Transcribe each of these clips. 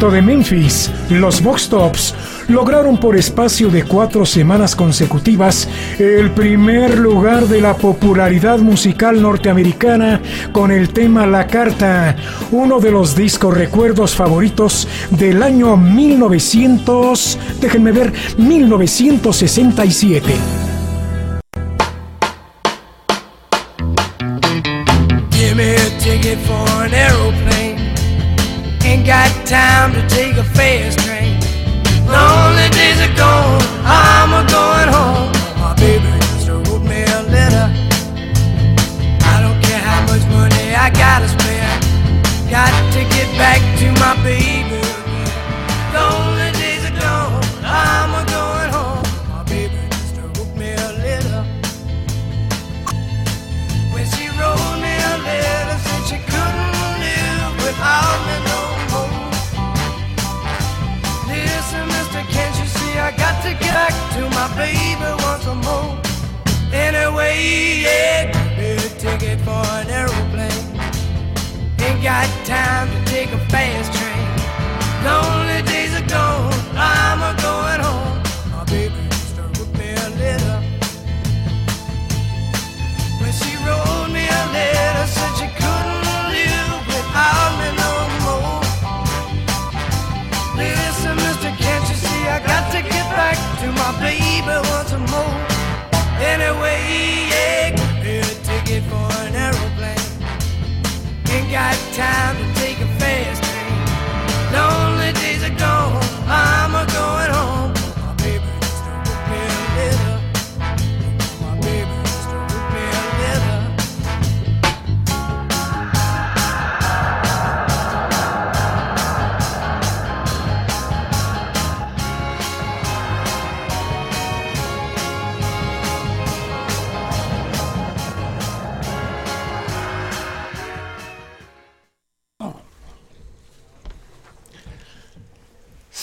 De Memphis, los Box Tops, lograron por espacio de cuatro semanas consecutivas el primer lugar de la popularidad musical norteamericana con el tema La Carta, uno de los discos recuerdos favoritos del año 1900, déjenme ver, 1967.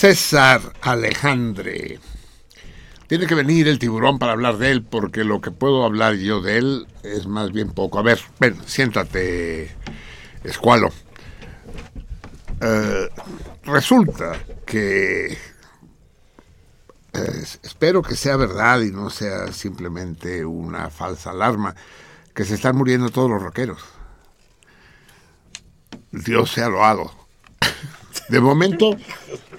César Alejandre. Tiene que venir el tiburón para hablar de él, porque lo que puedo hablar yo de él es más bien poco. A ver, ven, siéntate, escualo. Eh, resulta que eh, espero que sea verdad y no sea simplemente una falsa alarma, que se están muriendo todos los rockeros. Dios sea loado. De momento,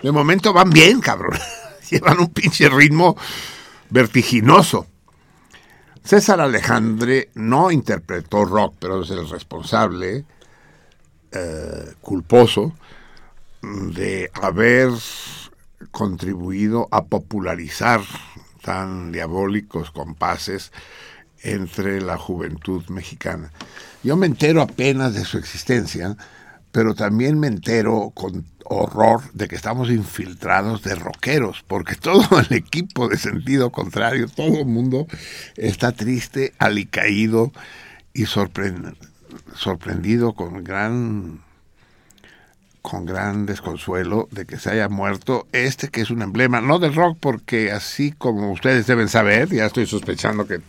de momento van bien, cabrón. Llevan un pinche ritmo vertiginoso. César Alejandre no interpretó rock, pero es el responsable, eh, culposo, de haber contribuido a popularizar tan diabólicos compases entre la juventud mexicana. Yo me entero apenas de su existencia, pero también me entero con horror de que estamos infiltrados de rockeros, porque todo el equipo de sentido contrario, todo el mundo está triste, alicaído y sorprendido con gran con gran desconsuelo de que se haya muerto este que es un emblema, no del rock, porque así como ustedes deben saber, ya estoy sospechando que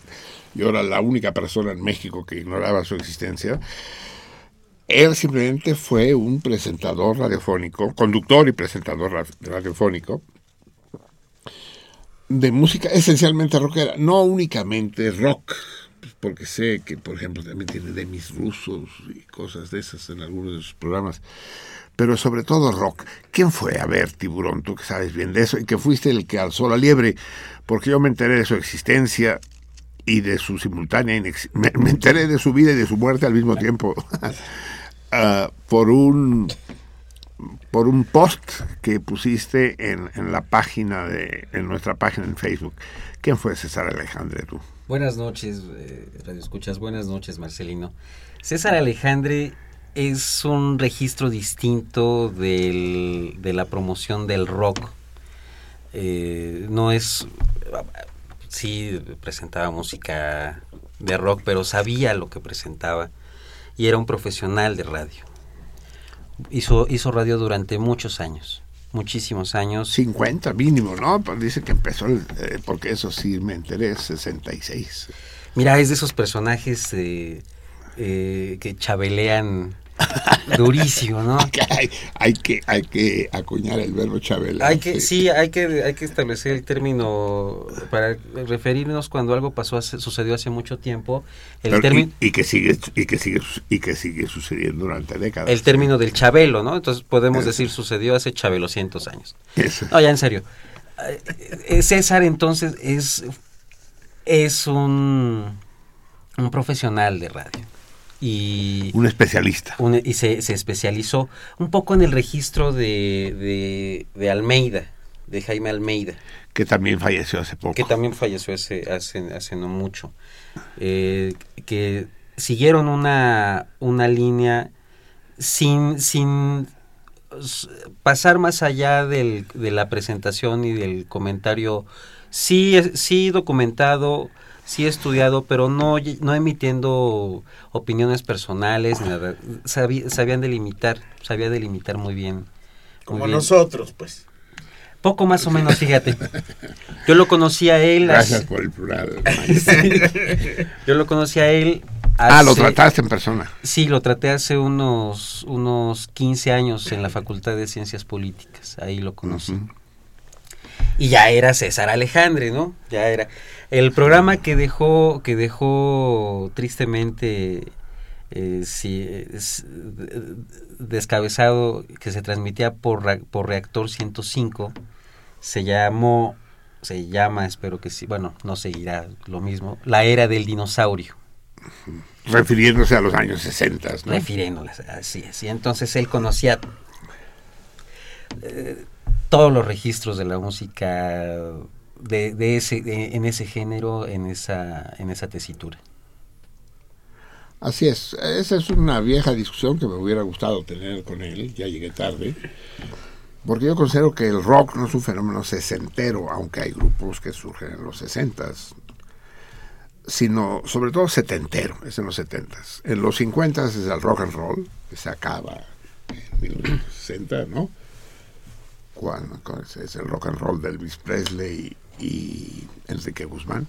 yo era la única persona en México que ignoraba su existencia, él simplemente fue un presentador radiofónico, conductor y presentador radiofónico de música esencialmente rockera, no únicamente rock, porque sé que, por ejemplo, también tiene demis rusos y cosas de esas en algunos de sus programas, pero sobre todo rock. ¿Quién fue? A ver, tiburón, tú que sabes bien de eso y que fuiste el que alzó la liebre, porque yo me enteré de su existencia y de su simultánea, me, me enteré de su vida y de su muerte al mismo tiempo. Ah, por un por un post que pusiste en, la página de en nuestra página en Facebook. ¿Quién fue César Alejandre tú? Buenas noches, eh, Radio Escuchas. Buenas noches, Marcelino. César Alejandre es un registro distinto del, de la promoción del rock. Eh, no es. Sí, presentaba música de rock, pero sabía lo que presentaba y era un profesional de radio. Hizo, hizo radio durante muchos años, muchísimos años. 50 mínimo, ¿no? Pues dice que empezó, eh, porque eso sí me enteré, 66. Mira, es de esos personajes eh, eh, que chabelean Durísimo, ¿no? hay, que, hay que acuñar el verbo Chabela. Hay que, sí, hay que, hay que establecer el término para referirnos cuando algo pasó sucedió hace mucho tiempo. El término, y, que sigue y que sigue y que sigue sucediendo durante décadas. El término del Chabelo, ¿no? Entonces podemos decir sucedió hace Chabelo cientos años. No, ya en serio. Eh, César entonces es es un un profesional de radio y un especialista. y se, especializó un poco en el registro de, de, Almeida, de Jaime Almeida. Que también falleció hace poco. Que también falleció hace, hace, no mucho. Eh, que siguieron una, una línea sin, sin pasar más allá del, de la presentación y del comentario, sí, sí documentado, sí he estudiado, pero no, no emitiendo opiniones personales, nada. sabían delimitar, sabía delimitar muy bien. Como nosotros, pues. Poco más o menos, fíjate. Yo lo conocí a él. Gracias por el plural. Yo lo conocí a él. ah, lo trataste en persona. Sí, lo traté hace unos, unos 15 años en la Facultad de Ciencias Políticas. Ahí lo conocí. Y ya era César Alejandre, ¿no? Ya era. El programa que dejó, que dejó tristemente eh, descabezado, que se transmitía por, por Reactor 105, se llamó, se llama, espero que sí, bueno, no seguirá lo mismo, La Era del Dinosaurio. Refiriéndose a los años 60, ¿no? Refiriéndose, así es. entonces él conocía eh, todos los registros de la música de, ese, en ese género, en esa, en esa tesitura. Así es, esa es una vieja discusión que me hubiera gustado tener con él, ya llegué tarde, porque yo considero que el rock no es un fenómeno sesentero, aunque hay grupos que surgen en los sesentas, sino sobre todo setentero, es en los setentas. En los cincuentas es el rock and roll, que se acaba en 1960, ¿no? Es el rock and roll de Elvis Presley y Enrique Guzmán.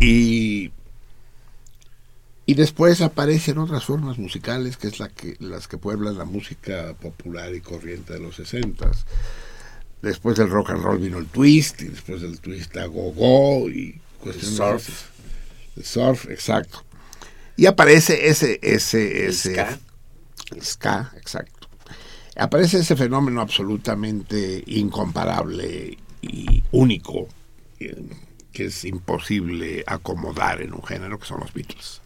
Y, y después aparecen otras formas musicales, que es la que, las que pueblan la música popular y corriente de los 60 Después del rock and roll vino el twist, y después del twist a go-go y el surf. El surf, exacto. Y aparece ese, ese, ese ska. ska, exacto. Aparece ese fenómeno absolutamente incomparable y único que es imposible acomodar en un género que son los Beatles.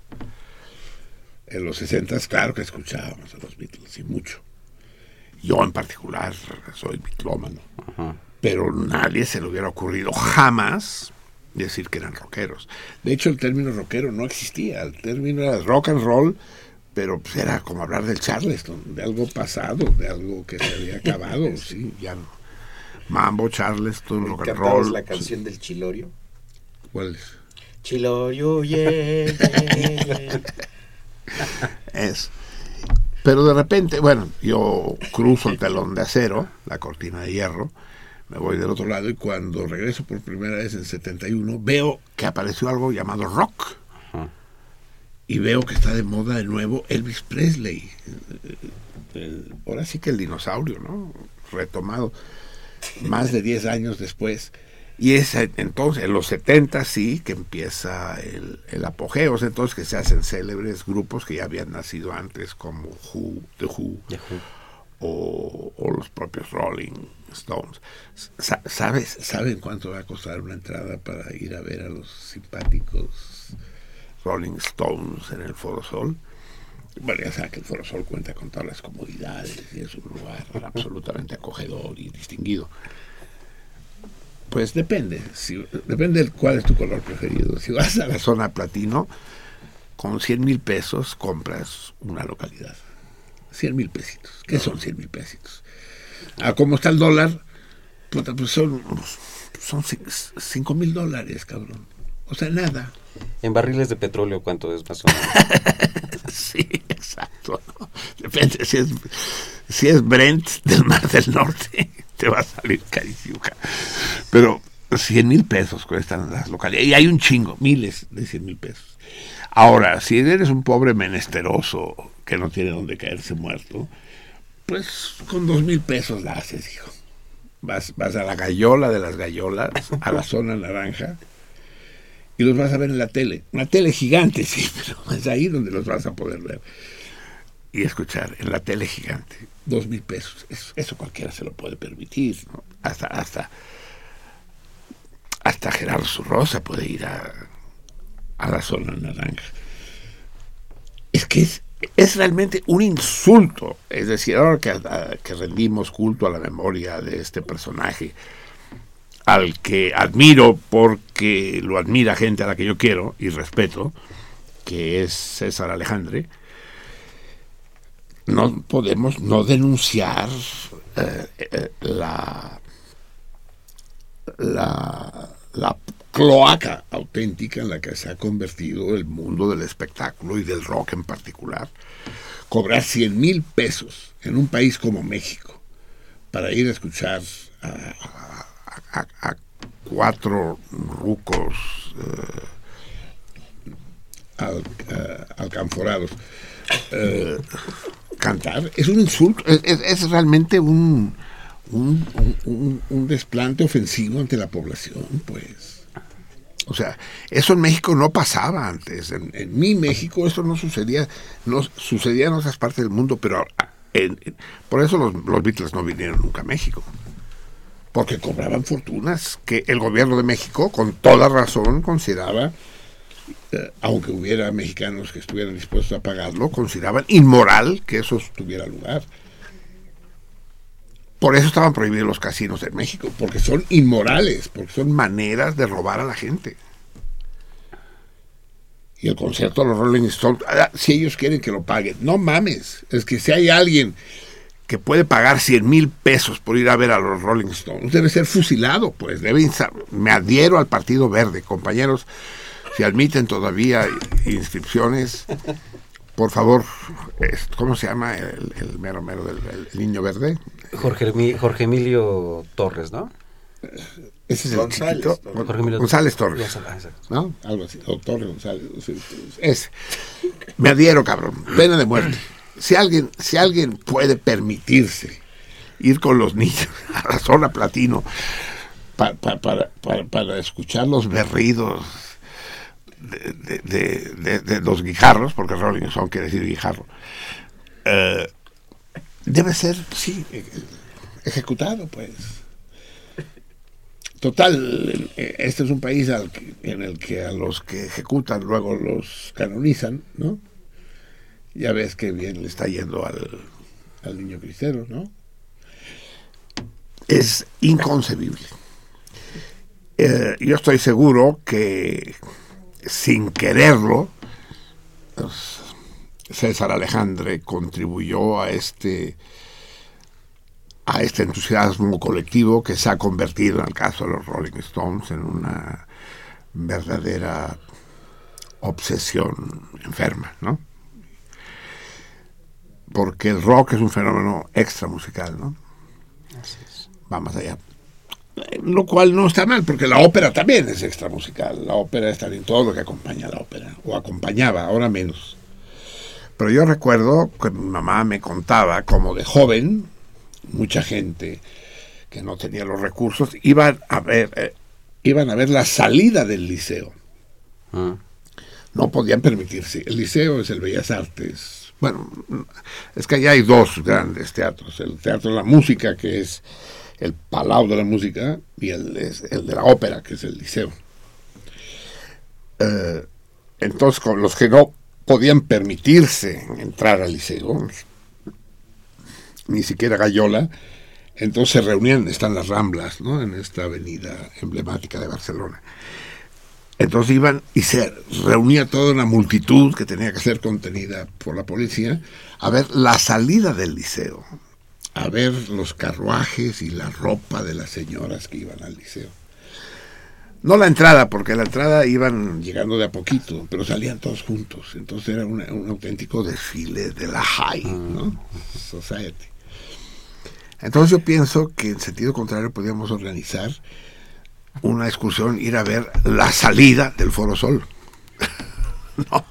En los 60 claro que escuchábamos a los Beatles y mucho. Yo en particular soy bitlómano. Pero nadie se le hubiera ocurrido jamás decir que eran rockeros. De hecho, el término rockero no existía. El término era rock and roll, pero pues, era como hablar del Charleston, de algo pasado, de algo que se había acabado. sí, ya no. Mambo, Charleston, rock and ¿Cantabas roll. la canción del Chilorio? ¿Cuál es? Chilorio, yeah, yeah, yeah. Es. Pero de repente, bueno, yo cruzo el telón de acero, la cortina de hierro, me voy del otro lado y cuando regreso por primera vez en 71 veo que apareció algo llamado rock. Y veo que está de moda de nuevo Elvis Presley. El- ahora sí que el dinosaurio, ¿no? Retomado más de 10 años después. Y es en- entonces, en los 70 sí, que empieza el, el apogeo, es entonces que se hacen célebres grupos que ya habían nacido antes, como Who, The Who, o, o los propios Rolling Stones. Sa- ¿Sabes, ¿Saben cuánto va a costar una entrada para ir a ver a los simpáticos Rolling Stones en el Foro Sol? Bueno, ya saben que el Foro Sol cuenta con todas las comodidades y es un lugar absolutamente acogedor y distinguido. Pues depende, si, depende de cuál es tu color preferido. Si vas a la zona platino, con 100 mil pesos compras una localidad. 100 mil pesitos. ¿Qué son 100 mil pesitos? A cómo está el dólar, pues son, son 5 mil dólares, cabrón. O sea, nada. En barriles de petróleo, ¿cuánto es más o menos? Sí, exacto. Depende si es, si es Brent del Mar del Norte, te va a salir carísimo. ca- Pero 100 mil pesos cuestan las localidades. Y hay un chingo, miles de 100 mil pesos. Ahora, si eres un pobre menesteroso que no tiene donde caerse muerto, pues con dos mil pesos la haces, hijo. Vas, vas a la gallola de las gallolas, a la zona naranja, y los vas a ver en la tele. Una tele gigante, sí, pero es ahí donde los vas a poder ver. Y escuchar en la tele gigante. Dos mil pesos. Eso, eso cualquiera se lo puede permitir. ¿no? Hasta, hasta, hasta Gerardo Zurrosa puede ir a, a la zona naranja. Es que es, es realmente un insulto. Es decir, ahora que, a- que rendimos culto a la memoria de este personaje, al que admiro porque lo admira gente a la que yo quiero y respeto, que es César Alejandre, no podemos no denunciar eh, eh, la, la, la cloaca auténtica en la que se ha convertido el mundo del espectáculo y del rock en particular. Cobrar 100 mil pesos en un país como México para ir a escuchar a, a- a cuatro rucos eh, eh, alcanforados eh, cantar es un insulto, es, realmente un, un, desplante ofensivo ante la población, pues. O sea, eso en México no pasaba antes. En, mi México esto no sucedía, no sucedía en otras partes del mundo, pero en- por eso los Beatles no vinieron nunca a México. Porque cobraban fortunas que el gobierno de México, con toda razón, consideraba eh, aunque hubiera mexicanos que estuvieran dispuestos a pagarlo, consideraban inmoral que eso tuviera lugar. Por eso estaban prohibidos los casinos en México, porque son inmorales, porque son maneras de robar a la gente. Y el concierto de los Rolling Stones, ah, si ellos quieren que lo paguen, no mames, es que si hay alguien que puede pagar 100 mil pesos por ir a ver a los Rolling Stones, debe ser fusilado, pues debe me adhiero al Partido Verde, compañeros, si admiten todavía inscripciones, por favor, es- ¿cómo se llama el, el mero mero del el niño verde? Jorge, Jorge Emilio Torres, ¿no? Ese es el González chiquito. Torres. Jorge Emilio González Torres. Ah. ¿no? Algo así, doctor González. Ese. Me adhiero, cabrón. Pena de muerte. Si alguien, si alguien puede permitirse ir con los niños a la zona platino pa- pa- para, para- para escuchar los berridos de, de- los guijarros, porque Rolling Stone quiere decir guijarro, eh, debe ser, sí, ejecutado, pues. Total, este es un país al en el que a los que ejecutan luego los canonizan, ¿no? Ya ves que bien le está yendo al, al niño cristero, ¿no? Es inconcebible. Eh, yo estoy seguro que sin quererlo, pues, César Alejandre contribuyó a este a este entusiasmo colectivo que se ha convertido en el caso de los Rolling Stones en una verdadera obsesión enferma, ¿no? Porque el rock es un fenómeno extra musical, ¿no? Va más allá. Lo cual no está mal, porque la ópera también es extra musical. La ópera está en todo lo que acompaña a la ópera, o acompañaba, ahora menos. Pero yo recuerdo que mi mamá me contaba como de joven, mucha gente que no tenía los recursos iban a ver, eh, iban a ver la salida del liceo. Ah. No podían permitirse. El liceo es el Bellas Artes. Bueno, es que allá hay dos grandes teatros. El Teatro de la Música, que es el Palau de la Música, y el, de la Ópera, que es el liceo. Eh, entonces, con los que no podían permitirse entrar al liceo, ni siquiera Gallola, entonces se reunían, están las Ramblas, ¿no? En esta avenida emblemática de Barcelona. Entonces iban y se reunía toda una multitud que tenía que ser contenida por la policía a ver la salida del liceo, a ver los carruajes y la ropa de las señoras que iban al liceo. No la entrada, porque la entrada iban llegando de a poquito, pero salían todos juntos. Entonces era una- un auténtico desfile de la high ¿no? society. Entonces yo pienso que en sentido contrario podríamos organizar una excursión, ir a ver la salida del Foro Sol. no.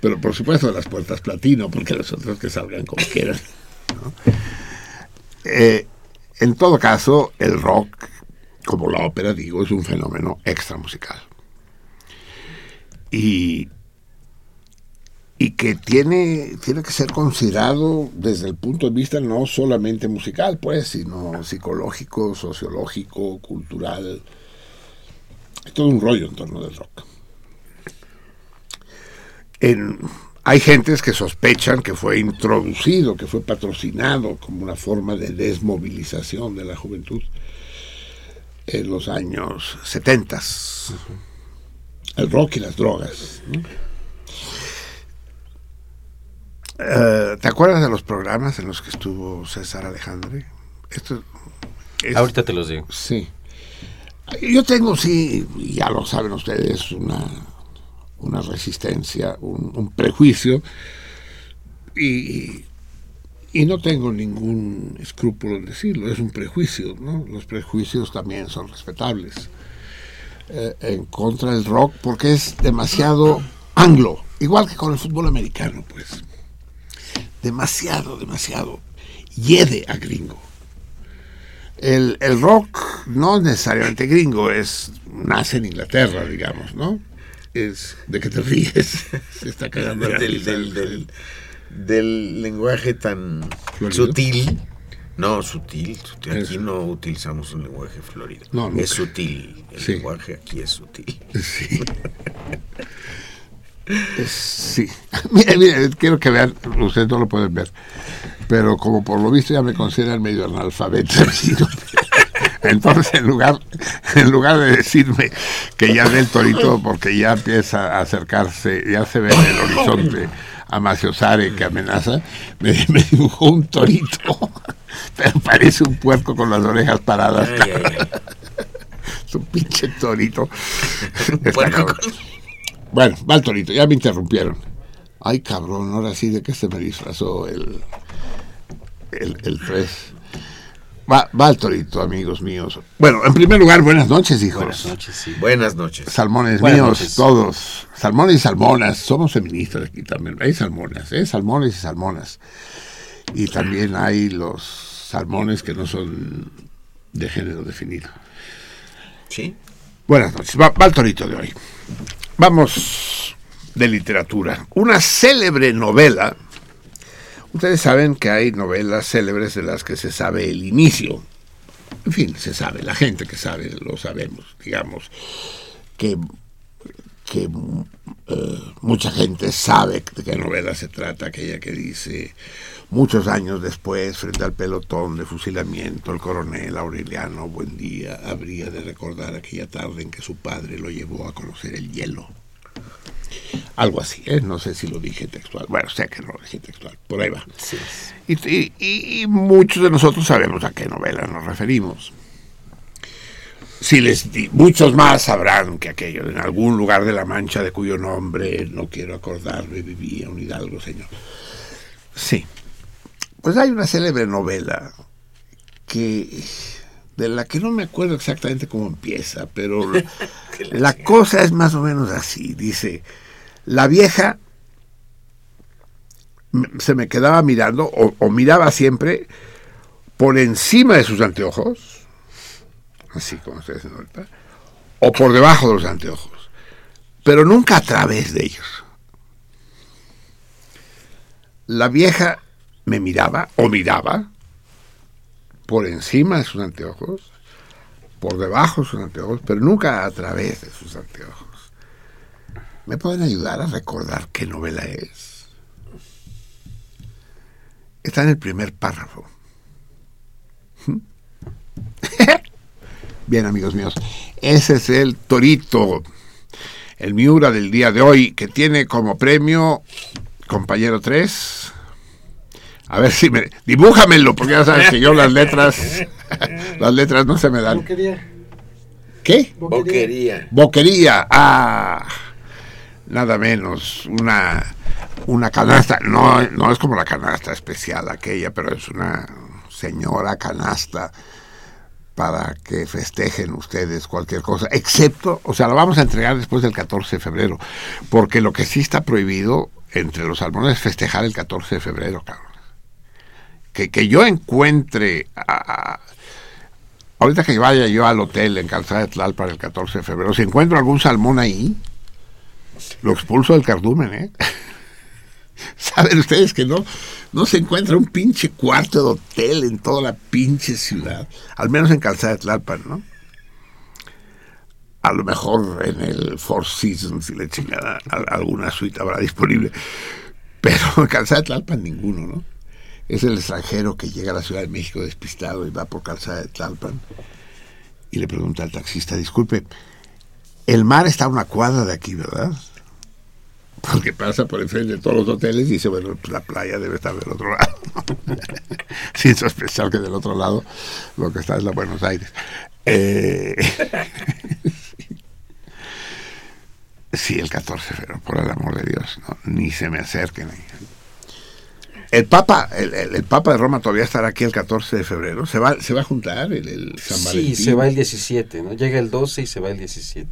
Pero por supuesto las puertas platino, porque los otros que salgan como quieran. ¿no? Eh, en todo caso, el rock, como la ópera, digo, es un fenómeno extra musical. Y, y que tiene, tiene que ser considerado desde el punto de vista no solamente musical, pues, sino psicológico, sociológico, cultural. Es todo un rollo en torno del rock. En- hay gentes que sospechan que fue introducido, que fue patrocinado como una forma de desmovilización de la juventud en los años 70. El rock y las drogas. ¿no? Eh, ¿Te acuerdas de los programas en los que estuvo César Alejandre? Esto es- Ahorita te los digo. Sí. Yo tengo, sí, ya lo saben ustedes, una, una resistencia, un, un prejuicio, y, y no tengo ningún escrúpulo en decirlo, es un prejuicio, ¿no? Los prejuicios también son respetables. Eh, en contra del rock, porque es demasiado anglo, igual que con el fútbol americano, pues. Demasiado, demasiado. Hiede a gringo el, el rock no es necesariamente gringo, es nace en Inglaterra, digamos, ¿no? Es de que te ríes, se está cagando del, del, del, del lenguaje tan Florido. sutil. No, sutil, sutil. Aquí Eso. no utilizamos un lenguaje florido. No, es sutil. El Sí. lenguaje aquí es sutil. Sí. Sí. Mire, mire, quiero que vean, ustedes no lo pueden ver, pero como por lo visto ya me consideran medio analfabeto. Entonces, en lugar, en lugar de decirme que ya ve el torito, porque ya empieza a acercarse, ya se ve en el horizonte a Maciosare que amenaza, me, me dibujó un torito, pero parece un puerco con las orejas paradas. Ay, ay, un pinche torito. Está Puerco cabrón. Bueno, va el torito, ya me interrumpieron. Ay, cabrón, ahora sí, ¿de qué se me disfrazó el, el, el 3? Va, va el torito, amigos míos. Bueno, en primer lugar, buenas noches, hijos. Buenas noches, sí. Buenas noches. Salmones Buenas míos, noches. todos. Salmones y salmonas. Somos feministas aquí también. Hay salmonas, ¿eh? Salmones y salmonas. Y también hay los salmones que no son de género definido. Sí. Buenas noches. Va, va el torito de hoy. Vamos de literatura. Una célebre novela. Ustedes saben que hay novelas célebres de las que se sabe el inicio. En fin, se sabe. La gente que sabe lo sabemos. Digamos que, que eh, mucha gente sabe de qué novela se trata. Aquella que dice Muchos años después, frente al pelotón de fusilamiento, el coronel Aureliano Buendía habría de recordar aquella tarde en que su padre lo llevó a conocer el hielo. Algo así, ¿eh? no sé si lo dije textual. Bueno, sé que no lo dije textual, por ahí va. Y- y- y muchos de nosotros sabemos a qué novela nos referimos. Si les di- muchos más sabrán que aquello en algún lugar de la Mancha de cuyo nombre no quiero acordarme vivía un hidalgo señor. Sí. Pues hay una célebre novela que de la que no me acuerdo exactamente cómo empieza, pero la cosa es más o menos así. Dice, la vieja se me quedaba mirando o, o miraba siempre por encima de sus anteojos, así como estoy haciendo ahorita, o por debajo de los anteojos, pero nunca a través de ellos. La vieja me miraba o miraba por encima de sus anteojos, por debajo de sus anteojos, pero nunca a través de sus anteojos. ¿Me pueden ayudar a recordar qué novela es? Está en el primer párrafo. Bien, amigos míos, ese es el Torito, el Miura del día de hoy, que tiene como premio, compañero 3. A ver si me. Dibújamelo, porque ya sabes que yo las letras. las letras no se me dan. ¿Qué? Boquería. Boquería. Ah, nada menos. Una, una canasta. No, no es como la canasta especial aquella, pero es una señora canasta para que festejen ustedes cualquier cosa, excepto, o sea, la vamos a entregar después del 14 de febrero, porque lo que sí está prohibido entre los salmones es festejar el 14 de febrero, cabrón. Que, que yo encuentre a- ahorita que vaya yo al hotel en Calzada de Tlalpan el 14 de febrero, si encuentro algún salmón ahí, lo expulso del cardumen, ¿eh? Saben ustedes que no, no se encuentra un pinche cuarto de hotel en toda la pinche ciudad, al menos en Calzada de Tlalpan, ¿no? A lo mejor en el Four Seasons y la chingada, al- alguna suite habrá disponible, pero en Calzada de Tlalpan ninguno, ¿no? Es el extranjero que llega a la Ciudad de México despistado y va por Calzada de Tlalpan y le pregunta al taxista, disculpe, el mar está a una cuadra de aquí, ¿verdad? Porque pasa por enfrente de todos los hoteles y dice, bueno, pues la playa debe estar del otro lado. Sin sospechar que del otro lado lo que está es la Buenos Aires. Eh, sí, el 14 de febrero, por el amor de Dios, ¿no? ni se me acerquen. ahí. El Papa, el, el- Papa de Roma todavía estará aquí el 14 de febrero. ¿Se va, se va a juntar el, el San Sí, se va el 17, ¿no? Llega el 12 y se va el 17.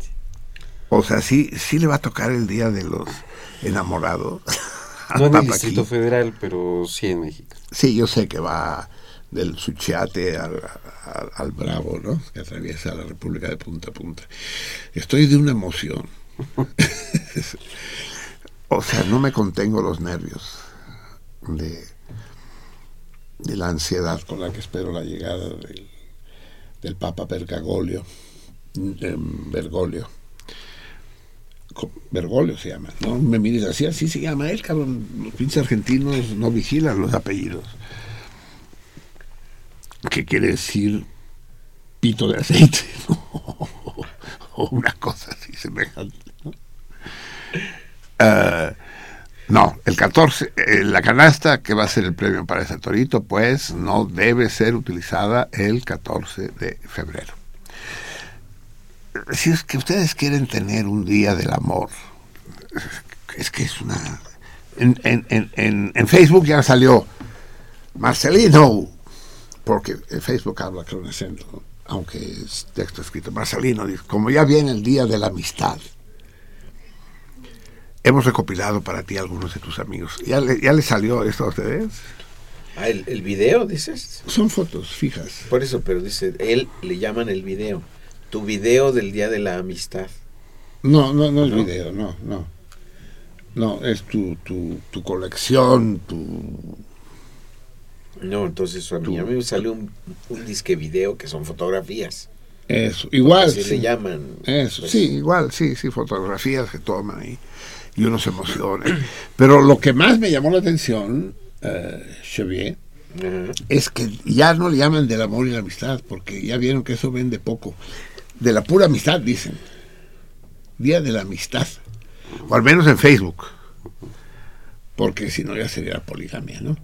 O sea, sí, sí le va a tocar el día de los enamorados. No en el Distrito aquí. Federal, pero sí en México. Sí, yo sé que va del Suchiate al, al, al Bravo, ¿no? Que atraviesa la República de punta a punta. Estoy de una emoción. o sea, no me contengo los nervios de, de la ansiedad con la que espero la llegada del, del Papa Bergoglio. em, Bergoglio. Bergoglio se llama, ¿no? Me mires así, así se llama él, cabrón. Los pinches argentinos no vigilan los apellidos. ¿Qué quiere decir pito de aceite? o una cosa así semejante. ¿no? Ah, no, el 14, eh, la canasta que va a ser el premio para ese torito, pues no debe ser utilizada el 14 de febrero. Si es que ustedes quieren tener un día del amor, es que es una... En, Facebook ya salió Marcelino, porque en Facebook habla con acento, aunque es texto escrito. Marcelino dice, como ya viene el día de la amistad, hemos recopilado para ti algunos de tus amigos. ¿Ya le, ya le salió esto a ustedes? Ah, el, el video, dices. Son fotos fijas. Por eso, pero dice, él le llaman el video. Tu video del Día de la Amistad. No, no, no es ¿No? video, no, no. No, es tu, tu, tu colección, tu... No, entonces a mí, a mí me salió un, un disque video que son fotografías. Eso, igual. Así sí. le llaman. Eso, Pues, sí, igual, sí, sí, fotografías que toman ahí y uno se emociona. Pero lo que más me llamó la atención eh, es que ya no le llaman del amor y la amistad, porque ya vieron que eso vende poco. De la pura amistad, dicen. Día de la amistad. O al menos en Facebook. Porque si no ya sería la poligamia, ¿no?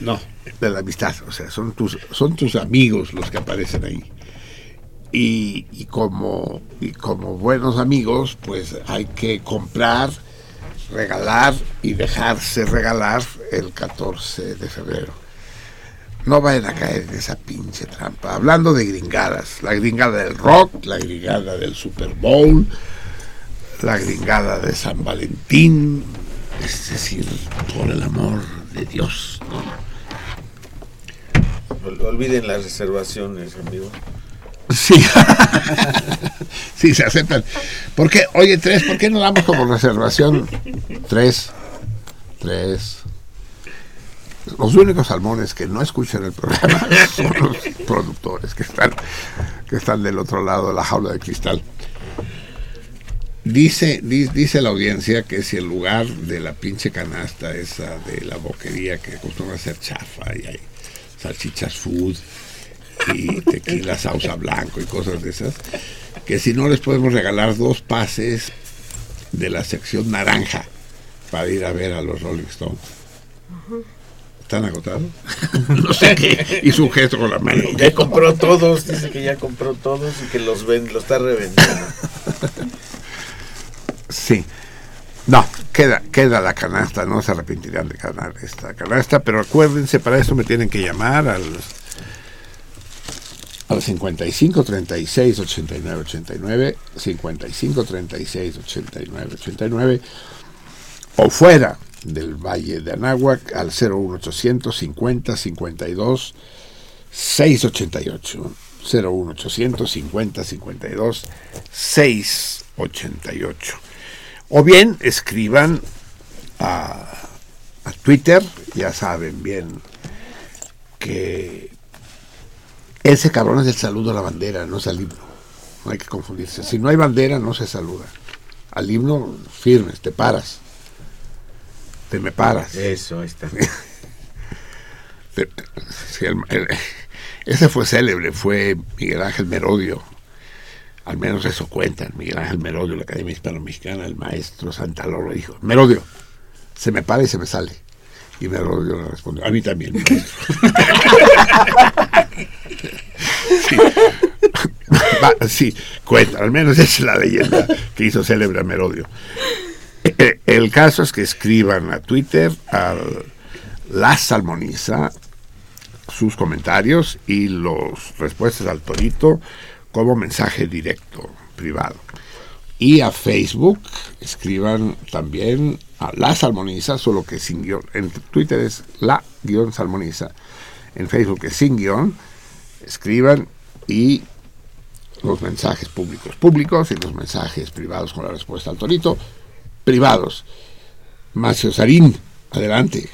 No, de la amistad. O sea, son tus, son tus amigos los que aparecen ahí. Y, y como, y como buenos amigos, pues hay que comprar, regalar y dejarse regalar el 14 de febrero. No vayan a caer en esa pinche trampa. Hablando de gringadas, la gringada del rock, la gringada del Super Bowl, la gringada de San Valentín, es decir, por el amor de Dios. ¿no? Ol- Olviden las reservaciones, amigo. Sí. sí, se aceptan. ¿Por qué? Oye, tres, ¿por qué no damos como reservación? Tres. Tres. Los únicos salmones que no escuchan el programa son los productores que están, que están del otro lado de la jaula de cristal. Dice, di- dice la audiencia que si el lugar de la pinche canasta esa de la boquería que acostumbra a ser chafa y hay salchichas food y tequila sausa blanco y cosas de esas, que si no les podemos regalar dos pases de la sección naranja para ir a ver a los Rolling Stones. ¿Están agotados? no sé qué. Hizo un gesto con la mano. Ya compró todos, dice que ya compró todos y que los ven, los está revendiendo. Sí. No, queda, queda la canasta, no se arrepentirán de ganar esta canasta, pero acuérdense, para eso me tienen que llamar al, al 55 36 89 89, 55 36 89 89, o fuera del Valle de Anáhuac al 01800 50 52 688. 01800 50 52 688. O bien escriban a, a Twitter, ya saben bien que ese cabrón es el saludo a la bandera, no es al himno. No hay que confundirse. Si no hay bandera, no se saluda. Al himno, firmes, te paras. Te me paras. Eso, ahí está. Te- sí, el- el- ese fue célebre, fue Miguel Ángel Merodio. Al menos eso cuentan. Miguel Ángel Merodio, la Academia Hispano-Mexicana, el maestro Santa Laura dijo, Merodio, se me para y se me sale. Y Merodio le respondió, a mí también. maestro". sí. Va, sí, cuenta, al menos esa es la leyenda que hizo célebre a Merodio. Eh, El caso es que escriban a Twitter, a La Salmoniza, sus comentarios y las respuestas al torito como mensaje directo, privado. Y a Facebook escriban también a La Salmoniza, solo que sin guion. En Twitter es La guion Salmoniza. En Facebook es sin guion. Escriban y los mensajes públicos públicos y los mensajes privados con la respuesta al torito privados. Macio Sarín, adelante.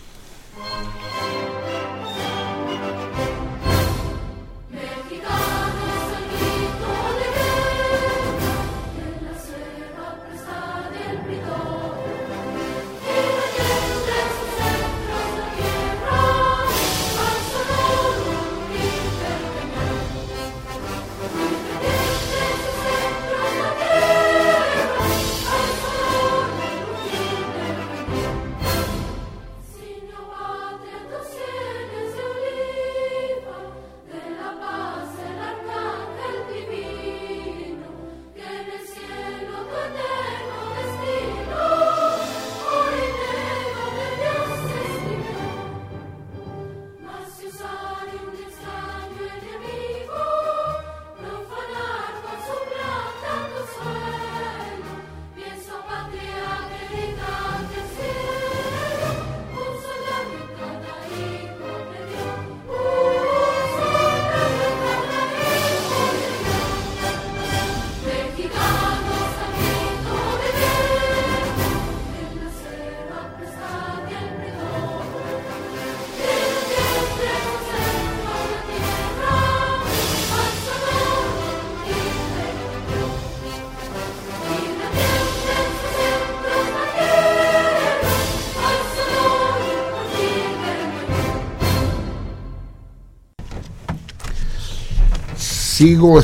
Sigo,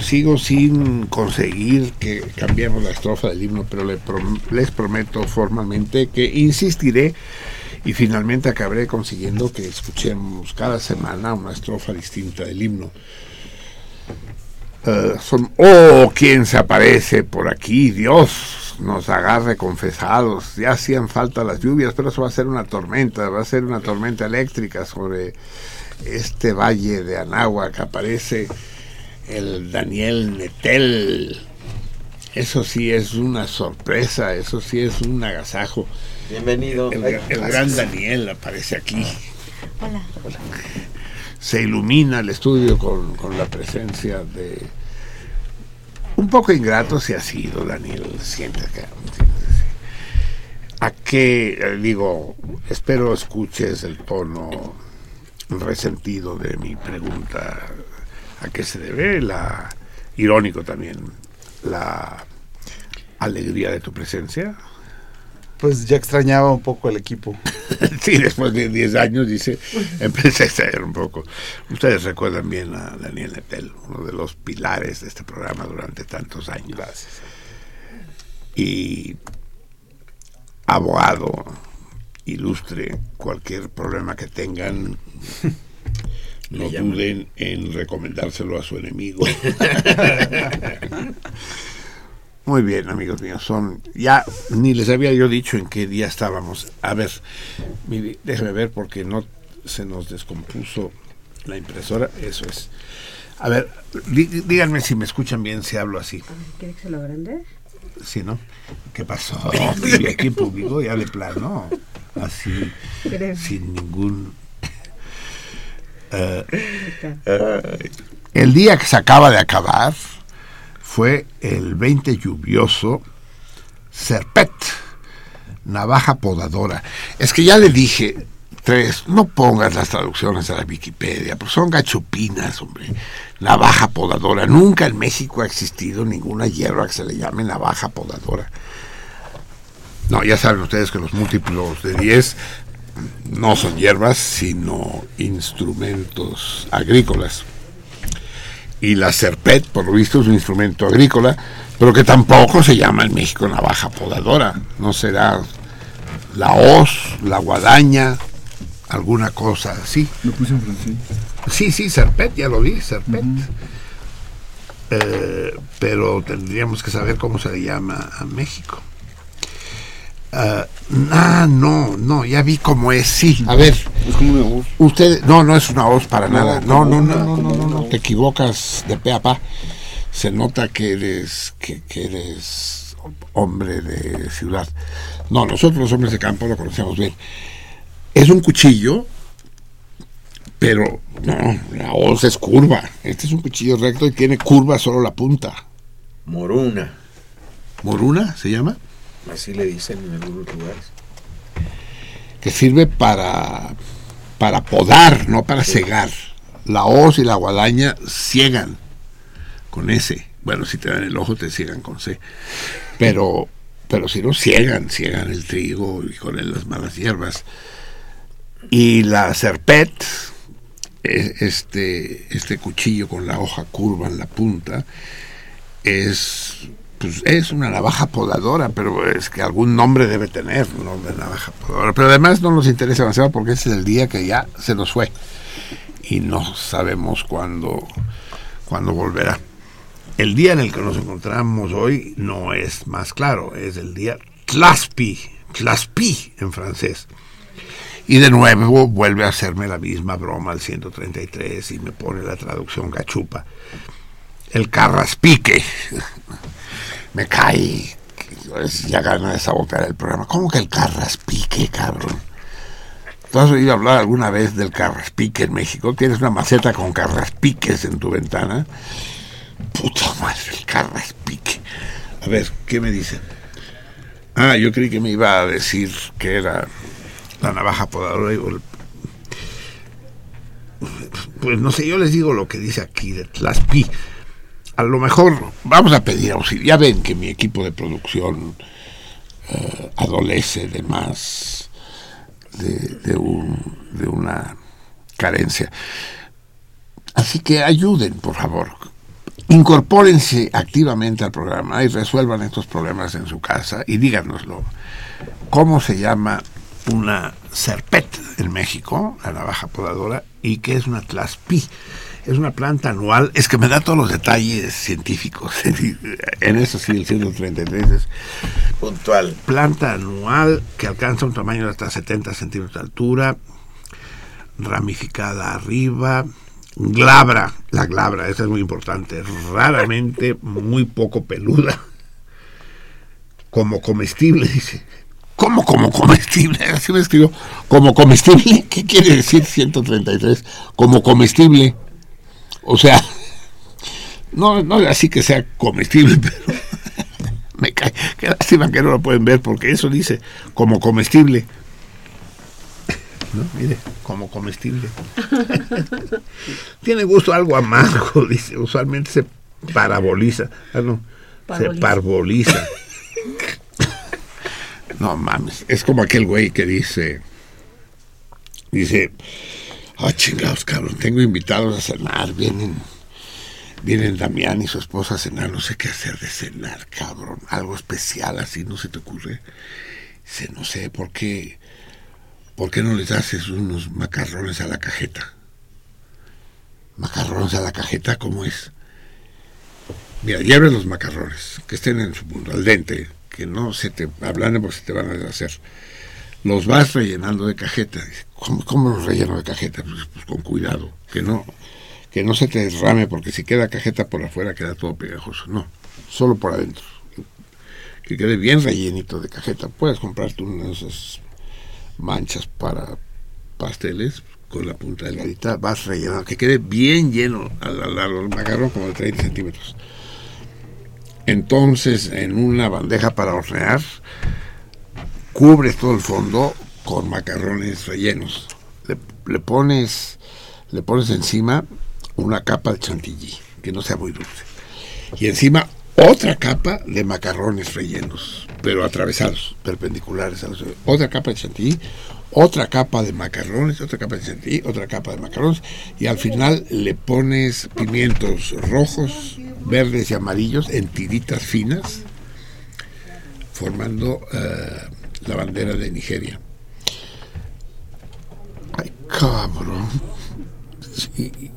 sigo sin conseguir que cambiemos la estrofa del himno, pero les prometo formalmente que insistiré y finalmente acabaré consiguiendo que escuchemos cada semana una estrofa distinta del himno. Eh, son, oh, ¿quién se aparece por aquí? Dios nos agarre confesados. Ya hacían falta las lluvias, pero eso va a ser una tormenta, va a ser una tormenta eléctrica sobre este valle de Anáhuac. Aparece el Daniel Netel. Eso sí es una sorpresa, eso sí es un agasajo. Bienvenido. El, el gran Daniel aparece aquí. Hola. se ilumina el estudio con, con la presencia de un poco ingrato si ha sido Daniel siéntate acá a qué eh, digo espero escuches el tono resentido de mi pregunta a qué se debe la irónico también la alegría de tu presencia Pues ya extrañaba un poco el equipo. Sí, después de 10 años, dice, empecé a extraer un poco. Ustedes recuerdan bien a Daniel Netel, uno de los pilares de este programa durante tantos años. Gracias. Y abogado, ilustre, cualquier problema que tengan, no duden en recomendárselo a su enemigo. Muy bien, amigos míos, son ya ni les había yo dicho en qué día estábamos. A ver, mire, déjeme ver porque no se nos descompuso la impresora, eso es. A ver, dí- díganme si me escuchan bien si hablo así. ¿Quiere que se lo agrande? Sí, ¿no? ¿Qué pasó? Aquí en público, ya de plano, así, sin ningún... El día que se acaba de acabar fue el 20 lluvioso Serpet, navaja podadora. Es que ya le dije, tres, no pongas las traducciones a la Wikipedia, porque son gachupinas, hombre. Navaja podadora. Nunca en México ha existido ninguna hierba que se le llame navaja podadora. No, ya saben ustedes que los múltiplos de 10 no son hierbas, sino instrumentos agrícolas. Y la serpet, por lo visto, es un instrumento agrícola, pero que tampoco se llama en México navaja podadora. No será la hoz, la guadaña, alguna cosa así. Lo puse en francés. Sí, sí, serpet, ya lo vi, serpet. Eh, pero tendríamos que saber cómo se le llama a México. Ah, ah, no, no, ya vi cómo es, sí. A ver, Es como una voz. usted, no, no es una voz para nada. No, no, no, no, no, no, no, te equivocas de pe a pa. Se nota que eres, que, que eres hombre de ciudad. No, nosotros los hombres de campo lo conocemos bien. Es un cuchillo, pero no, la hoz es curva. Este es un cuchillo recto y tiene curva solo la punta. Moruna. ¿Moruna se llama? Así le dicen en algunos lugares. que sirve para, para podar, no para cegar. La hoz y la guadaña ciegan con S. Bueno, si te dan el ojo, te ciegan con C. Pero, pero si no, ciegan, ciegan el trigo y con él las malas hierbas. Y la serpet, e- este, este cuchillo con la hoja curva en la punta, es, pues, es una navaja podadora, pero es que algún nombre debe tener, un de navaja podadora. Pero además no nos interesa demasiado porque ese es el día que ya se nos fue y no sabemos cuándo, cuándo volverá. El día en el que nos encontramos hoy no es más claro, es el día Tlaspi, Tlaspi en francés. Y de nuevo vuelve a hacerme la misma broma al 133 y me pone la traducción gachupa. El carraspique. Me cae. Ya gana de sabotear el programa. ¿Cómo que el carraspique, cabrón? ¿Tú has oído hablar alguna vez del carraspique en México? ¿Tienes una maceta con carraspiques en tu ventana? Puta madre, el carraspique. A ver, ¿qué me dicen? Ah, yo creí que me iba a decir que era la navaja podadora. Pues no sé, yo les digo lo que dice aquí de Tlaspi. A lo mejor vamos a pedir auxilio. Ya ven que mi equipo de producción eh, adolece de más de, un- de una carencia. Así que ayuden, por favor. incorpórense activamente al programa y resuelvan estos problemas en su casa y díganoslo. ¿Cómo se llama una serpet en México, la navaja podadora, y qué es una tlaspí? Es una planta anual, es que me da todos los detalles científicos. en eso sí, el 133 es Puntual. planta anual que alcanza un tamaño de hasta 70 centímetros de altura, ramificada arriba, glabra, la glabra, esa es muy importante, raramente muy poco peluda, como comestible, dice. ¿Cómo como comestible? Así me escribió. ¿Como comestible? ¿Qué quiere decir 133? Como comestible. O sea, no, no así que sea comestible, pero me cae. Qué lástima que no lo pueden ver porque eso dice como comestible. ¿No? Mire, como comestible. Tiene gusto algo amargo, dice. Usualmente se paraboliza. Ah, no. Se Parboliza. parboliza. no mames. Es como aquel güey que dice. Dice. Ah, chingados, cabrón. Tengo invitados a cenar. Vienen. Vienen Damián y su esposa a cenar. No sé qué hacer de cenar, cabrón. Algo especial así, ¿no se te ocurre? Dice, no sé, ¿por qué? ¿Por qué no les haces unos macarrones a la cajeta? ¿Macarrones a la cajeta? ¿Cómo es? Mira, hierves los macarrones, que estén en su punto, al dente, que no se te ablanden porque se te van a deshacer. Los vas rellenando de cajeta. ¿Cómo, cómo los relleno de cajeta? Pues, pues con cuidado, que no, que no se te derrame, porque si queda cajeta por afuera queda todo pegajoso. No, solo por adentro. Que quede bien rellenito de cajeta. Puedes comprarte una de esas manchas para pasteles con la punta delgadita, vas rellenando, que quede bien lleno a lo largo del macarrón, como de 30 centímetros. Entonces, en una bandeja para hornear, cubres todo el fondo con macarrones rellenos. Le, pones, le pones encima una capa de chantilly, que no sea muy dulce. Y encima otra capa de macarrones rellenos, pero atravesados, perpendiculares a los otra capa de chantilly, otra capa de macarrones, otra capa de chantilly, otra capa de macarrones, y al final le pones pimientos rojos, verdes y amarillos en tiritas finas, formando eh, la bandera de Nigeria. Ay, cabrón. Y, y-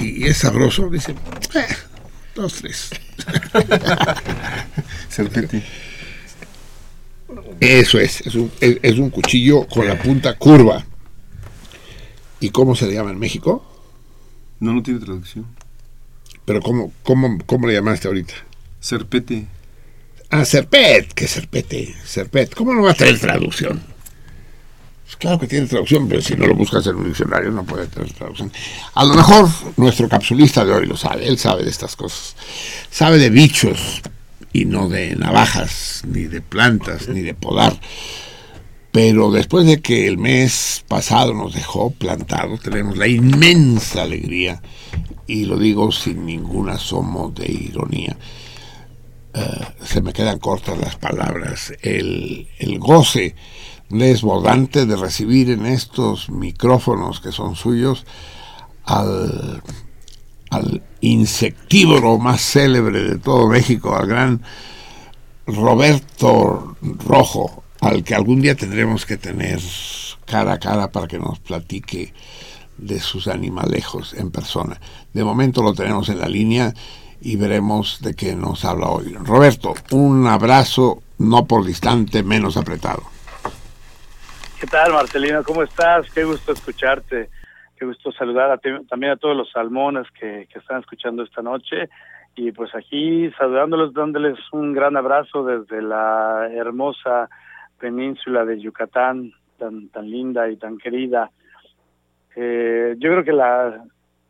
y es sabroso, dice, "Eh, dos, tres. Serpenti. Eso es, es un, es, es un cuchillo con la punta curva. ¿Y cómo se le llama en México? No, no tiene traducción. Pero ¿cómo, cómo, cómo le llamaste ahorita? Serpete. Ah, serpet, que serpete, serpet. ¿Cómo no va a tener traducción? Pues claro que tiene traducción, pero si no lo buscas en un diccionario no puede tener traducción. A lo mejor nuestro capsulista de hoy lo sabe, él sabe de estas cosas. Sabe de bichos y no de navajas, ni de plantas, ni de podar. Pero después de que el mes pasado nos dejó plantados, tenemos la inmensa alegría, y lo digo sin ningún asomo de ironía, eh, se me quedan cortas las palabras, el, el goce desbordante de recibir en estos micrófonos que son suyos al, al insectívoro más célebre de todo México, al gran Roberto Rojo, al que algún día tendremos que tener cara a cara para que nos platique de sus animalejos en persona. De momento lo tenemos en la línea y veremos de qué nos habla hoy. Roberto, un abrazo, no por distante, menos apretado. ¿Qué tal, Marcelino? ¿Cómo estás? Qué gusto escucharte. Qué gusto saludar a ti- también a todos los salmones que, están escuchando esta noche. Y pues aquí saludándolos, dándoles un gran abrazo desde la hermosa península de Yucatán, tan, tan linda y tan querida. Eh, yo creo que la,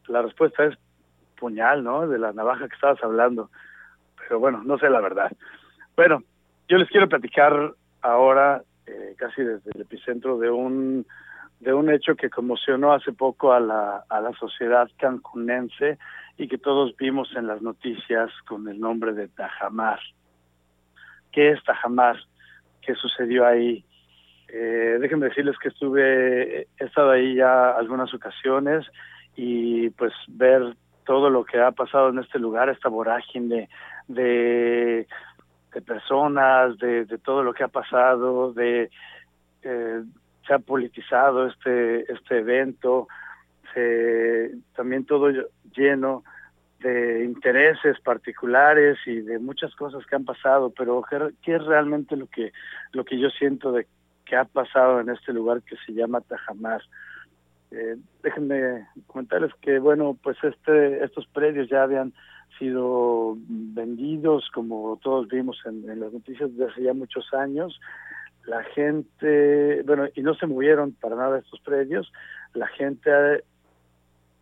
la respuesta es puñal, ¿no? De la navaja que estabas hablando. Pero bueno, no sé la verdad. Bueno, yo les quiero platicar ahora, eh, casi desde el epicentro de un de un hecho que conmocionó hace poco a la, a la sociedad cancunense y que todos vimos en las noticias con el nombre de Tajamar. ¿Qué es Tajamar? ¿Qué sucedió ahí? Eh, déjenme decirles que estuve, he estado ahí ya algunas ocasiones y pues ver todo lo que ha pasado en este lugar, esta vorágine de, de personas, de, todo lo que ha pasado, de eh, se ha politizado este este evento, se, también todo lleno de intereses particulares y de muchas cosas que han pasado, pero ¿qué es realmente lo que lo que yo siento de que ha pasado en este lugar que se llama Tajamar? Eh, déjenme comentarles que bueno, pues este estos predios ya habían sido vendidos, como todos vimos en, las noticias desde hace ya muchos años. La gente, bueno, y no se movieron para nada estos predios. La gente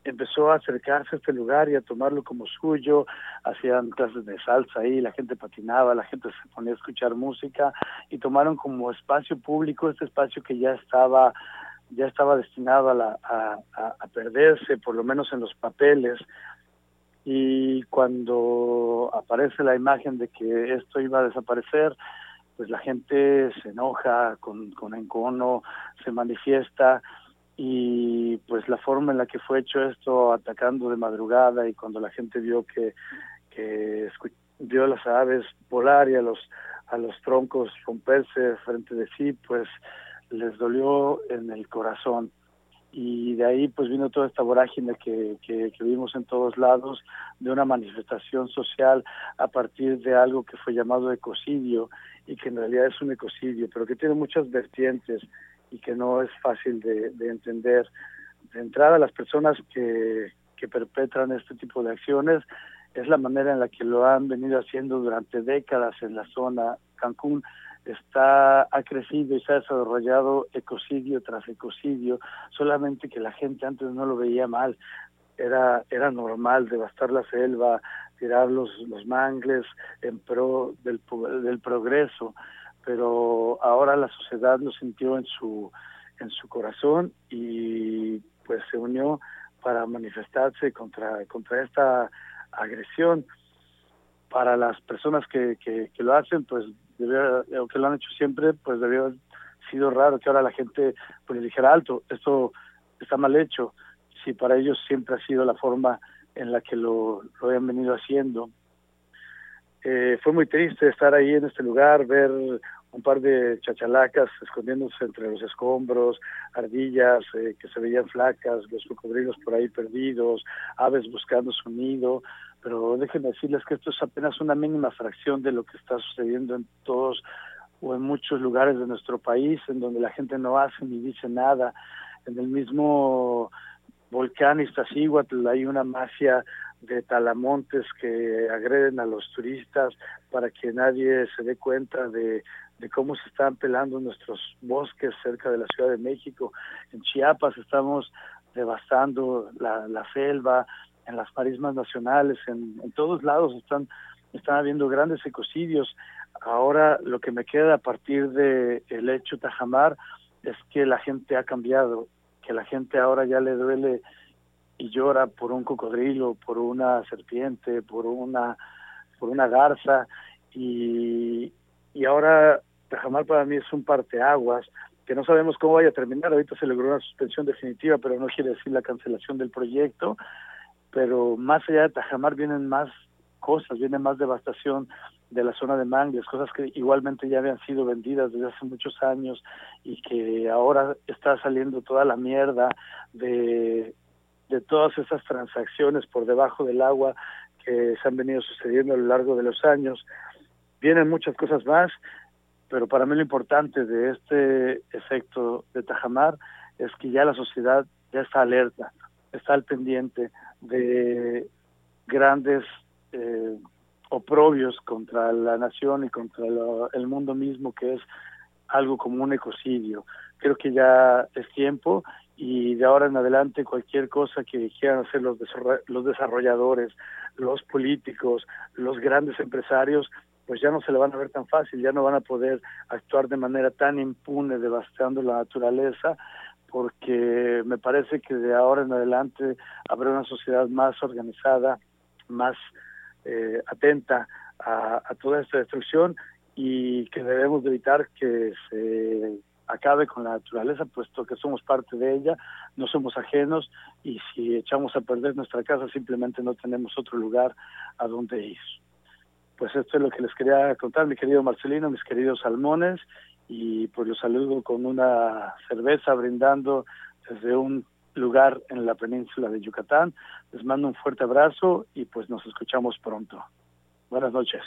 empezó a acercarse a este lugar y a tomarlo como suyo, hacían clases de salsa ahí, la gente patinaba, la gente se ponía a escuchar música y tomaron como espacio público este espacio que ya estaba ya estaba destinado a, la, a, a perderse, por lo menos en los papeles, y cuando aparece la imagen de que esto iba a desaparecer, pues la gente se enoja con, con encono, se manifiesta, y pues la forma en la que fue hecho esto atacando de madrugada y cuando la gente vio que que vio a las aves volar y a los a los troncos romperse frente de sí pues les dolió en el corazón y de ahí pues vino toda esta vorágine que, que, vimos en todos lados de una manifestación social a partir de algo que fue llamado ecocidio y que en realidad es un ecocidio pero que tiene muchas vertientes y que no es fácil de, de entender. De entrada, las personas que, que perpetran este tipo de acciones es la manera en la que lo han venido haciendo durante décadas en la zona. Cancún está ha crecido y se ha desarrollado ecocidio tras ecocidio, solamente que la gente antes no lo veía mal. Era era normal devastar la selva, tirar los, los mangles en pro del, del progreso pero ahora la sociedad lo sintió en su en su corazón y pues se unió para manifestarse contra contra esta agresión para las personas que, que, que lo hacen pues debió, o que lo han hecho siempre pues debió haber sido raro que ahora la gente pues dijera alto esto está mal hecho si para ellos siempre ha sido la forma en la que lo, lo habían venido haciendo. Eh, fue muy triste estar ahí en este lugar, ver un par de chachalacas escondiéndose entre los escombros, ardillas eh, que se veían flacas, los cocodrilos por ahí perdidos, aves buscando su nido, pero déjenme decirles que esto es apenas una mínima fracción de lo que está sucediendo en todos o en muchos lugares de nuestro país, en donde la gente no hace ni dice nada. En el mismo volcán Iztaccíhuatl hay una mafia de talamontes que agreden a los turistas para que nadie se dé cuenta de, cómo se están pelando nuestros bosques cerca de la Ciudad de México. En Chiapas estamos devastando la selva, en las marismas nacionales, en, todos lados están, están habiendo grandes ecocidios. Ahora lo que me queda a partir de el hecho Tajamar es que la gente ha cambiado, que la gente ahora ya le duele y llora por un cocodrilo, por una serpiente, por una por una garza y, y ahora Tajamar para mí es un parteaguas que no sabemos cómo vaya a terminar. Ahorita se logró una suspensión definitiva, pero no quiere decir la cancelación del proyecto. Pero más allá de Tajamar vienen más cosas, viene más devastación de la zona de Mangles, cosas que igualmente ya habían sido vendidas desde hace muchos años y que ahora está saliendo toda la mierda de de todas esas transacciones por debajo del agua que se han venido sucediendo a lo largo de los años. Vienen muchas cosas más, pero para mí lo importante de este efecto de Tajamar es que ya la sociedad ya está alerta, está al pendiente de grandes eh, oprobios contra la nación y contra el mundo mismo, que es algo como un ecocidio. Creo que ya es tiempo y de ahora en adelante cualquier cosa que quieran hacer los, los desarrolladores, los políticos, los grandes empresarios, pues ya no se le van a ver tan fácil, ya no van a poder actuar de manera tan impune devastando la naturaleza, porque me parece que de ahora en adelante habrá una sociedad más organizada, más eh, atenta a, toda esta destrucción y que debemos evitar que se acabe con la naturaleza, puesto que somos parte de ella, no somos ajenos y si echamos a perder nuestra casa simplemente no tenemos otro lugar a donde ir. Pues esto es lo que les quería contar, mi querido Marcelino, mis queridos salmones, y pues los saludo con una cerveza brindando desde un lugar en la península de Yucatán. Les mando un fuerte abrazo y pues nos escuchamos pronto. Buenas noches.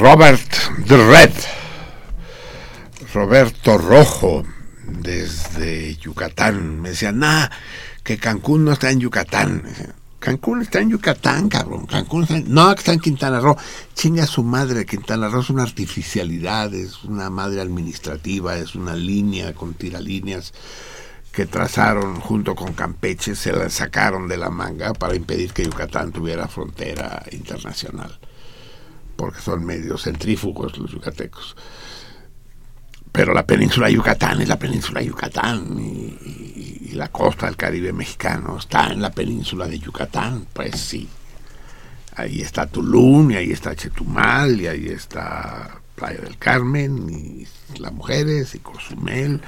Robert the Red, Roberto Rojo, desde Yucatán. Me decían, nah, que Cancún no está en Yucatán. Cancún está en Yucatán, cabrón. Cancún está en... No, está en Quintana Roo. Chinga su madre, Quintana Roo es una artificialidad, es una madre administrativa, es una línea con tiralíneas que trazaron junto con Campeche, se la sacaron de la manga para impedir que Yucatán tuviera frontera internacional porque son medio centrífugos los yucatecos. Pero la península de Yucatán es la península de Yucatán y, y- y la costa del Caribe mexicano está en la península de Yucatán, pues sí. Ahí está Tulum y ahí está Chetumal y ahí está Playa del Carmen y Las Mujeres y Cozumel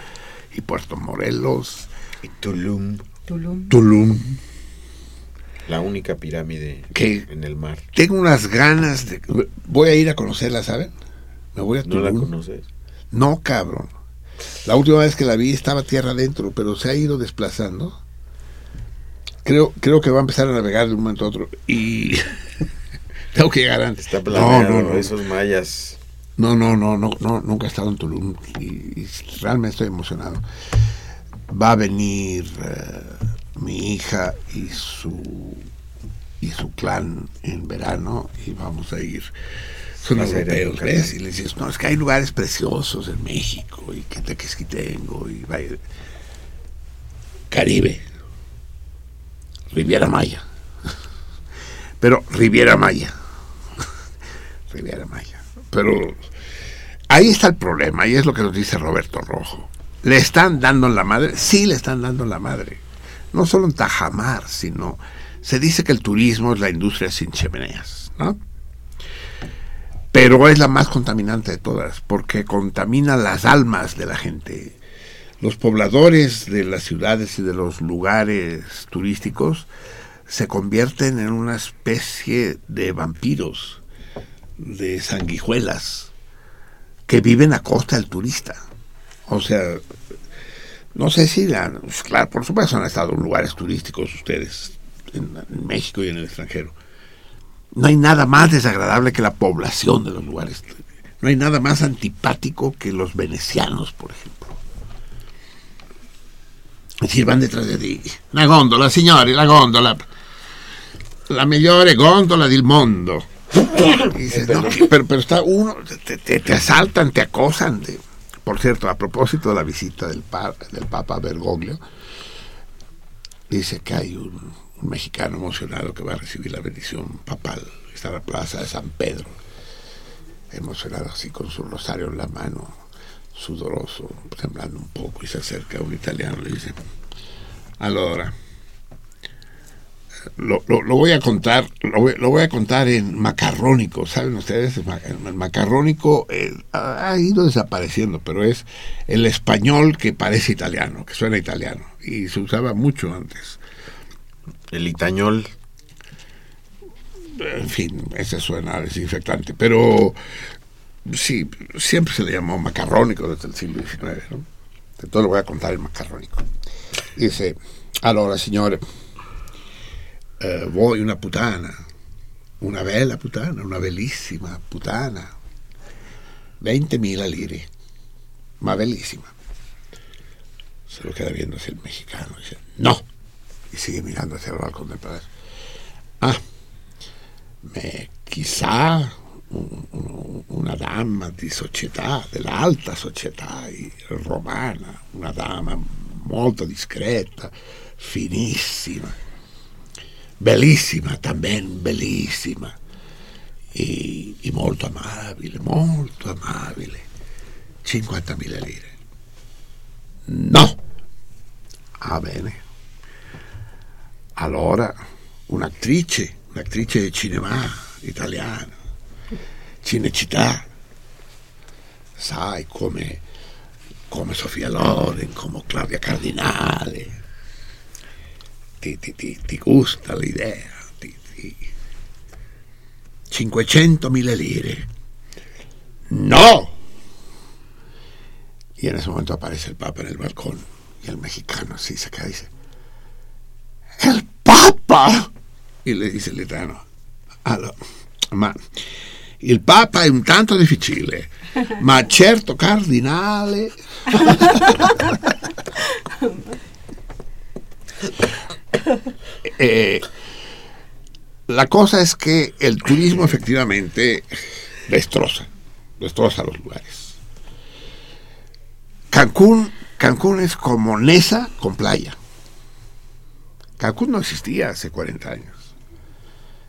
y Puerto Morelos. Y Tulum, Tulum. Tulum. La única pirámide en el mar. Tengo unas ganas de... Voy a ir a conocerla, ¿saben? Me voy a ¿No la conoces? No, cabrón. La última vez que la vi estaba tierra adentro, pero se ha ido desplazando. Creo, creo que va a empezar a navegar de un momento a otro. Y tengo que llegar antes. Está no, planeado, no, no, esos mayas. no, no, no, no, no, nunca he estado en Tulum y, y realmente estoy emocionado. Va a venir eh, mi hija y su y su clan en verano y vamos a ir. Son a europeos. Y les dices, no, es que hay lugares preciosos en México y que te que tengo y vaya. Caribe. Riviera Maya. Pero Riviera Maya. Riviera Maya. Pero ahí está el problema, y es lo que nos dice Roberto Rojo. ¿Le están dando en la madre? Sí, le están dando en la madre. No solo en Tajamar, sino se dice que el turismo es la industria sin chimeneas, ¿no? Pero es la más contaminante de todas, porque contamina las almas de la gente. Los pobladores de las ciudades y de los lugares turísticos se convierten en una especie de vampiros, de sanguijuelas, que viven a costa del turista. O sea, no sé si, la, pues, claro, por supuesto han estado en lugares turísticos ustedes, en, en México y en el extranjero. No hay nada más desagradable que la población de los lugares. No hay nada más antipático que los venecianos, por ejemplo. Es decir, van detrás de ti. La góndola, signori, la góndola. La migliore góndola del mundo. Y dices, no, pero, pero está uno, te, te- te asaltan, te acosan. te- Por cierto, a propósito de la visita del, pa- del Papa Bergoglio, dice que hay un, un mexicano emocionado que va a recibir la bendición papal. Está en la plaza de San Pedro, emocionado así con su rosario en la mano, sudoroso, temblando un poco, y se acerca a un italiano y le dice, allora, lo, lo- lo voy a contar, lo voy, lo voy a contar en macarrónico, ¿saben ustedes? El, ma- el macarrónico eh, ha, ido desapareciendo, pero es el español que parece italiano, que suena italiano, y se usaba mucho antes. El itañol. En fin, ese suena desinfectante, pero sí, siempre se le llamó macarrónico desde el siglo XIX, ¿no? Entonces lo voy a contar en macarrónico. Dice, allora signore, eh, vuoi una putana, una bella putana, una bellissima putana, 20.000 lire, ma bellissima. Se lo queda viendo hacia el mexicano, dice, no, y sigue mirando hacia el balcón del palacio. Ah, me, chissà un- un- una dama di società, dell'alta società romana, una dama molto discreta, finissima, bellissima, también bellissima, e, e molto amabile, molto amabile, 50.000 lire. No! Ah, bene. Allora, un'attrice, un'attrice di cinema italiana, Cinecittà, sai, come, come Sofia Loren, come Claudia Cardinale. Ti, ti, ti, ti gusta l'idea? Ti, ti... 500.000 lire. ¡No! Y en ese momento aparece el Papa en el balcón y el mexicano así se queda y dice, ¡El Papa! Y le dice el italiano, ma il Papa è un tanto difficile, ma certo cardinale... Eh, la cosa es que el turismo efectivamente destroza, destroza los lugares. Cancún, Cancún es como Nesa con playa. Cancún no existía hace 40 años.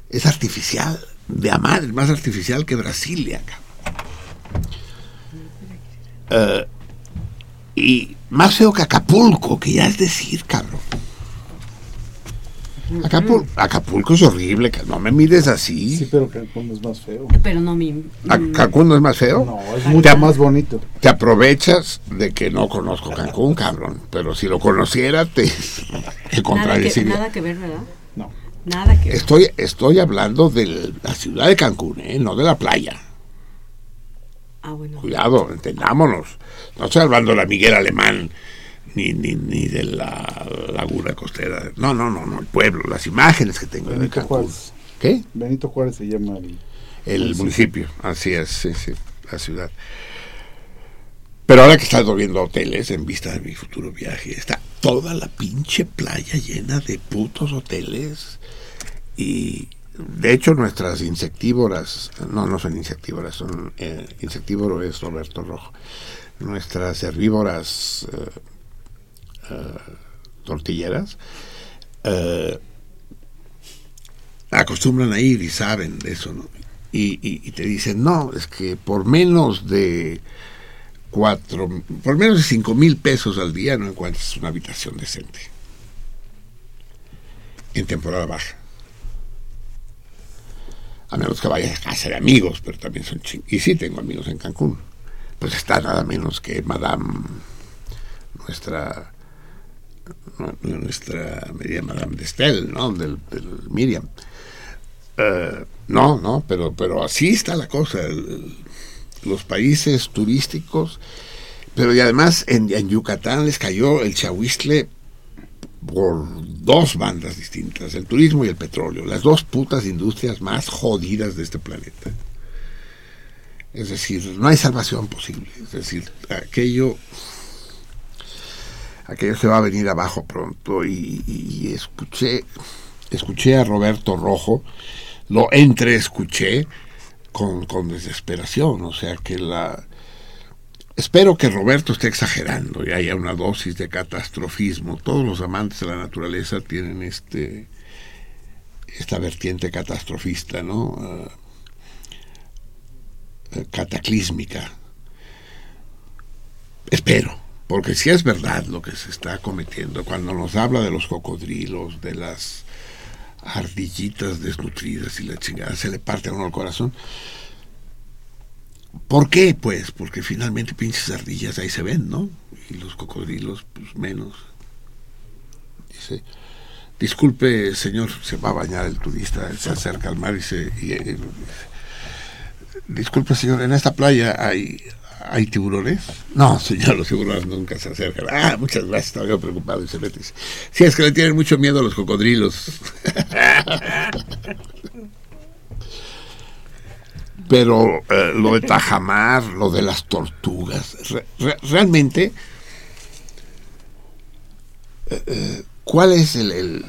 Es artificial, de a madre, más artificial que Brasilia. Eh, y más feo que Acapulco, que ya es decir, cabrón. Acapulco, Acapulco es horrible, no me mires así. Sí, pero Cancún es más feo. Pero no mi. ¿A- ¿Cancún no es más feo? No, es mucho más bonito. Te aprovechas de que no conozco Cancún, cabrón. Pero si lo conociera, te, te Nada que, contradeciría. nada que ver, ¿verdad? No. Nada que ver. Estoy, estoy hablando de la ciudad de Cancún, ¿eh? no de la playa. Ah, bueno. Cuidado, entendámonos. No estoy hablando de la Miguel Alemán ni, ni, ni de la Laguna Costera. No, no, no, no, el pueblo, las imágenes que tengo de Benito Cancún. Juárez. ¿Qué? Benito Juárez se llama el... El municipio, así es, sí, sí, la ciudad. Pero ahora que estás volviendo a hoteles en vista de mi futuro viaje, está toda la pinche playa llena de putos hoteles y de hecho nuestras insectívoras, no, no son insectívoras, son eh, insectívoro es Roberto Rojo. Nuestras herbívoras eh, eh, tortilleras eh, acostumbran a ir y saben de eso. Y, y- te dicen, no, es que por menos de cuatro, por menos de cinco mil pesos al día no encuentras una habitación decente. En temporada baja. A menos que vayas a de amigos, pero también son ching... Y sí tengo amigos en Cancún. Pues está nada menos que Madame, nuestra nu- nuestra Madame de Estel, ¿no? Del, Miriam. Eh, no, no, pero, pero así está la cosa. los países turísticos, pero y además en, en Yucatán les cayó el chahuistle por dos bandas distintas, el turismo y el petróleo, las dos putas industrias más jodidas de este planeta. Es decir, no hay salvación posible. Es decir, aquello aquello se va a venir abajo pronto y, escuché escuché a Roberto Rojo lo entreescuché con, con desesperación o sea que la espero que Roberto esté exagerando y haya una dosis de catastrofismo. Todos los amantes de la naturaleza tienen este esta vertiente catastrofista no eh, cataclísmica. Espero porque si es verdad lo que se está cometiendo, cuando nos habla de los cocodrilos, de las ardillitas desnutridas y la chingada, se le parte a uno el corazón. ¿Por qué? Pues porque finalmente pinches ardillas ahí se ven, ¿no? Y los cocodrilos, pues menos. Dice, disculpe, señor, se va a bañar el turista, se acerca al mar y se... disculpe, señor, en esta playa hay, hay tiburones. No, señor, los tiburones nunca se acercan. Ah, muchas gracias, estaba yo preocupado y se mete. Sí, es que le tienen mucho miedo a los cocodrilos. Pero eh, lo de Tajamar, lo de las tortugas, re- re- realmente, eh, eh, ¿cuál es el, el,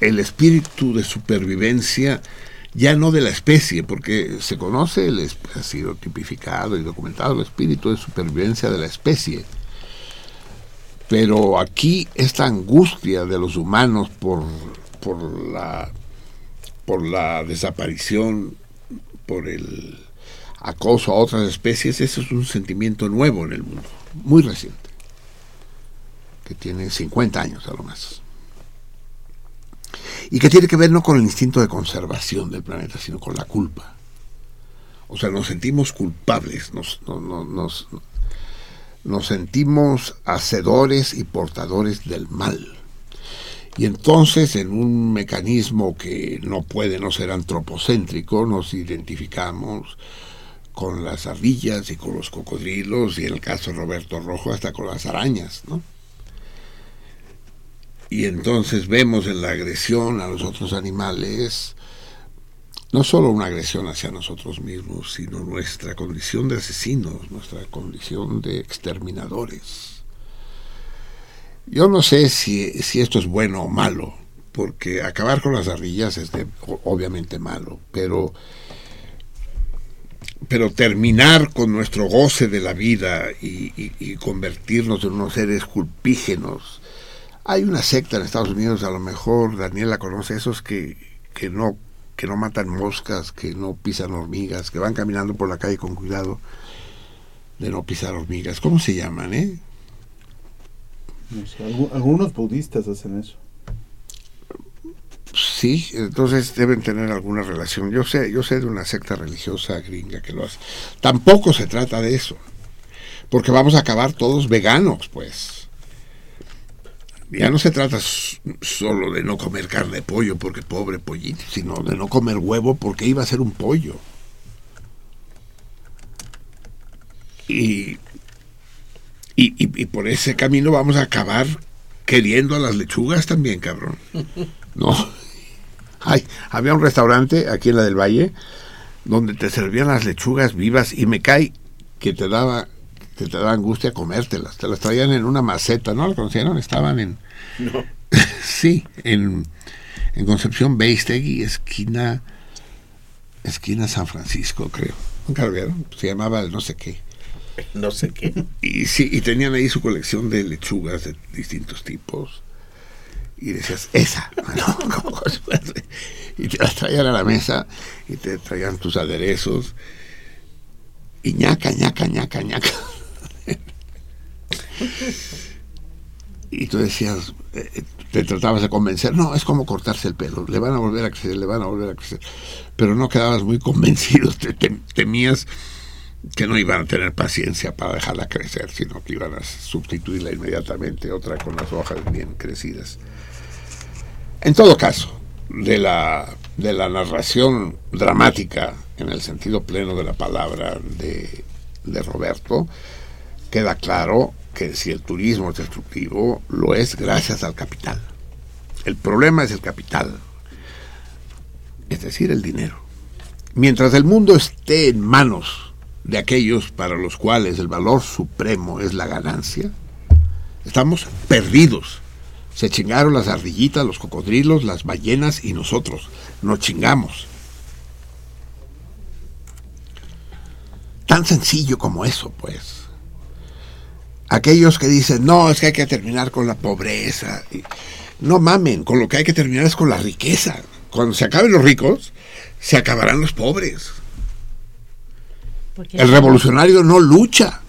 el espíritu de supervivencia? Ya no de la especie, porque se conoce, el ha sido tipificado y documentado el espíritu de supervivencia de la especie. Pero aquí esta angustia de los humanos por, por, la, por la desaparición, por el acoso a otras especies, eso es un sentimiento nuevo en el mundo, muy reciente, que tiene 50 años a lo más y que tiene que ver no con el instinto de conservación del planeta, sino con la culpa. O sea, nos sentimos culpables, nos, no- no- nos, nos sentimos hacedores y portadores del mal. Y entonces, en un mecanismo que no puede no ser antropocéntrico, nos identificamos con las ardillas y con los cocodrilos, y en el caso de Roberto Rojo, hasta con las arañas, ¿no? Y entonces vemos en la agresión a los otros animales no solo una agresión hacia nosotros mismos, sino nuestra condición de asesinos, nuestra condición de exterminadores. Yo no sé si, si esto es bueno o malo, porque acabar con las ardillas es obviamente malo, pero, pero terminar con nuestro goce de la vida y convertirnos en unos seres culpígenos, hay una secta en Estados Unidos, a lo mejor Daniel la conoce, esos que, que no que no matan moscas, que no pisan hormigas, que van caminando por la calle con cuidado de no pisar hormigas. ¿Cómo se llaman, eh? No sé, algu- algunos budistas hacen eso. Sí, entonces deben tener alguna relación. Yo sé, yo sé de una secta religiosa gringa que lo hace. Tampoco se trata de eso, porque vamos a acabar todos veganos, pues. Ya no se trata solo de no comer carne de pollo porque pobre pollito, sino de no comer huevo porque iba a ser un pollo. Y, y, y- y por ese camino vamos a acabar queriendo a las lechugas también, cabrón. No. Ay, había un restaurante aquí en la del Valle donde te servían las lechugas vivas y me cae que te daba que te daba angustia comértelas. Te las traían en una maceta, ¿no? ¿Lo conocieron? Estaban en... No. sí, en, en Concepción Beistegui, esquina esquina San Francisco, creo. ¿Nunca lo vieron? Se llamaba el no sé qué. No sé qué. Y sí, y tenían ahí su colección de lechugas de distintos tipos. Y decías, esa. No, ¿cómo? Y te las traían a la mesa y te traían tus aderezos. Y ñaca, ñaca, ñaca, ñaca. Y tú decías, eh, eh, te tratabas de convencer, no, es como cortarse el pelo, le van a volver a crecer, le van a volver a crecer. Pero no quedabas muy convencido, te- te- temías que no iban a tener paciencia para dejarla crecer, sino que iban a sustituirla inmediatamente, otra con las hojas bien crecidas. En todo caso, de la, de la narración dramática, en el sentido pleno de la palabra de, de Roberto, queda claro que si el turismo es destructivo, lo es gracias al capital. El problema es el capital, es decir, el dinero. Mientras el mundo esté en manos de aquellos para los cuales el valor supremo es la ganancia, estamos perdidos. Se chingaron las ardillitas, los cocodrilos, las ballenas y nosotros. Nos chingamos. Tan sencillo como eso, pues. Aquellos que dicen, no, es que hay que terminar con la pobreza. No mamen, con lo que hay que terminar es con la riqueza. Cuando se acaben los ricos, se acabarán los pobres. El revolucionario no lucha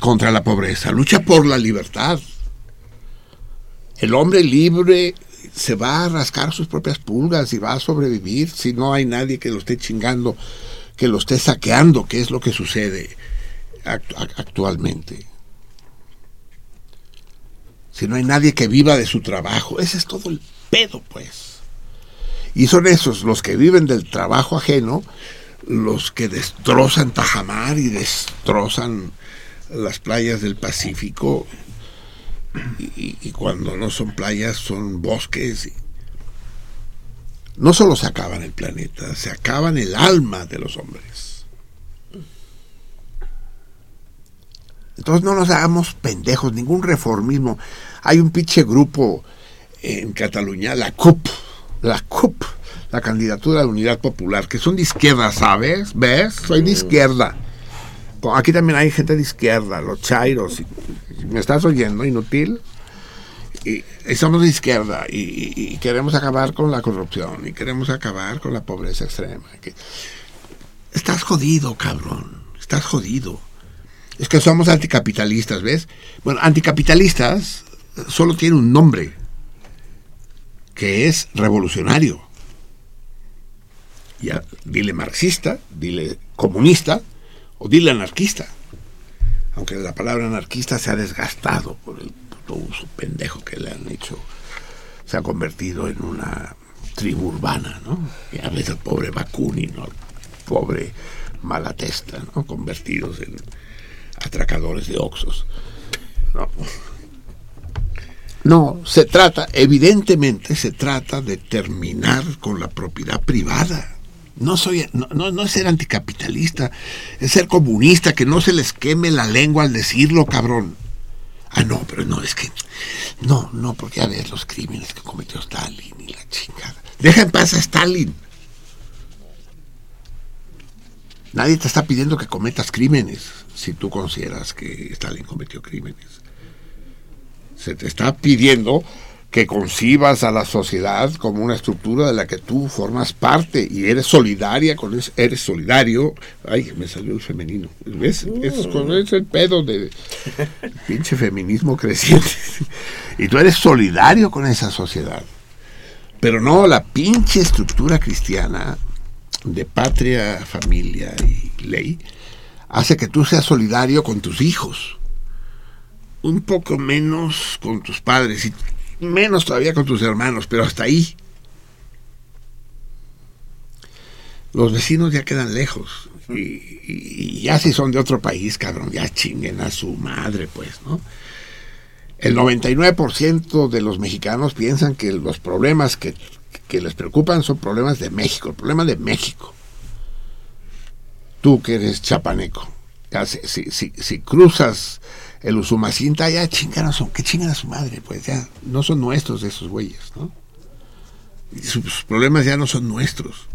contra la pobreza, lucha por la libertad. El hombre libre se va a rascar sus propias pulgas y va a sobrevivir si no hay nadie que lo esté chingando, que lo esté saqueando, que es lo que sucede actu- ac- actualmente. Si no hay nadie que viva de su trabajo, ese es todo el pedo, pues. Y son esos los que viven del trabajo ajeno, los que destrozan Tajamar y destrozan las playas del Pacífico. Y, cuando no son playas, son bosques. No solo se acaban el planeta, se acaban el alma de los hombres. Entonces no nos hagamos pendejos, ningún reformismo. Hay un pinche grupo en Cataluña, la CUP, la CUP, la candidatura de la Unidad Popular, que son de izquierda, ¿sabes? ¿Ves? Soy de izquierda. Aquí también hay gente de izquierda, los chairos. y- y ¿Me estás oyendo, inútil? Y, y somos de izquierda y, queremos acabar con la corrupción y queremos acabar con la pobreza extrema. que- Estás jodido, cabrón. Estás jodido. Es que somos anticapitalistas, ¿ves? Bueno, anticapitalistas solo tiene un nombre, que es revolucionario. Ya, dile marxista, dile comunista o dile anarquista. Aunque la palabra anarquista se ha desgastado por el puto uso pendejo que le han hecho. Se ha convertido en una tribu urbana, ¿no? Y a veces el pobre Bakunin, ¿no? El pobre Malatesta, ¿no? Convertidos en atracadores de oxos. No. No, se trata, evidentemente se trata de terminar con la propiedad privada. No soy, no, no, no es ser anticapitalista, es ser comunista, que no se les queme la lengua al decirlo, cabrón. Ah, no, pero no, es que. No, no, porque a ver los crímenes que cometió Stalin y la chingada. Deja en paz a Stalin. Nadie te está pidiendo que cometas crímenes si tú consideras que Stalin cometió crímenes. Se te está pidiendo que concibas a la sociedad como una estructura de la que tú formas parte y eres solidaria con eso, eres solidario. Ay, me salió el femenino. ¿Ves? Es, con- es el pedo de pinche feminismo creciente. Y tú eres solidario con esa sociedad. Pero no, la pinche estructura cristiana de patria, familia y ley hace que tú seas solidario con tus hijos. Un poco menos con tus padres y menos todavía con tus hermanos, pero hasta ahí. los vecinos ya quedan lejos. Y, ya si son de otro país, cabrón, ya chinguen a su madre, pues, ¿no? El 99% de los mexicanos piensan que los problemas que les preocupan son problemas de México, el problema de México. Tú que eres chapaneco, si, si, si, cruzas el Usumacinta, ya su, que chingan a su madre, pues ya no son nuestros esos güeyes, ¿no? Sus problemas ya no son nuestros.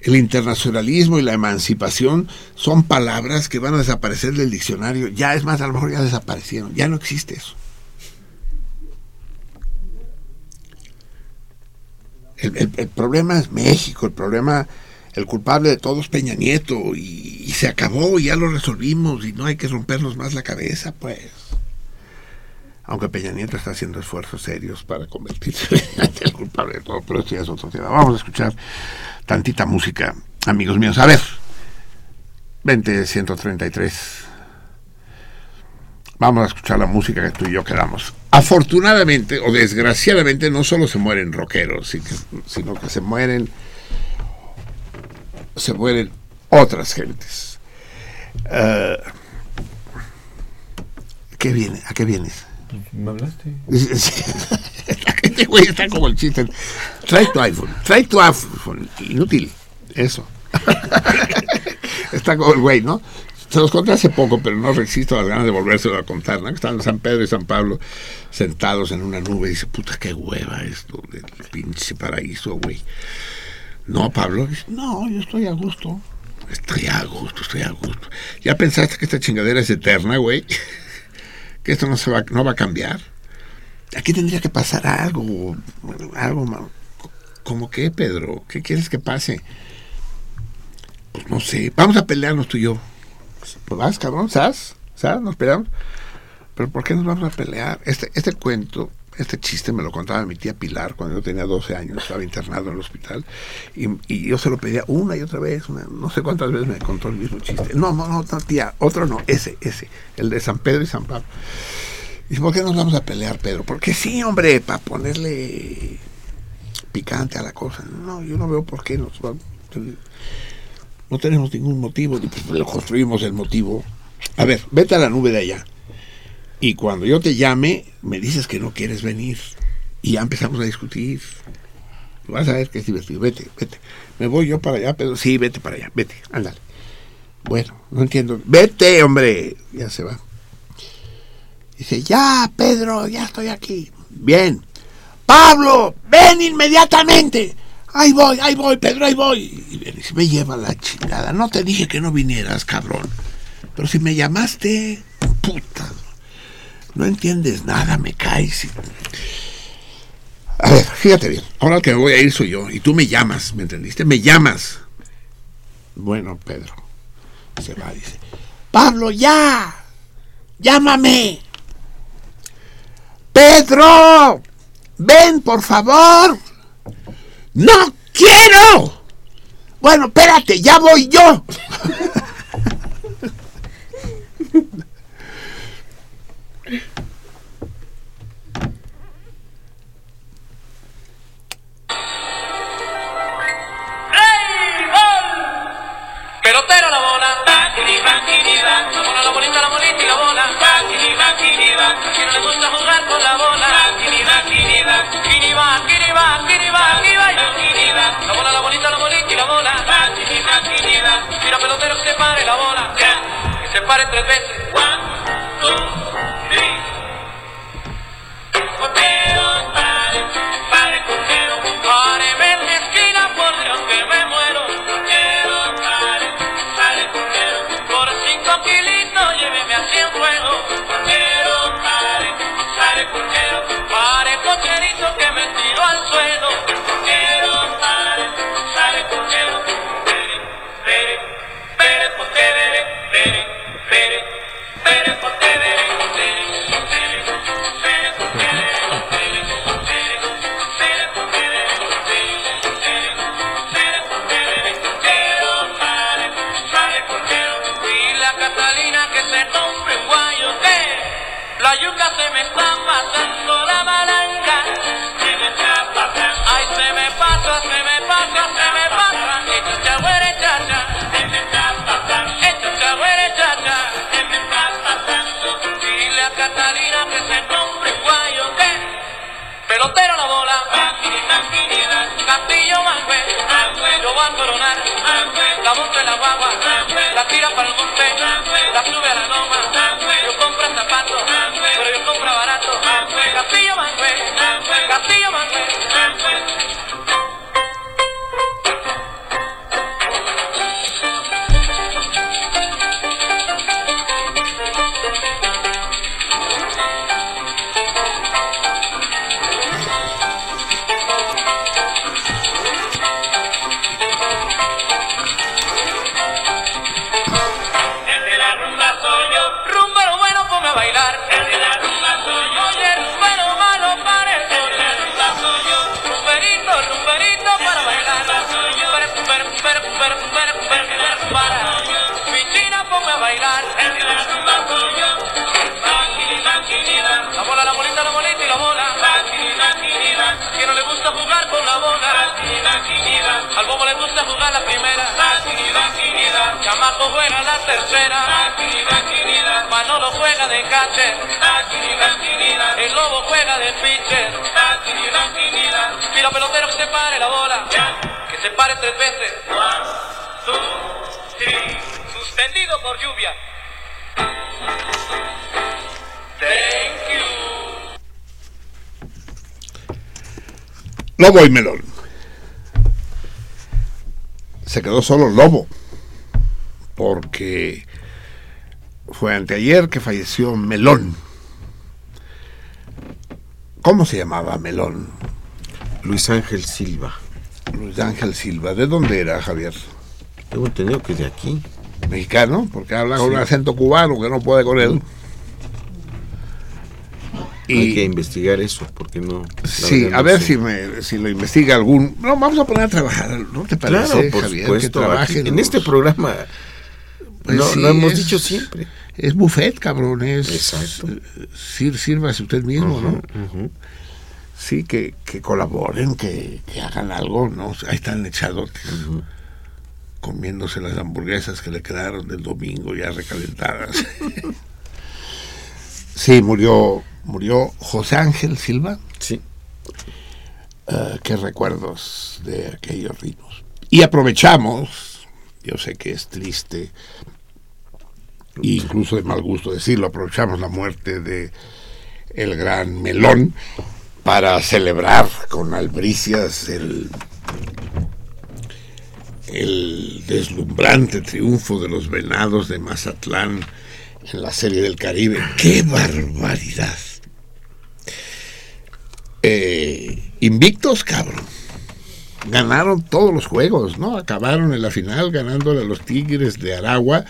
El internacionalismo y la emancipación son palabras que van a desaparecer del diccionario. Ya es más, a lo mejor ya desaparecieron. Ya no existe eso. El- el problema es México, el problema, el culpable de todo es Peña Nieto y, se acabó y ya lo resolvimos y no hay que rompernos más la cabeza, pues. Aunque Peña Nieto está haciendo esfuerzos serios para convertirse en el culpable de todo, pero esto ya es otro tema. Vamos a escuchar tantita música, amigos míos. A ver, 20 133. Vamos a escuchar la música que tú y yo queramos. Afortunadamente o desgraciadamente no solo se mueren rockeros, sino que se mueren se mueren otras gentes. Eh, ¿Qué viene? ¿A qué vienes? ¿Me hablaste? Este güey está como el chiste. Trae tu iPhone. Trae tu iPhone. Inútil. Eso. está como el güey, ¿no? Se los conté hace poco, pero no resisto las ganas de volvérselo a contar, ¿no? Están San Pedro y San Pablo sentados en una nube y dice, puta, qué hueva esto del pinche paraíso, güey. No, Pablo. No, yo estoy a gusto. Estoy a gusto, estoy a gusto. ¿Ya pensaste que esta chingadera es eterna, güey? que esto no, se va, no va a cambiar. Aquí tendría que pasar algo, algo ¿Cómo qué, Pedro? ¿Qué quieres que pase? Pues no sé, vamos a pelearnos tú y yo. Pues vas, cabrón, ¿sabes? ¿Sabes? Nos peleamos. Pero ¿por qué nos vamos a pelear? Este, este cuento, este chiste me lo contaba mi tía Pilar cuando yo tenía 12 años, estaba internado en el hospital, y, y yo se lo pedía una y otra vez, no sé cuántas veces me contó el mismo chiste. No, no, no, tía, otro no, ese, ese, el de San Pedro y San Pablo. Dice, ¿por qué nos vamos a pelear, Pedro? Porque sí, hombre, para ponerle picante a la cosa. No, yo no veo por qué nos vamos. No tenemos ningún motivo. Y pues le construimos el motivo. A ver, vete a la nube de allá. Y cuando yo te llame, me dices que no quieres venir. Y ya empezamos a discutir. Vas a ver que es divertido. Vete, vete. Me voy yo para allá, Pedro. Sí, vete para allá. Vete, ándale. Bueno, no entiendo. Vete, hombre. Ya se va. Dice, ya, Pedro, ya estoy aquí. Bien. Pablo, ven inmediatamente. Ahí voy, ahí voy, Pedro, ahí voy. Y me lleva la chingada. No te dije que no vinieras, cabrón. Pero si me llamaste, puta. No entiendes nada, me caes. A ver, fíjate bien. Ahora el que me voy a ir soy yo. Y tú me llamas, ¿me entendiste? Me llamas. Bueno, Pedro. Se va, dice. Pablo, ya. Llámame. Pedro. Ven, por favor. No quiero. Bueno, espérate, ya voy yo. La bola, la bolita, la bolita y la bola. Baquiri, baquiri, ba. A quien no le gusta jugar con la bola. Ba. Kiri, ba, kiri, ba, kiri, ba, kiri, ba, kiri, ba. La bola, la bolita, la bolita y la bola. Baquiri, baquiri, ba. Mira, pelotero, que se pare la bola. Que se pare tres veces. One, two, three. Portero, pare, pare, portero. Páreme en la esquina, por Dios que me muero. pelotero la bola. Castillo Malve, yo voy a coronar. La monta en la guagua, la tira para el monte, la sube a la loma. Yo compro zapatos, pero yo compro barato. Castillo Malve, Castillo Malve. para, para, para, para, para. A bailar. Al bobo le gusta jugar la primera. Chamaco juega la tercera. Manolo juega de catcher. El lobo juega de pitcher. Pilo pelotero que se pare la bola. Que se pare tres veces. Suspendido por lluvia. Thank you. No voy melón. Se quedó solo Lobo. Porque fue anteayer que falleció Melón. ¿Cómo se llamaba Melón? Luis Ángel Silva. Luis Ángel Silva. ¿De dónde era, Javier? Tengo entendido que de aquí. Mexicano, porque habla con un acento cubano que no puede con él. Hay que investigar eso, porque no. Sí, a no ver sé. si, me, si lo investiga algún. No, vamos a poner a trabajar, ¿no te parece, Claro, por Javier? supuesto. que aquí- trabajen en los- este programa Pues no, sí, no hemos es- dicho siempre. Es buffet, cabrón. Es, Exacto. sir- sírvase usted mismo, ¿no? Sí, que, que colaboren, que, que hagan algo, ¿no? Ahí están echados comiéndose las hamburguesas que le quedaron del domingo ya recalentadas. sí, murió, murió José Ángel Silva. Sí. Eh, qué recuerdos de aquellos ritmos. Y aprovechamos, yo sé que es triste, e incluso de mal gusto decirlo, aprovechamos la muerte de el gran Melón para celebrar con albricias el, el deslumbrante triunfo de los venados de Mazatlán en la Serie del Caribe. ¡Qué barbaridad! Eh, invictos, cabrón. Ganaron todos los juegos, ¿no? Acabaron en la final ganándole a los Tigres de Aragua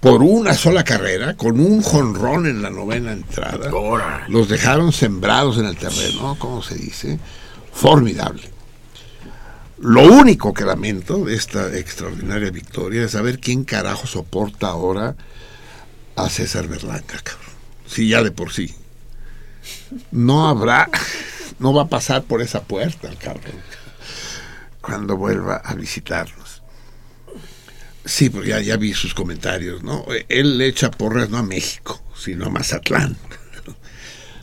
por una sola carrera, con un jonrón en la novena entrada. Los dejaron sembrados en el terreno, ¿cómo se dice? Formidable. Lo único que lamento de esta extraordinaria victoria es saber quién carajo soporta ahora a César Berlanga, cabrón. Sí, ya de por sí. No habrá, no va a pasar por esa puerta el cabrón cuando vuelva a visitarnos. Sí, porque ya, vi sus comentarios, ¿no? Él le echa porras no a México, sino a Mazatlán.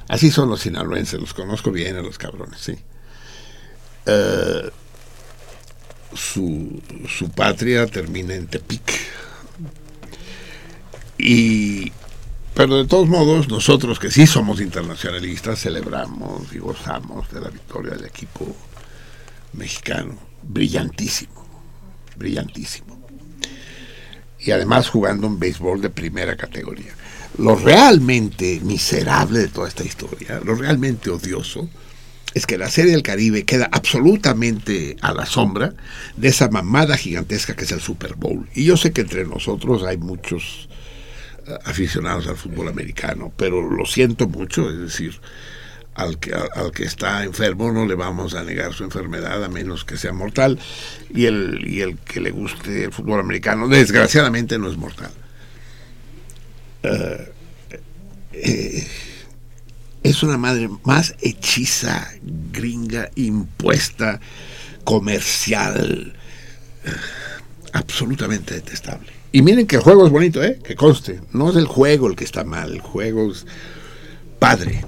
Así son los sinaloenses, los conozco bien a los cabrones, sí. Eh, su, su patria termina en Tepic. Y, pero de todos modos, nosotros que sí somos internacionalistas, celebramos y gozamos de la victoria del equipo mexicano. Brillantísimo, brillantísimo. Y además jugando un béisbol de primera categoría. Lo realmente miserable de toda esta historia, lo realmente odioso, es que la Serie del Caribe queda absolutamente a la sombra de esa mamada gigantesca que es el Super Bowl. Y yo sé que entre nosotros hay muchos aficionados al fútbol americano, pero lo siento mucho, es decir, al que, está enfermo no le vamos a negar su enfermedad a menos que sea mortal y el, y el que le guste el fútbol americano desgraciadamente no es mortal. Eh, eh, es una madre más hechiza, gringa, impuesta, comercial, eh, absolutamente detestable. Y miren que el juego es bonito, ¿eh? Que conste. No es el juego el que está mal, el juego es padre.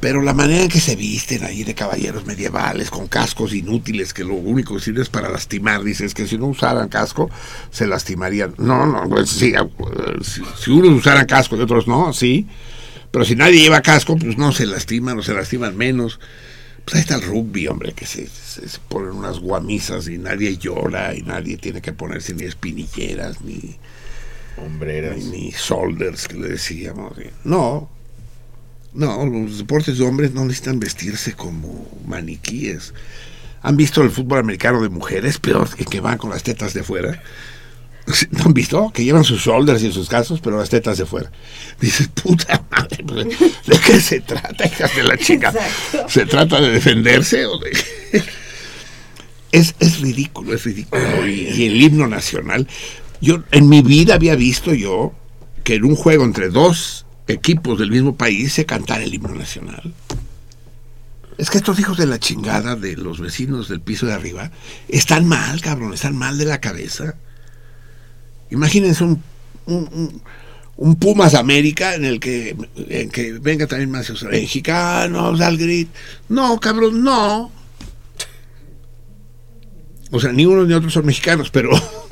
Pero la manera en que se visten ahí de caballeros medievales con cascos inútiles que lo único que sirve es para lastimar, dices que si no usaran casco se lastimarían. No, no, pues sí, si, si unos usaran casco y otros no, sí. Pero si nadie lleva casco, pues no se lastiman o se lastiman menos. Pues ahí está el rugby, hombre, que se, se- se ponen unas guamisas y nadie llora y nadie tiene que ponerse ni espinilleras ni Hombreras. ni, ni shoulders que le decíamos. No, no, los deportes de hombres no necesitan vestirse como maniquíes. ¿Han visto el fútbol americano de mujeres peor que, que van con las tetas de fuera? ¿No han visto? Que llevan sus shoulders y sus casos, pero las tetas de fuera. Dices, puta madre, pues, ¿de qué se trata, hijas de la chica? Exacto. ¿Se trata de defenderse o de.? Es, es ridículo, es ridículo. Y, y el himno nacional. Yo en mi vida había visto yo que en un juego entre dos equipos del mismo país se cantara el himno nacional. Es que estos hijos de la chingada de los vecinos del piso de arriba están mal, cabrón, están mal de la cabeza. Imagínense un un, un- un Pumas América en el que, en que venga también más mexicanos al grito. No, cabrón, no. O sea, ni uno ni otro son mexicanos, pero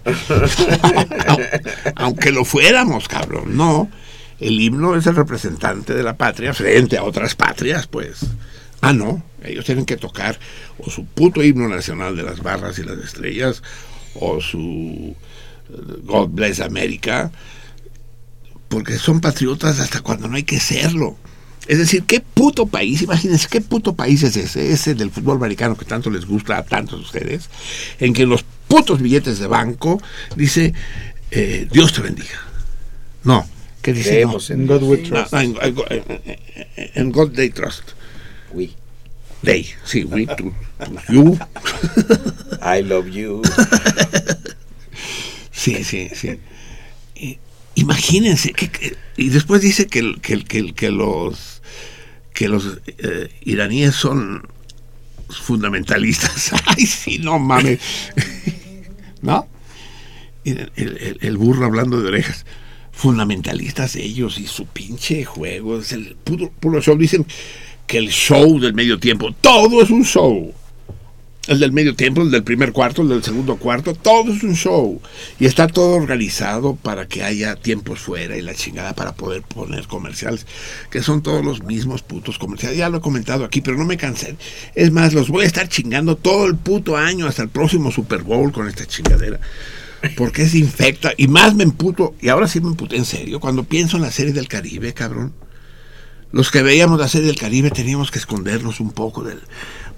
aunque lo fuéramos, cabrón, no. El himno es el representante de la patria frente a otras patrias, pues. Ah, no, ellos tienen que tocar o su puto himno nacional de las barras y las estrellas, o su God Bless America, porque son patriotas hasta cuando no hay que serlo. Es decir, ¿qué puto país, imagínense, qué puto país es ese, ese del fútbol americano que tanto les gusta a tantos de ustedes, en que en los putos billetes de banco dice, eh, Dios te bendiga. No, ¿qué dice? No. en In God we trust. En, en- en God they trust. We. They, sí, we, tú, you. I love you. Sí, sí, sí. Eh, imagínense, que, y después dice que, que, los que los eh, iraníes son fundamentalistas. Ay, sí, no mames. ¿No? El burro hablando de orejas. Fundamentalistas ellos y su pinche juego. Es el puro, puro show. Dicen que el show del medio tiempo, todo es un show. El del medio tiempo, el del primer cuarto, el del segundo cuarto, todo es un show. Y está todo organizado para que haya tiempos fuera y la chingada para poder poner comerciales, que son todos los mismos putos comerciales. Ya lo he comentado aquí, pero no me cansé. Es más, los voy a estar chingando todo el puto año hasta el próximo Super Bowl con esta chingadera. Porque es infecta. Y más me emputo, y ahora sí me emputé en serio, cuando pienso en la serie del Caribe, cabrón. Los que veíamos la serie del Caribe teníamos que escondernos un poco del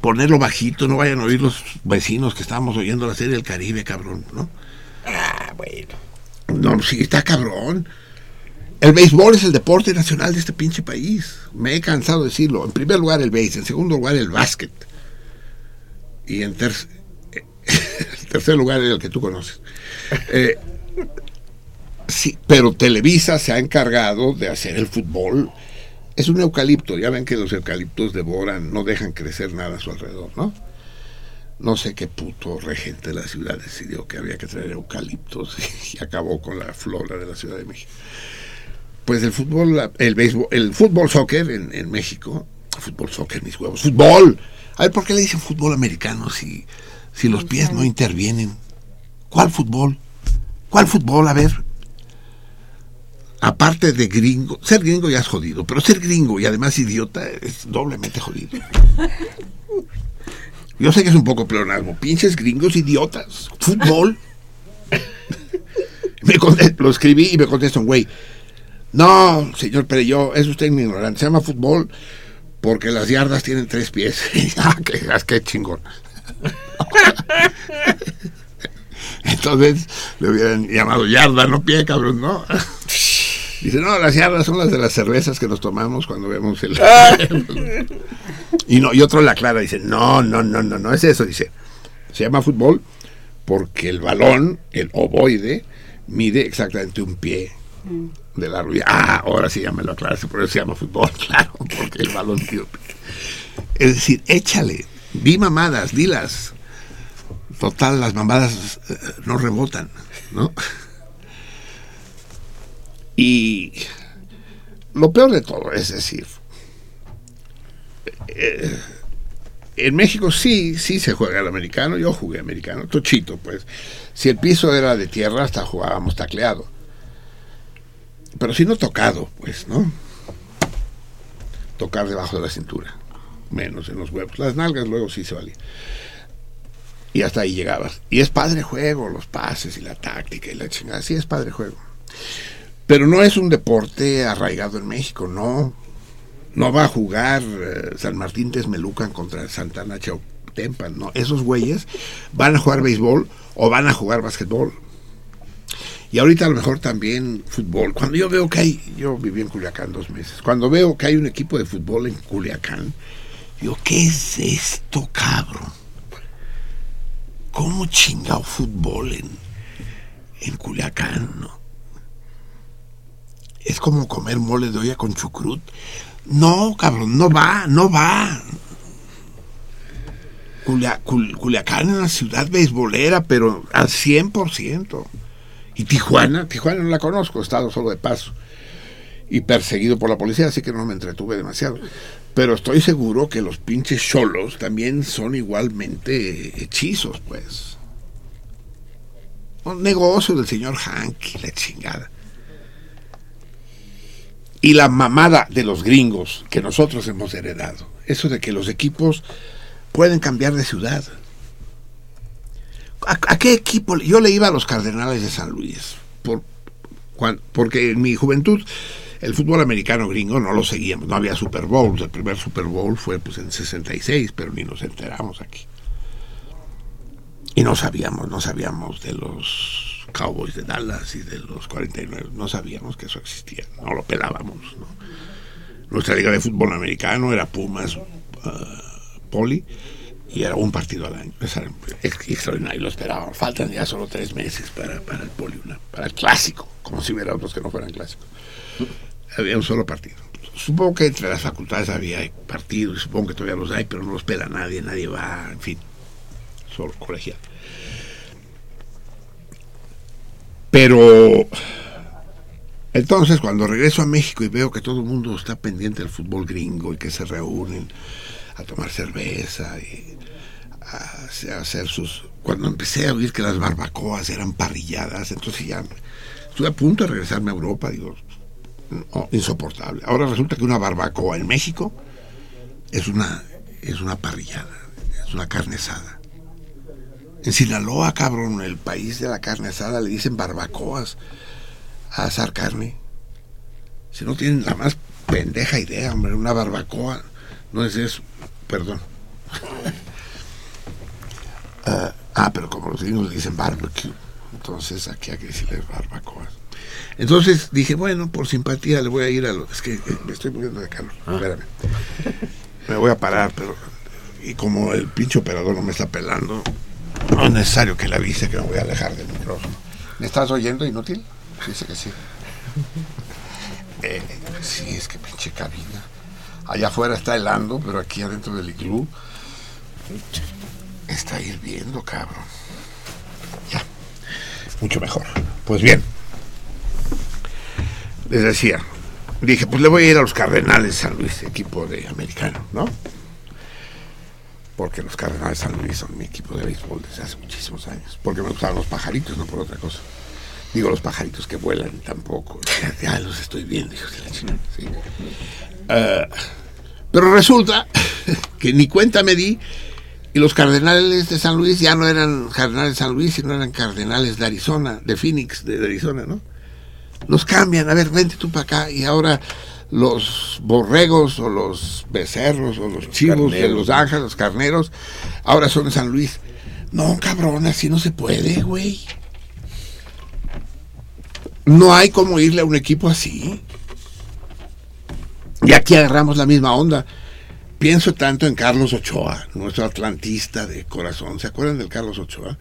ponerlo bajito, no vayan a oír los vecinos que estábamos oyendo la serie del Caribe, cabrón, ¿no? Ah, bueno. No, sí, está cabrón. El béisbol es el deporte nacional de este pinche país. Me he cansado de decirlo. En primer lugar el béis, en segundo lugar el básquet. Y en ter- en tercer lugar el que tú conoces. Eh, sí, pero Televisa se ha encargado de hacer el fútbol. Es un eucalipto. Ya ven que los eucaliptos devoran, no dejan crecer nada a su alrededor, ¿no? No sé qué puto regente de la ciudad decidió que había que traer eucaliptos y acabó con la flora de la Ciudad de México. Pues el fútbol, el béisbol, el fútbol soccer en, en México, fútbol soccer, mis huevos, fútbol. A ver, ¿por qué le dicen fútbol americano si, si los pies no intervienen? ¿Cuál fútbol? ¿Cuál fútbol? A ver. Aparte de gringo, ser gringo ya es jodido, pero ser gringo y además idiota es doblemente jodido. Yo sé que es un poco pleonasmo. Pinches gringos idiotas. Fútbol. Me lo escribí y me contesta un güey. No, señor Perello, es usted un ignorante. Se llama fútbol porque las yardas tienen tres pies. ah, qué, qué chingón. Entonces le hubieran llamado yarda, no pie, cabrón, ¿no? Dice, no, las yardas son las de las cervezas que nos tomamos cuando vemos el... y no y otro la aclara, dice, no, no, no, no, no es eso, dice. Se llama fútbol porque el balón, el ovoide, mide exactamente un pie de la rubia. Ah, ahora sí ya me lo aclaraste, por eso se llama fútbol, claro, porque el balón mide un pie. Es decir, échale, di mamadas, dilas. Total, las mamadas eh, no rebotan, ¿no? Y lo peor de todo es decir, eh, en México sí, sí se juega el americano, yo jugué americano, tochito, pues. Si el piso era de tierra, hasta jugábamos tacleado. Pero si no tocado, pues, ¿no? Tocar debajo de la cintura, menos en los huevos. Las nalgas luego sí se valía. Y hasta ahí llegabas. Y es padre juego, los pases y la táctica y la chingada. Sí es padre juego. Pero no es un deporte arraigado en México, no. No va a jugar eh, San Martín Texmelucan contra Santana Chautempan, no. Esos güeyes van a jugar béisbol o van a jugar básquetbol. Y ahorita a lo mejor también fútbol. Cuando yo veo que hay, yo viví en Culiacán dos meses, cuando veo que hay un equipo de fútbol en Culiacán, digo, ¿qué es esto, cabrón? ¿Cómo chingado fútbol en, en Culiacán, no? Es como comer mole de olla con chucrut. No, cabrón, no va, no va. Culia- Cul- Culiacán es una ciudad beisbolera, pero al 100%. Y Tijuana, Tijuana no la conozco, he estado solo de paso. Y perseguido por la policía, así que no me entretuve demasiado. Pero estoy seguro que los pinches cholos también son igualmente hechizos, pues. Un negocio del señor Hank la chingada. Y la mamada de los gringos que nosotros hemos heredado. Eso de que los equipos pueden cambiar de ciudad. ¿A, qué equipo? Yo le iba a los Cardenales de San Luis. Por, cuan- porque en mi juventud el fútbol americano gringo no lo seguíamos. No había Super Bowls. El primer Super Bowl fue pues en 66, pero ni nos enteramos aquí. Y no sabíamos, no sabíamos de los Cowboys de Dallas y de los 49. No sabíamos que eso existía. No lo pelábamos. Nuestra liga de fútbol americano era Pumas, ah, Poli, y era un partido al año. Extraordinario, lo esperábamos. Faltan ya solo tres meses para, para el Poli, una- para el clásico, como si hubiera otros que no fueran clásicos. Había un solo partido. Supongo que entre las facultades había partidos, supongo que todavía los hay, pero no los pela nadie, nadie va, en fin, solo colegial. Pero entonces cuando regreso a México y veo que todo el mundo está pendiente del fútbol gringo y que se reúnen a tomar cerveza y a hacer- sus... Cuando empecé a oír que las barbacoas eran parrilladas, entonces ya estuve a punto de regresarme a Europa, digo, insoportable. Ahora resulta que una barbacoa en México es una, es una parrillada, es una carne asada. En Sinaloa, cabrón, el país de la carne asada, le dicen barbacoas a asar carne. Si no tienen la más pendeja idea, hombre, una barbacoa no es eso. Perdón. Ah, ah, pero como los gringos le dicen barbecue, entonces aquí hay que decirle barbacoas. Entonces dije, bueno, por simpatía le voy a ir a los... Es que eh, me estoy muriendo de calor, espérame. Me voy a parar, pero... Y como el pinche operador no me está pelando, no es necesario que le avise que me voy a alejar del micrófono. ¿Me estás oyendo, inútil? Dice que sí. Eh, sí, es que pinche cabina. Allá afuera está helando, pero aquí adentro del iglú está hirviendo, cabrón. Ya. Mucho mejor. Pues bien. Les decía, dije, pues le voy a ir a los Cardenales San Luis, equipo de americano, ¿no? Porque los Cardenales San Luis son mi equipo de béisbol desde hace muchísimos años. Porque me gustaban los pajaritos, no por otra cosa. Digo, los pajaritos que vuelan tampoco. Ya, los estoy viendo, hijos de la chingada. sí. Ah, pero resulta que ni cuenta me di y los cardenales de San Luis ya no eran cardenales de San Luis, sino eran cardenales de Arizona, de Phoenix, de, de Arizona, ¿no? Nos cambian, a ver, vente tú para acá y ahora los borregos o los becerros o los chivos de. Los Ángeles, los carneros, ahora son de San Luis. No, cabrón, así no se puede, güey. No hay como irle a un equipo así. Y aquí agarramos la misma onda. Pienso tanto en Carlos Ochoa, nuestro atlantista de corazón. ¿Se acuerdan del Carlos Ochoa?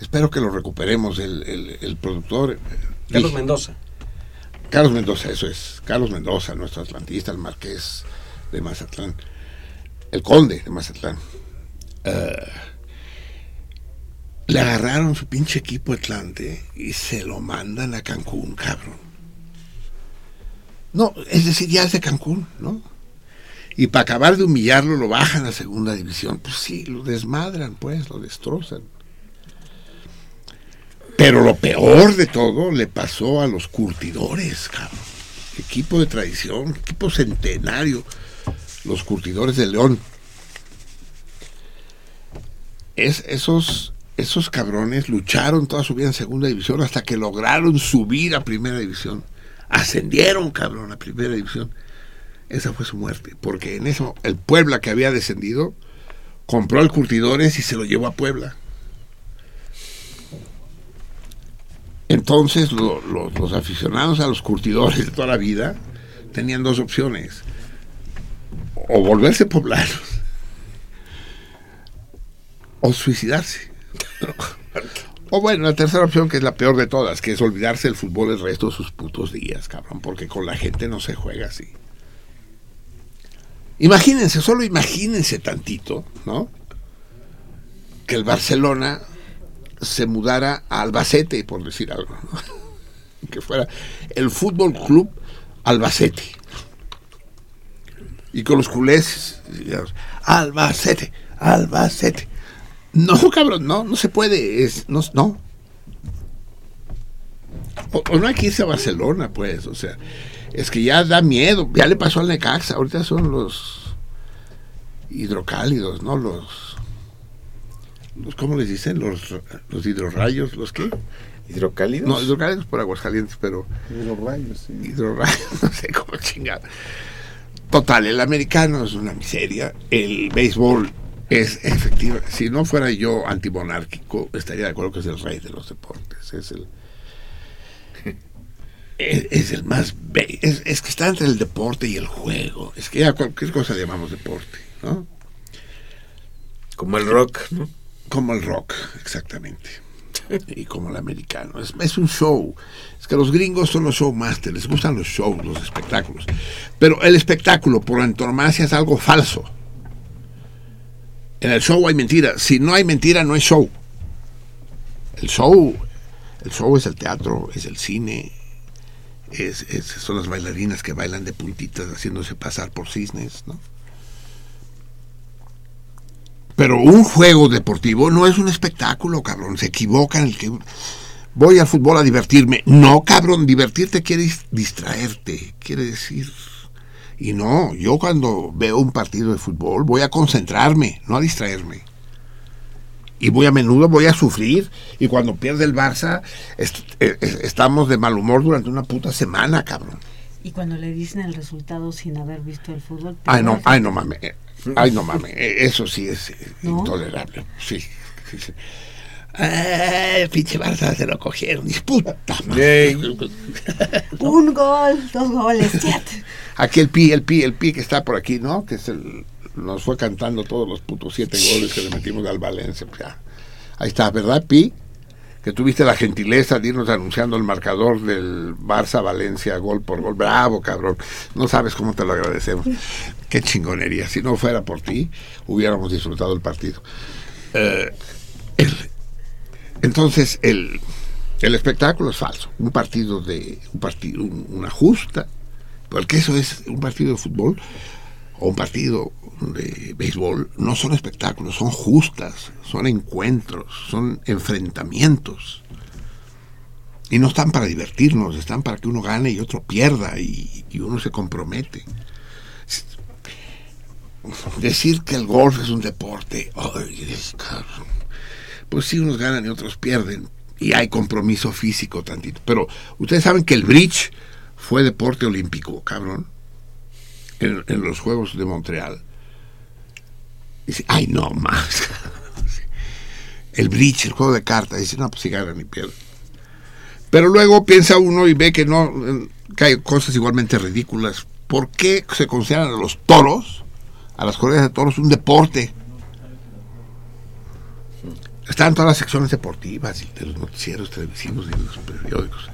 Espero que lo recuperemos, el, el- el productor. Carlos dije- Mendoza. Carlos Mendoza, eso es. Carlos Mendoza, nuestro atlantista, el marqués de Mazatlán. El conde de Mazatlán. Eh, le agarraron su pinche equipo Atlante y se lo mandan a Cancún, cabrón. No, es decir, ya es de Cancún, ¿no? Y para acabar de humillarlo lo bajan a segunda división. Pues sí, lo desmadran, pues, lo destrozan. Pero lo peor de todo le pasó a los curtidores, cabrón. Equipo de tradición, equipo centenario, los curtidores de León. Es, esos, esos cabrones lucharon toda su vida en segunda división hasta que lograron subir a primera división. Ascendieron, cabrón, a primera división. Esa fue su muerte, porque en eso el Puebla que había descendido compró al Curtidores y se lo llevó a Puebla. Entonces lo- lo- los aficionados a los curtidores de toda la vida tenían dos opciones. O volverse poblanos o suicidarse. O bueno, la tercera opción, que es la peor de todas, que es olvidarse del fútbol el resto de sus putos días, cabrón, porque con la gente no se juega así. Imagínense, solo imagínense tantito, ¿no? Que el Barcelona se mudara a Albacete, por decir algo. Que fuera el Fútbol Club Albacete. Y con los culés, Albacete, Albacete. No, cabrón, no, no se puede. Es, no, no. O, o no hay que irse a Barcelona, pues. O sea, es que ya da miedo. Ya le pasó al Necaxa. Ahorita son los hidrocálidos, ¿no? Los ¿cómo les dicen? Los, los hidrorrayos, ¿los qué? ¿Hidrocálidos? No, hidrocálidos por Aguascalientes, pero Los rayos, sí. hidrorrayos, no sé cómo chingado. Total, el americano es una miseria. El béisbol es efectivo. Si no fuera yo antimonárquico, estaría de acuerdo que es el rey de los deportes. Es el. Es, es el más. be- Es, es que está entre el deporte y el juego. Es que ya cualquier cosa le llamamos deporte, ¿no? Como el rock, ¿no? Como el rock, exactamente. Y como el americano. Es, es un show. Es que los gringos son los showmasters, les gustan los shows, los espectáculos. Pero el espectáculo, por antonomasia, es algo falso. En el show hay mentira. Si no hay mentira, no es show. El show, el show es el teatro, es el cine, es, son las bailarinas que bailan de puntitas haciéndose pasar por cisnes, ¿no? Pero un juego deportivo no es un espectáculo, cabrón. Se equivocan el que voy al fútbol a divertirme. No, cabrón, divertirte quiere dis- distraerte, quiere decir. Y no, yo cuando veo un partido de fútbol voy a concentrarme, no a distraerme. Y voy a menudo, voy a sufrir. Y cuando pierde el Barça, est- eh, eh, estamos de mal humor durante una puta semana, cabrón. Y cuando le dicen el resultado sin haber visto el fútbol. Ay, no, ay, no mames. Ay, no mames. eh, Eso sí es eh, ¿No? intolerable. Sí, sí, sí. Ay, el pinche Barça se lo cogieron. Puta madre. Un gol, dos goles, siete. Aquí el pi, el pi, el pi que está por aquí, ¿no? Que es el, nos fue cantando todos los putos siete goles que le metimos al Valencia. pues ya. Ahí está, ¿verdad, pi? Que tuviste la gentileza de irnos anunciando el marcador del Barça Valencia gol por gol. Bravo, cabrón. No sabes cómo te lo agradecemos. Qué chingonería. Si no fuera por ti, hubiéramos disfrutado el partido. Eh, entonces, el, el espectáculo es falso. Un partido de. Un partido, un- una justa. Porque eso es un partido de fútbol o un partido de béisbol. No son espectáculos, son justas, son encuentros, son enfrentamientos. Y no están para divertirnos, están para que uno gane y otro pierda y, uno se compromete. Decir que el golf es un deporte, pues sí, unos ganan y otros pierden. Y hay compromiso físico tantito. Pero ustedes saben que el bridge fue deporte olímpico, cabrón. En los Juegos de Montreal. Dice, ay, no más. El bridge, el juego de cartas. Dice, no, pues si ganan y pierden. Pero luego piensa uno y ve que no, eh, hay cosas igualmente ridículas. ¿Por qué se consideran a los toros, a las corridas de toros, un deporte? Están todas las secciones deportivas de los noticieros televisivos y de los periódicos.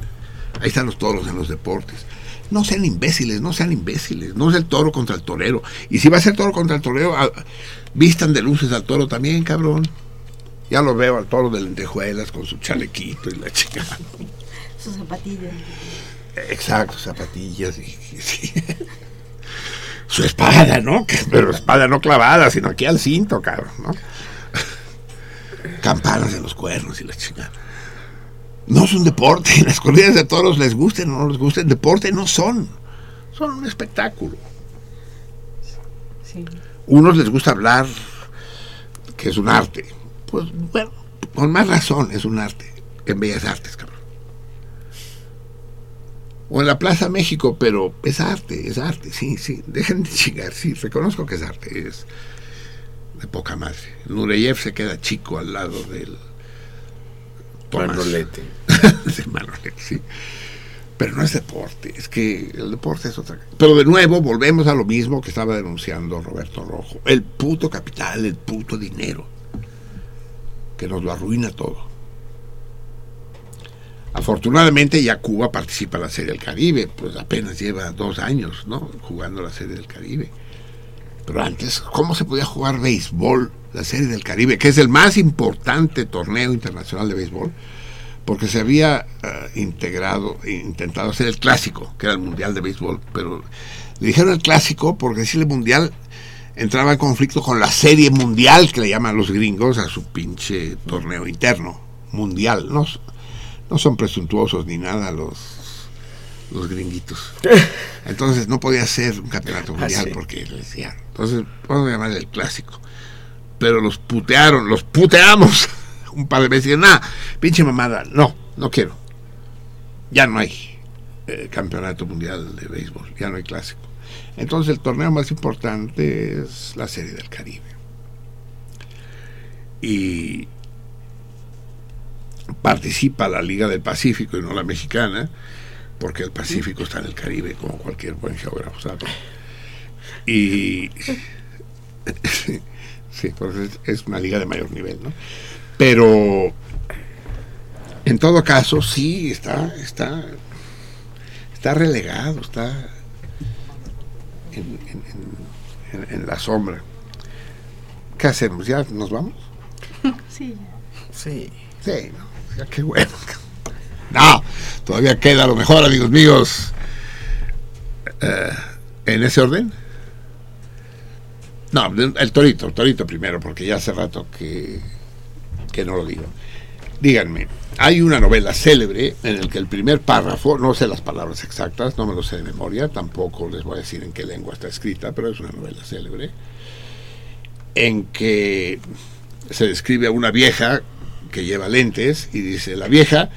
Ahí están los toros en los deportes. No sean imbéciles, no sean imbéciles. No es el toro contra el torero. Y si va a ser toro contra el torero, vistan de luces al toro también, cabrón. Ya lo veo al toro de lentejuelas con su chalequito y la chica. Sus zapatillas. Exacto, zapatillas y, y- sí. Su espada, ¿no? Pero espada no clavada, sino aquí al cinto, cabrón, ¿no? Campanas en los cuernos y la chingada. No es un deporte. Las corridas de toros les gusten o no les gusten, deporte no son. Son un espectáculo. Sí. Unos les gusta hablar que es un arte. Pues bueno, con más razón es un arte. En Bellas Artes, cabrón. O en la Plaza México, pero es arte, es arte, sí, sí. Dejen de chingar, sí, reconozco que es arte, es de poca madre. Nureyev se queda chico al lado del Tomás. Manolete. de Manolete, sí. Pero no es deporte, es que el deporte es otra cosa. Pero de nuevo volvemos a lo mismo que estaba denunciando Roberto Rojo. El puto capital, el puto dinero, que nos lo arruina todo. Afortunadamente ya Cuba participa en la Serie del Caribe, pues apenas lleva dos años, ¿no? Jugando la Serie del Caribe. Pero antes, ¿cómo se podía jugar béisbol la Serie del Caribe, que es el más importante torneo internacional de béisbol, porque se había eh, integrado, intentado hacer el clásico, que era el Mundial de Béisbol, pero le dijeron el clásico porque decirle Mundial entraba en conflicto con la Serie Mundial, que le llaman los gringos a su pinche torneo interno, Mundial. No, no son presuntuosos ni nada los los gringuitos. Entonces no podía ser un campeonato mundial sí. porque le decían. Entonces, vamos a llamarle el clásico. Pero los putearon, los puteamos un par de veces. Y nada, pinche mamada, no, no quiero. Ya no hay eh, campeonato mundial de béisbol, ya no hay clásico. Entonces el torneo más importante es la Serie del Caribe. Y participa la Liga del Pacífico y no la mexicana, porque el Pacífico está en el Caribe, como cualquier buen geógrafo sabe. Y sí, pues es, es una liga de mayor nivel, ¿no? Pero en todo caso, sí, está, está, está relegado, está en, en- en- en- en la sombra. ¿Qué hacemos? ¿Ya nos vamos? Sí. Sí. Sí, no, ya qué bueno. No, todavía queda lo mejor, amigos míos. Eh, ¿En ese orden? No, el torito, el torito primero, porque ya hace rato que, que no lo digo. Díganme, hay una novela célebre en el que el primer párrafo, no sé las palabras exactas, no me lo sé de memoria, tampoco les voy a decir en qué lengua está escrita, pero es una novela célebre, en que se describe a una vieja que lleva lentes y dice, la vieja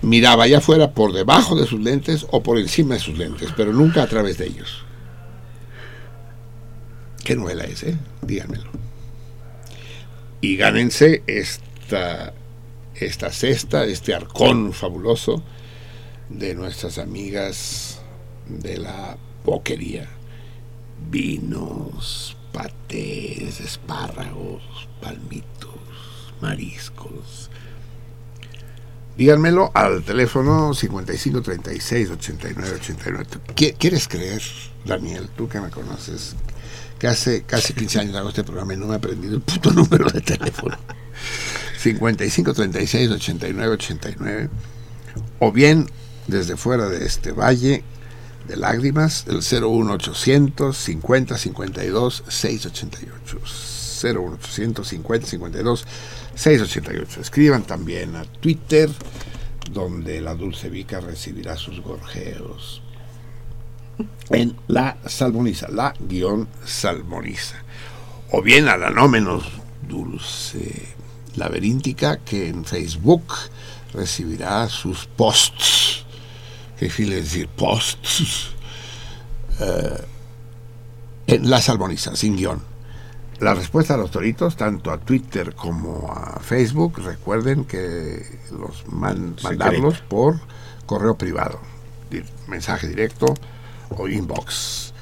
miraba allá afuera por debajo de sus lentes o por encima de sus lentes, pero nunca a través de ellos. ¿Qué novela es, eh? Díganmelo. Y gánense esta, esta cesta, este arcón fabuloso de nuestras amigas de la boquería. Vinos, patés, espárragos, palmitos, mariscos. Díganmelo al teléfono 55 36 89 89. ¿Qui- ¿Quieres creer, Daniel, tú que me conoces, que hace casi 15 años hago este programa y no me he aprendido el puto número de teléfono? 55 36 89 89. O bien desde fuera de este valle de lágrimas, el 01800 50 52 688. 01800 50 52 688. Escriban también a Twitter, donde la Dulce Vica recibirá sus gorjeos. En la salmoniza, la guion salmoniza. O bien a la no menos dulce laberíntica, que en Facebook recibirá sus posts. ¿Qué quiere decir posts? Eh, en la salmoniza, sin guion. La respuesta a los toritos, tanto a Twitter como a Facebook, recuerden que los man- mandarlos por correo privado, mensaje directo o inbox.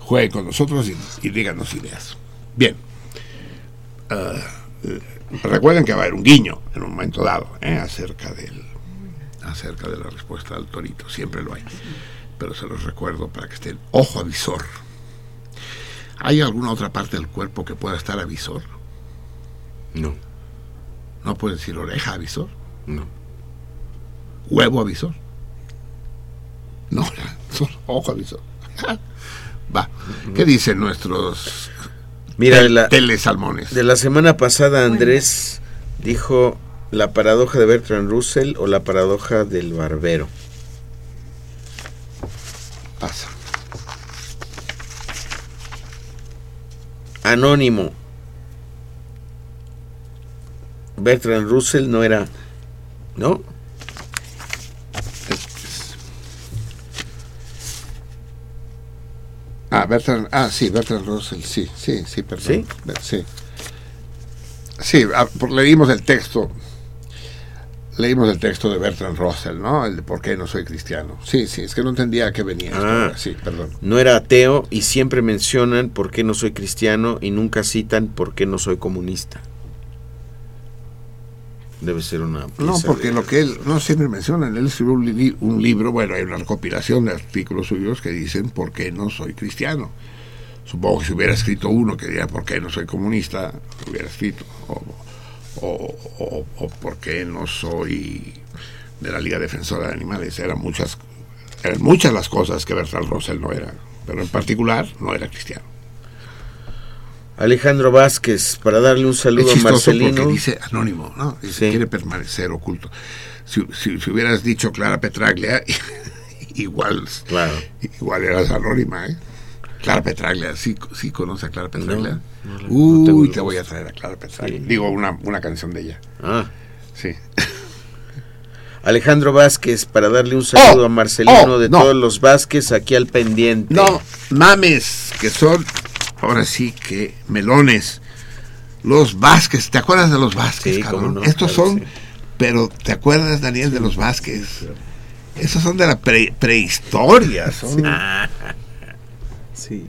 Jueguen con nosotros y, y díganos ideas. Bien. Eh, recuerden que va a haber un guiño en un momento dado ¿eh? acerca del acerca de la respuesta al torito. Siempre lo hay. Pero se los recuerdo para que estén ojo avisor. ¿Hay alguna otra parte del cuerpo que pueda estar avisor? No, ¿No puede decir oreja avisor? no. ¿Huevo avisor? No, solo ojo avisor. Va. ¿Qué dicen nuestros Mira, la- telesalmones? De la semana pasada Andrés dijo la paradoja de Bertrand Russell o la paradoja del barbero. Pasa. Anónimo. Bertrand Russell no era, ¿no? Ah, Bertrand, ah, sí, Bertrand Russell, sí, sí, sí, perdón. ¿Sí? Sí, sí ah, por- leímos el texto, leímos el texto de Bertrand Russell, ¿no? El de por qué no soy cristiano. Sí, sí, es que no entendía a qué venía. Ah. sí, perdón. No era ateo y siempre mencionan por qué no soy cristiano y nunca citan por qué no soy comunista. Debe ser una No, pieza porque de- lo que él, no siempre mencionan, él escribió un, li- un libro, bueno, hay una recopilación de artículos suyos que dicen por qué no soy cristiano. Supongo que si hubiera escrito uno que diría por qué no soy comunista, lo hubiera escrito. O, o, o, o por qué no soy de la Liga Defensora de Animales. Eran muchas, eran muchas las cosas que Bertrand Russell no era, pero en particular no era cristiano. Alejandro Vázquez, para darle un saludo Es a Marcelino. porque dice anónimo, ¿no? Dice, quiere permanecer oculto. Si, si- si hubieras dicho Clara Petraglia, igual, igual eras anónima, ¿eh? Clara Petraglia, ¿sí, sí conoce a Clara Petraglia? no Uy, te voy a traer a Clara Petraglia. Sí. Digo, una, una canción de ella. Ah. Sí. Alejandro Vázquez, para darle un saludo Oh, a Marcelino oh, de no. todos los Vázquez aquí al pendiente. No, mames, que son, ahora sí que melones. Los Vázquez, ¿te acuerdas de los Vázquez, Sí, cabrón? no, Estos claro, son, sí. pero ¿te acuerdas, Daniel, de los Vázquez? Esos son de la pre- prehistoria, son Sí.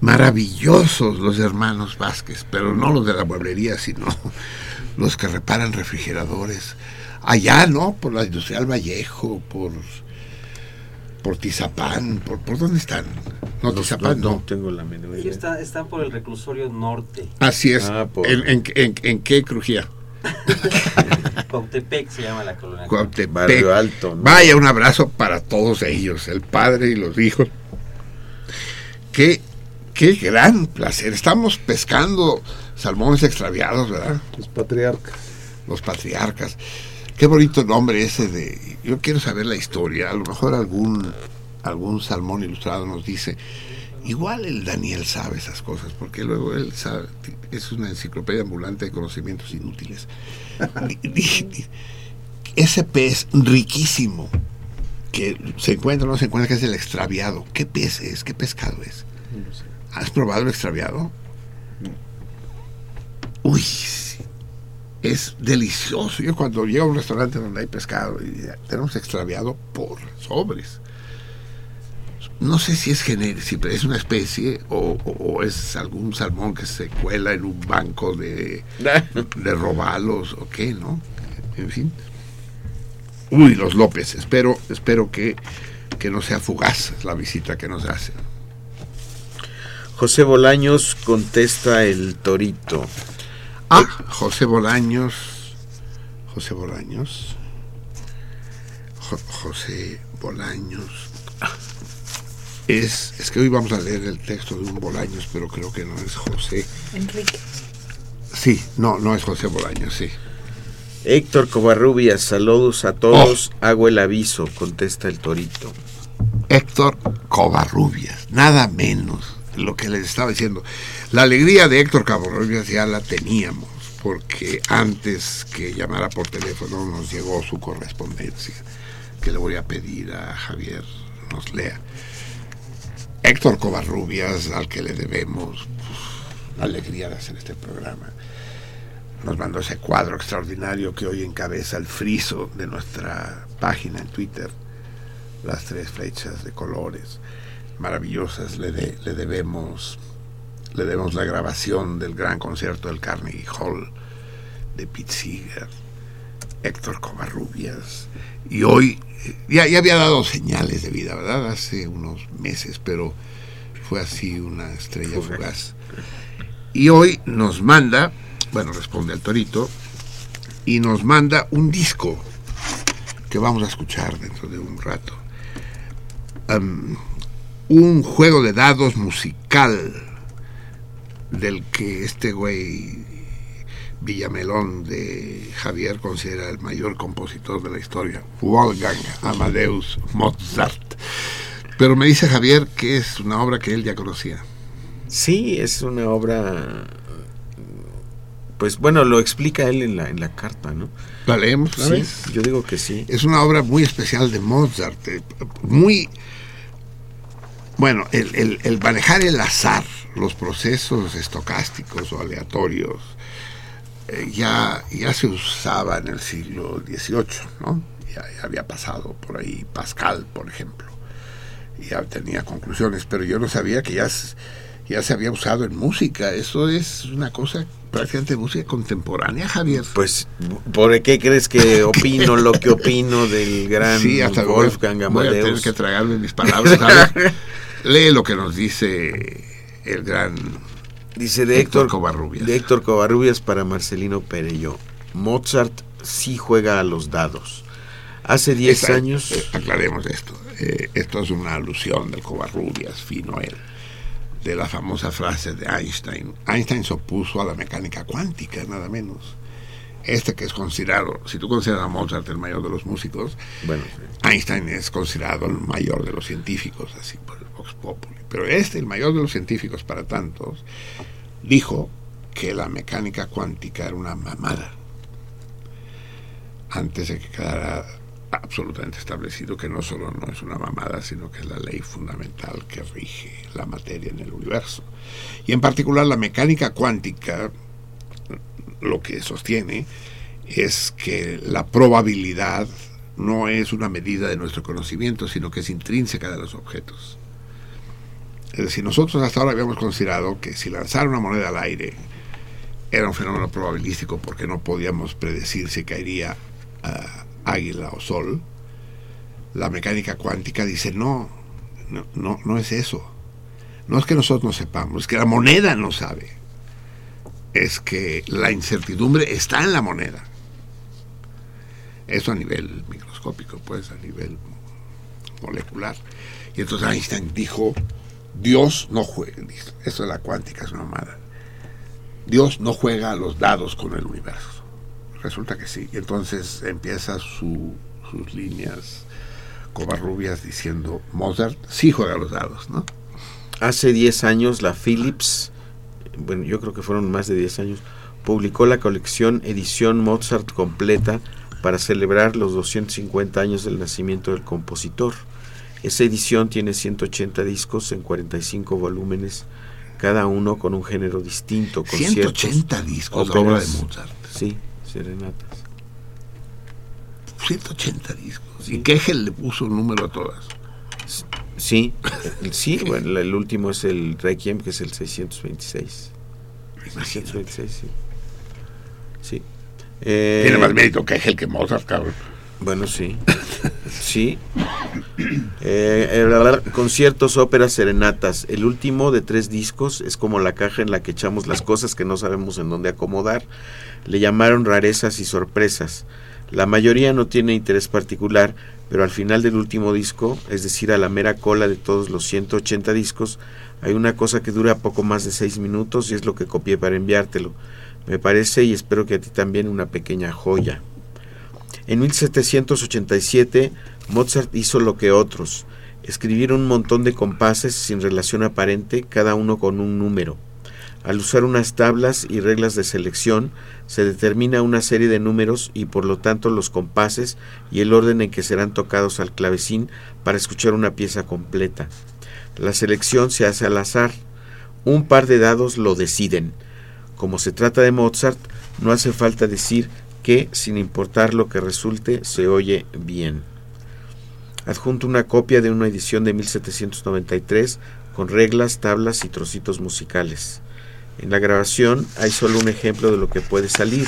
maravillosos los hermanos Vázquez, pero no los de la mueblería, sino los que reparan refrigeradores. Allá, ¿no? Por la Industrial Vallejo, por, por Tizapán, por, ¿por dónde están? No, Tizapán, no. tengo la menor Aquí idea. está, están por el reclusorio norte. Así es. Ah, por- ¿En, en, en- en qué crujía? Cautepec se llama la colonia. Cuautepec. Barrio Alto, ¿no? Vaya, un abrazo para todos ellos, el padre y los hijos. Qué, qué gran placer. Estamos pescando salmones extraviados, ¿verdad? Los patriarcas. Los patriarcas. Qué bonito nombre ese de... Yo quiero saber la historia. A lo mejor algún, algún salmón ilustrado nos dice... Igual el Daniel sabe esas cosas, porque luego él sabe, es una enciclopedia ambulante de conocimientos inútiles. Ese pez riquísimo que se encuentra o no se encuentra, que es el extraviado. ¿Qué pez es? ¿Qué pescado es? ¿Has probado el extraviado? Uy, sí. Es delicioso. Yo cuando llego a un restaurante donde hay pescado y tenemos extraviado por sobres. No sé si es si es una especie o, o- o es algún salmón que se cuela en un banco de, de robalos o qué, ¿no? En fin. Uy, los López. Espero, espero que, que no sea fugaz la visita que nos hacen. José Bolaños contesta el torito. Ah, José Bolaños. José Bolaños. Jo- José Bolaños. Es, es que hoy vamos a leer el texto de un Bolaños, pero creo que no es José. Enrique. Sí, no, no es José Bolaños, sí. Héctor Covarrubias, saludos a todos. Hago el aviso, contesta el torito. Héctor Covarrubias, nada menos lo que les estaba diciendo. La alegría de Héctor Covarrubias ya la teníamos, porque antes que llamara por teléfono nos llegó su correspondencia, que le voy a pedir a Javier nos lea. Héctor Covarrubias, al que le debemos pues, la alegría de hacer este programa, nos mandó ese cuadro extraordinario que hoy encabeza el friso de nuestra página en Twitter las tres flechas de colores maravillosas le, de- le debemos le debemos la grabación del gran concierto del Carnegie Hall de Pete Seeger Héctor Covarrubias. Y hoy eh, ya, ya había dado señales de vida verdad hace unos meses pero fue así una estrella fugaz. Y hoy nos manda bueno responde al torito y nos manda un disco que vamos a escuchar dentro de un rato. Un juego de dados musical del que este güey Villamelón de Javier considera el mayor compositor de la historia, Wolfgang Amadeus Mozart. Pero me dice Javier que es una obra que él ya conocía. Sí, es una obra. Pues bueno, lo explica él en la, en la carta, ¿no? ¿La leemos? Sí, vez? yo digo que sí. Es una obra muy especial de Mozart, eh, muy... Bueno, el, el- el manejar el azar, los procesos estocásticos o aleatorios, eh, ya, ya se usaba en el siglo XVIII, ¿no? Ya, ya había pasado por ahí Pascal, por ejemplo, y ya tenía conclusiones, pero yo no sabía que ya, ya se había usado en música. Eso es una cosa prácticamente música contemporánea, Javier. Pues, ¿por qué crees que opino lo que opino del gran Sí, hasta Wolfgang voy a tener Amadeus? que tragarme mis palabras. Ver, lee lo que nos dice el gran Dice de Héctor, Héctor Covarrubias. de Héctor Covarrubias para Marcelino Perello. Mozart sí juega a los dados. Hace 10 Esta- años... eh, aclaremos esto. Eh, esto es una alusión del Covarrubias, fino él, de la famosa frase de Einstein. Einstein se opuso a la mecánica cuántica, nada menos. Este que es considerado, si tú consideras a Mozart el mayor de los músicos, Bueno, Einstein es considerado el mayor de los científicos, así Populi. Pero este, el mayor de los científicos para tantos, dijo que la mecánica cuántica era una mamada. Antes de que quedara absolutamente establecido que no solo no es una mamada, sino que es la ley fundamental que rige la materia en el universo. Y en particular la mecánica cuántica lo que sostiene es que la probabilidad no es una medida de nuestro conocimiento, sino que es intrínseca de los objetos. Es decir, nosotros hasta ahora habíamos considerado que si lanzar una moneda al aire era un fenómeno probabilístico porque no podíamos predecir si caería ah, águila o sol, la mecánica cuántica dice no, no, no, no es eso. No es que nosotros no sepamos, es que la moneda no sabe. Es que la incertidumbre está en la moneda. Eso a nivel microscópico, pues, a nivel molecular. Y entonces Einstein dijo, Dios no juega, eso de la cuántica es una mamada. Dios no juega a los dados con el universo. Resulta que sí. Entonces empieza su- sus líneas covarrubias diciendo, Mozart sí juega a los dados, ¿no? Hace 10 años la Philips, bueno, yo creo que fueron más de 10 años, publicó la colección Edición Mozart completa para celebrar los 250 años del nacimiento del compositor. Esa edición tiene 180 discos en 45 volúmenes, cada uno con un género distinto, conciertos, 180 discos de obra de óperas, Mozart. Sí, serenatas. 180 discos. Y Kegel le puso un número a todas. Sí, sí, bueno, el último es el Requiem, que es el 626. 626, sí. Sí. Eh, Tiene más mérito Kegel que Mozart, cabrón. Bueno, sí. Sí. Eh, conciertos, óperas, serenatas. El último de tres discos es como la caja en la que echamos las cosas que no sabemos en dónde acomodar. Le llamaron rarezas y sorpresas. La mayoría no tiene interés particular, pero al final del último disco, es decir, a la mera cola de todos los 180 discos, hay una cosa que dura poco más de seis minutos y es lo que copié para enviártelo. Me parece, y espero que a ti también, una pequeña joya. En 1787, Mozart hizo lo que otros, escribir un montón de compases sin relación aparente, cada uno con un número. Al usar unas tablas y reglas de selección, se determina una serie de números y por lo tanto los compases y el orden en que serán tocados al clavecín para escuchar una pieza completa. La selección se hace al azar. Un par de dados lo deciden. Como se trata de Mozart, no hace falta decir que, sin importar lo que resulte, se oye bien. Adjunto una copia de una edición de 1793 con reglas, tablas y trocitos musicales. En la grabación hay solo un ejemplo de lo que puede salir.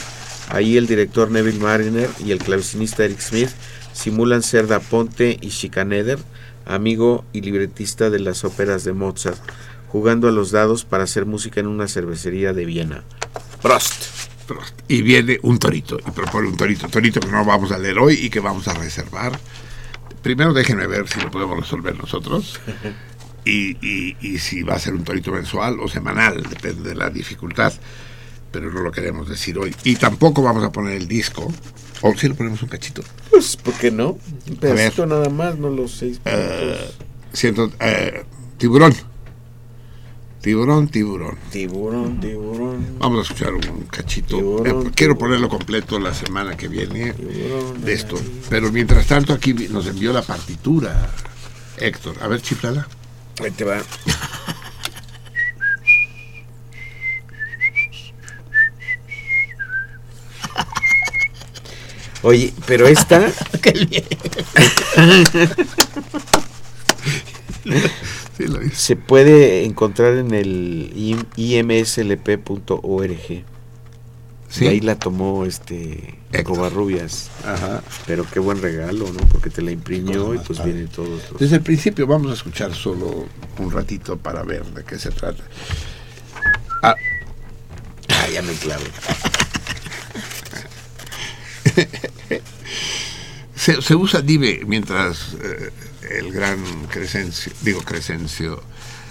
Ahí el director Neville Mariner y el clavecinista Eric Smith simulan ser Da Ponte y Schikaneder, amigo y libretista de las óperas de Mozart, jugando a los dados para hacer música en una cervecería de Viena. Prost. Y viene un torito y propone un torito, torito que no vamos a leer hoy y que vamos a reservar. Primero déjenme ver si lo podemos resolver nosotros y, y- y si va a ser un torito mensual o semanal, depende de la dificultad, pero no lo queremos decir hoy. Y tampoco vamos a poner el disco, o si lo ponemos un cachito. Pues, ¿por qué no? Un pedacito nada más, no los seis minutos. siento, eh, tiburón. Tiburón, tiburón. Tiburón, tiburón. Vamos a escuchar un cachito. Tiburón, Eh, quiero ponerlo completo la semana que viene Tiburón, de esto. Pero mientras tanto aquí nos envió la partitura Héctor. A ver, chiflala. Ahí te va. Oye, pero esta. Sí, lo hice. se puede encontrar en el im- imslp.org. Sí. Ahí la tomó este Héctor. Covarrubias. Ajá. Pero qué buen regalo, ¿no? Porque te la imprimió y pues vienen todos los... Desde el principio vamos a escuchar solo un ratito para ver de qué se trata. Ah, Ah, ya me clavé. se, se usa Dive mientras eh, el gran Crescencio, digo Crescencio,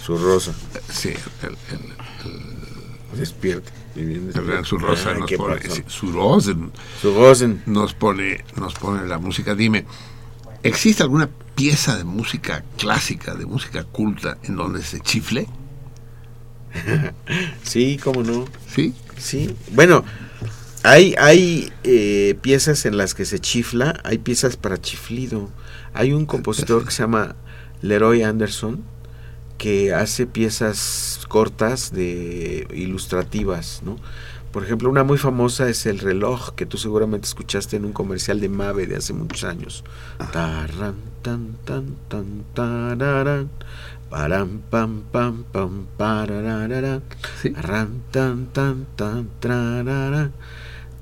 Su rosa. sí, el, el- Despierta. el gran su rosa Ay, nos pone, pasó. sí, su rosen Su rosen. nos pone, nos pone la música. Dime, ¿existe alguna pieza de música clásica, de música culta, en donde se chifle? Sí, cómo no. ¿Sí? Sí. Bueno, hay, hay eh, piezas en las que se chifla, hay piezas para chiflido. Hay un compositor que se llama Leroy Anderson que hace piezas cortas de ilustrativas, ¿no? Por ejemplo, una muy famosa es el reloj que tú seguramente escuchaste en un comercial de Mave de hace muchos años. Tarran, tan, tan, tan, tararán, param, pam, pam, pam, pararararán, Sí. arran, tan, tan, tan, trararán,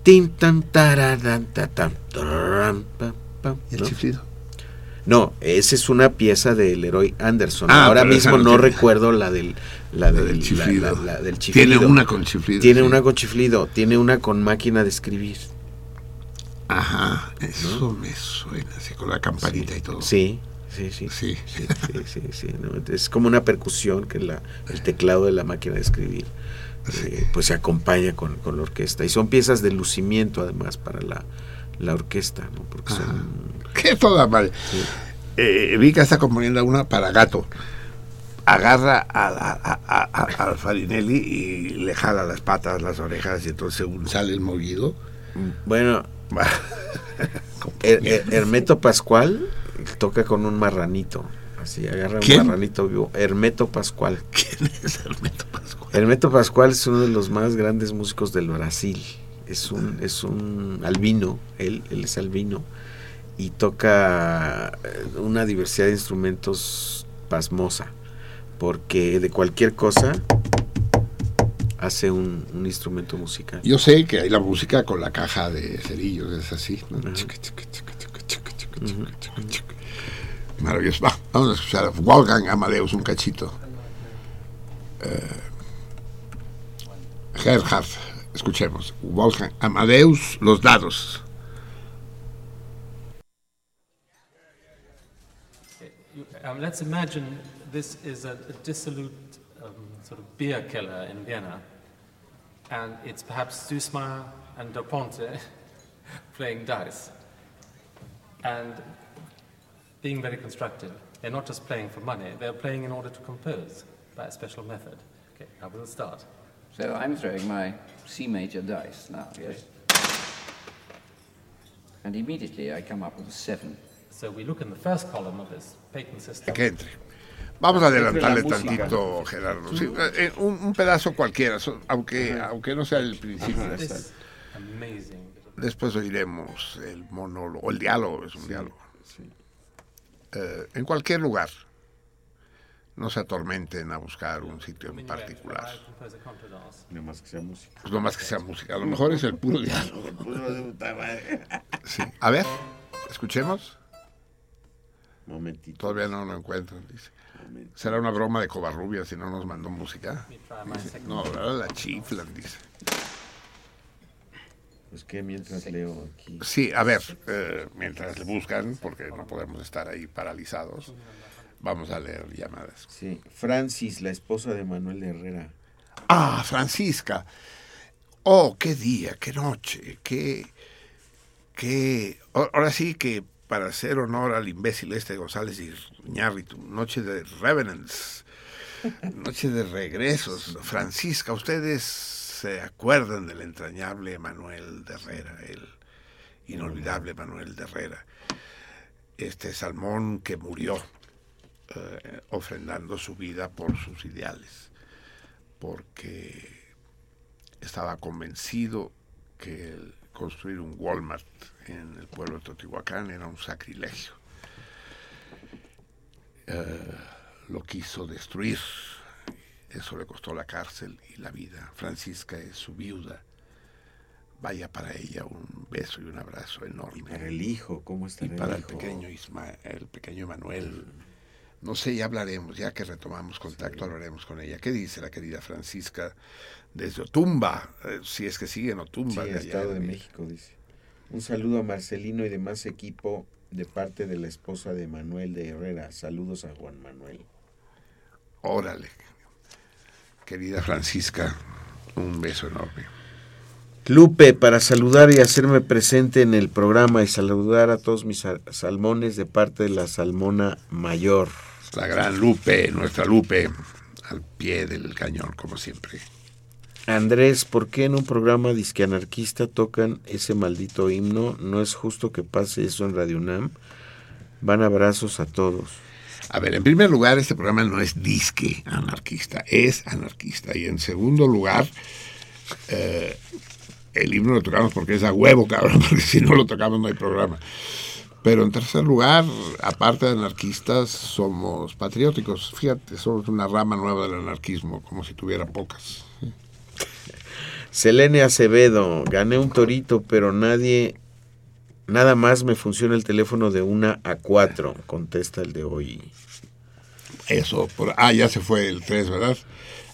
tin, tan, tararán, ta, tan, tararán, pam, pam, ¿Y el chiflido? No, esa es una pieza de Leroy Anderson. Ah, Ahora mismo no tiene- recuerdo la del, la La del, del chiflido. la- la- del chiflido. Tiene una con chiflido. Tiene sí. una con chiflido, tiene una con máquina de escribir. Ajá, eso me suena, así con la campanita y todo. Sí, sí, sí. Sí, sí. Sí, sí. Es como una percusión que la, el teclado de la máquina de escribir eh, pues se acompaña con, con la orquesta. Y son piezas de lucimiento además para la, la orquesta, ¿no? Porque son... Qué toda madre. Eh, Vika está componiendo una para gato. Agarra a, la- a- a- a- al Farinelli y le jala las patas, las orejas, y entonces según sale el movido. Bueno, Her- Her- Hermeto Pascual toca con un marranito. Así, agarra un marranito vivo. Hermeto Pascual. ¿Quién es Hermeto Pascual? Hermeto Pascual es uno de los más grandes músicos del Brasil. Es un, es un albino, él, él es albino, y toca eh, una diversidad de instrumentos pasmosa, porque de cualquier cosa hace un, instrumento musical. Yo sé que hay la música con la caja de cerillos, es así. ¿no? Maravilloso. Vamos a escuchar a Wolfgang Amadeus un cachito. Eh, Gerhard, escuchemos. Wolfgang Amadeus, los dados. Um, let's imagine this is a, a dissolute um, sort of beer killer in Vienna, and it's perhaps Süßmeyer and Da Ponte playing dice, and being very constructive. They're not just playing for money; they're playing in order to compose by a special method. Okay, now we'll start. So I'm throwing my C major dice now, yes? And immediately I come up with a seven. So we look in the first column of this. Que entre. Vamos a adelantarle tantito, Gerardo. Sí, eh, un, un pedazo cualquiera, aunque, aunque no sea el principio. Después oiremos el monólogo, el diálogo, es un diálogo. Eh, en cualquier lugar. No se atormenten a buscar un sitio en particular. composer contradance. No más que sea música. Pues no más que sea música. A lo mejor es el puro diálogo. Sí. A ver, escuchemos. Momentito. Todavía no lo encuentro. Dice. ¿Será una broma de Covarrubia si no nos mandó música? Second. No, ahora la chiflan, dice. Pues que mientras leo aquí. Sí, a ver, eh, mientras le buscan, porque no podemos estar ahí paralizados, vamos a leer llamadas. Sí, Francis, la esposa de Manuel Herrera. Ah, Francisca. Oh, qué día, qué noche, qué... qué... Ahora sí que para hacer honor al imbécil este González y Iñárritu, noche de revenants, noche de regresos. Francisca, ustedes se acuerdan del entrañable Manuel de Herrera, el inolvidable Manuel de Herrera, este salmón que murió eh, ofrendando su vida por sus ideales, porque estaba convencido que el construir un Walmart en el pueblo de Teotihuacán era un sacrilegio. Eh, lo quiso destruir. Eso le costó la cárcel y la vida. Francisca es su viuda. vaya para ella un beso y un abrazo enorme. Para el hijo, ¿cómo está Y para el pequeño Ismael, el pequeño Emanuel. No sé, ya hablaremos, ya que retomamos contacto, hablaremos con ella. ¿Qué dice la querida Francisca desde Otumba? Eh, si es que sigue en Otumba. Sí, de allá Estado de México, dice. Un saludo a Marcelino y demás equipo de parte de la esposa de Manuel de Herrera. Saludos a Juan Manuel. Órale. Querida Francisca, un beso enorme. Lupe, para saludar y hacerme presente en el programa y saludar a todos mis sal- salmones de parte de la Salmona Mayor. La gran Lupe, nuestra Lupe, al pie del cañón, como siempre. Andrés, ¿por qué en un programa disque anarquista tocan ese maldito himno? No es justo que pase eso en Radio UNAM. Van abrazos a todos. A ver, en primer lugar, este programa no es disque anarquista, es anarquista. Y en segundo lugar, eh, el himno lo tocamos porque es a huevo, cabrón, porque si no lo tocamos no hay programa. Pero en tercer lugar, aparte de anarquistas, somos patrióticos. Fíjate, somos una rama nueva del anarquismo, como si tuviera pocas. Selene Acevedo, gané un torito, pero nadie, nada más me funciona el teléfono de una a cuatro, contesta el de hoy. Eso, por, ah, ya se fue el 3, ¿verdad?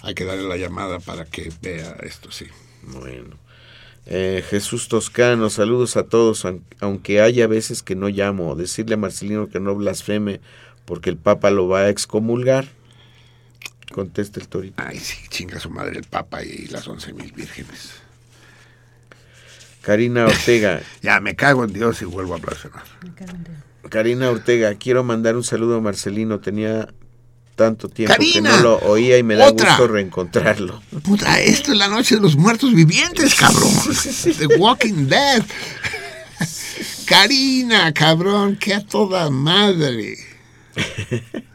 Hay que darle la llamada para que vea esto, sí. Bueno. Eh, Jesús Toscano, saludos a todos, aun- aunque haya veces que no llamo. Decirle a Marcelino que no blasfeme porque el Papa lo va a excomulgar. Contesta el torito. Ay, sí, chinga su madre el Papa y las once mil vírgenes. Karina Ortega. ya me cago en Dios y vuelvo a blasfemar. Karina Ortega, quiero mandar un saludo a Marcelino. Tenía tanto tiempo Karina, que no lo oía y me da otra. gusto reencontrarlo. Puta, esto es la noche de los muertos vivientes, cabrón. The Walking Dead. Karina, cabrón, que a toda madre.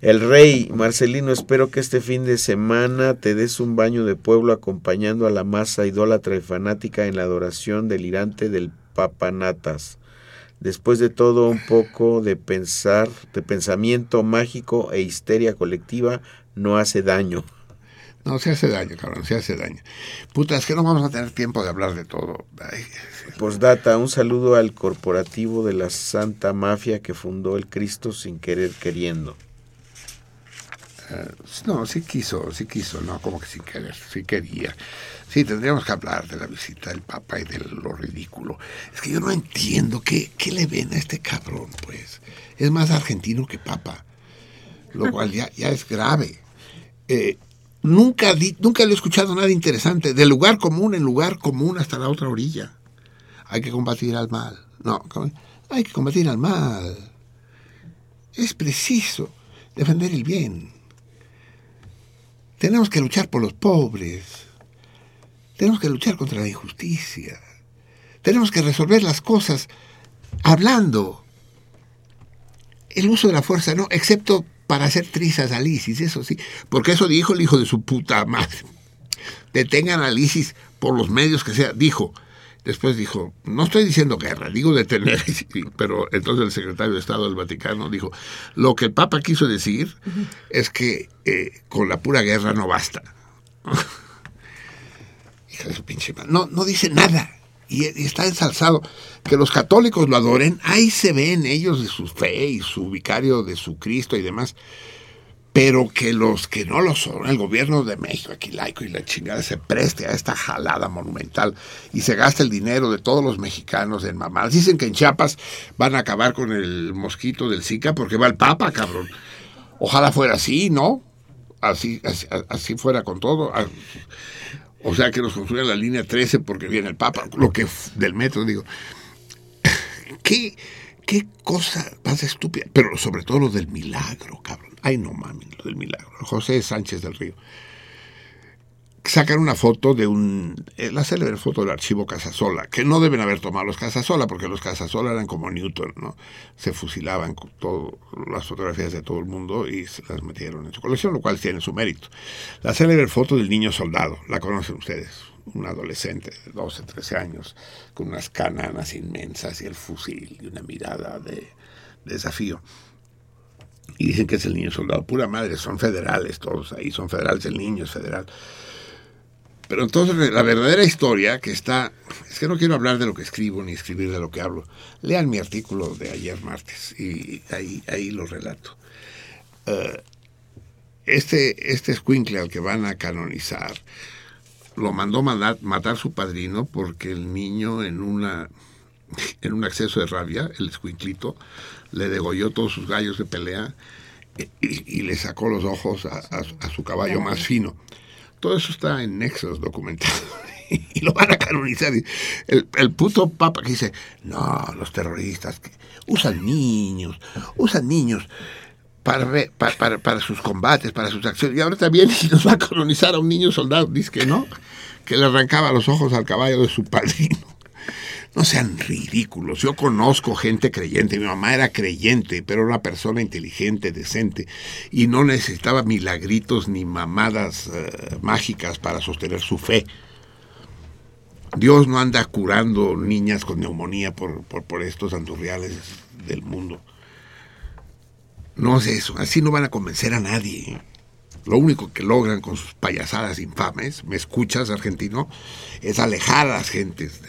El rey, Marcelino, espero que este fin de semana te des un baño de pueblo acompañando a la masa idólatra y fanática en la adoración delirante del papanatas. Después de todo un poco de pensar, de pensamiento mágico e histeria colectiva no hace daño. No, se hace daño, cabrón, se hace daño. Puta, es que no vamos a tener tiempo de hablar de todo. Ay, Postdata, un saludo al corporativo de la Santa Mafia que fundó el Cristo sin querer queriendo. Eh, no, sí quiso, sí quiso, no, como que sin querer, sí quería. Sí, tendríamos que hablar de la visita del Papa y de lo ridículo. Es que yo no entiendo qué, qué le ven a este cabrón, pues. Es más argentino que Papa, lo cual ya, ya es grave. Eh, nunca, di- nunca le he escuchado nada interesante. De lugar común en lugar común hasta la otra orilla. Hay que combatir al mal. No, hay que combatir al mal. Es preciso defender el bien. Tenemos que luchar por los pobres. Tenemos que luchar contra la injusticia. Tenemos que resolver las cosas hablando. El uso de la fuerza no, excepto para hacer trizas a Lisis, eso sí. Porque eso dijo el hijo de su puta madre. Detengan a Lisis por los medios que sea. Dijo. Después dijo, no estoy diciendo guerra, digo detener. Pero entonces el secretario de Estado del Vaticano dijo, lo que el Papa quiso decir es que eh, con la pura guerra no basta. Hija de su pinche madre. No, no dice nada. Y, y está ensalzado. Que los católicos lo adoren, ahí se ven ellos de su fe y su vicario de su Cristo y demás. Pero que los que no lo son, el gobierno de México, aquí laico y la chingada, se preste a esta jalada monumental y se gasta el dinero de todos los mexicanos en mamadas. Dicen que en Chiapas van a acabar con el mosquito del Zika porque va el Papa, cabrón. Ojalá fuera así, ¿no? Así, así, fuera con todo. Ah, O sea, que nos construyan la línea 13 porque viene el Papa, lo que del metro, digo. ¿Qué, qué cosa más estúpida? Pero sobre todo lo del milagro, cabrón. Ay, no mames, lo del milagro. José Sánchez del Río. Sacan una foto de un. eh, la célebre foto del archivo Casasola, que no deben haber tomado los Casasola, porque los Casasola eran como Newton, ¿no? Se fusilaban con las fotografías de todo el mundo y se las metieron en su colección, lo cual tiene su mérito. La célebre foto del niño soldado, la conocen ustedes, un adolescente de 12, 13 años, con unas cananas inmensas y el fusil y una mirada de desafío. Y dicen que es el niño soldado. Pura madre, son federales todos ahí, son federales, el niño es federal. Pero entonces la verdadera historia que está, es que no quiero hablar de lo que escribo ni escribir de lo que hablo. Lean mi artículo de ayer martes y ahí, ahí lo relato. Eh, este, este escuincle al que van a canonizar lo mandó matar, matar su padrino porque el niño en una en un acceso de rabia, el escuinclito, le degolló todos sus gallos de pelea y, y le sacó los ojos a, a- a su caballo más fino. Todo eso está en Nexos documentado. y lo van a canonizar. El, el puto papa que dice, no, los terroristas que usan niños, usan niños para, re- para, para sus combates, para sus acciones. Y ahora también y nos va a colonizar a un niño soldado, dice que no, que le arrancaba los ojos al caballo de su padrino. No sean ridículos. Yo conozco gente creyente. Mi mamá era creyente, pero era una persona inteligente, decente, y no necesitaba milagritos ni mamadas eh, mágicas para sostener su fe. Dios no anda curando niñas con neumonía por, por, estos andurriales del mundo. No es eso. Así no van a convencer a nadie. Lo único que logran con sus payasadas infames, ¿me escuchas, argentino? Es alejar a las gentes.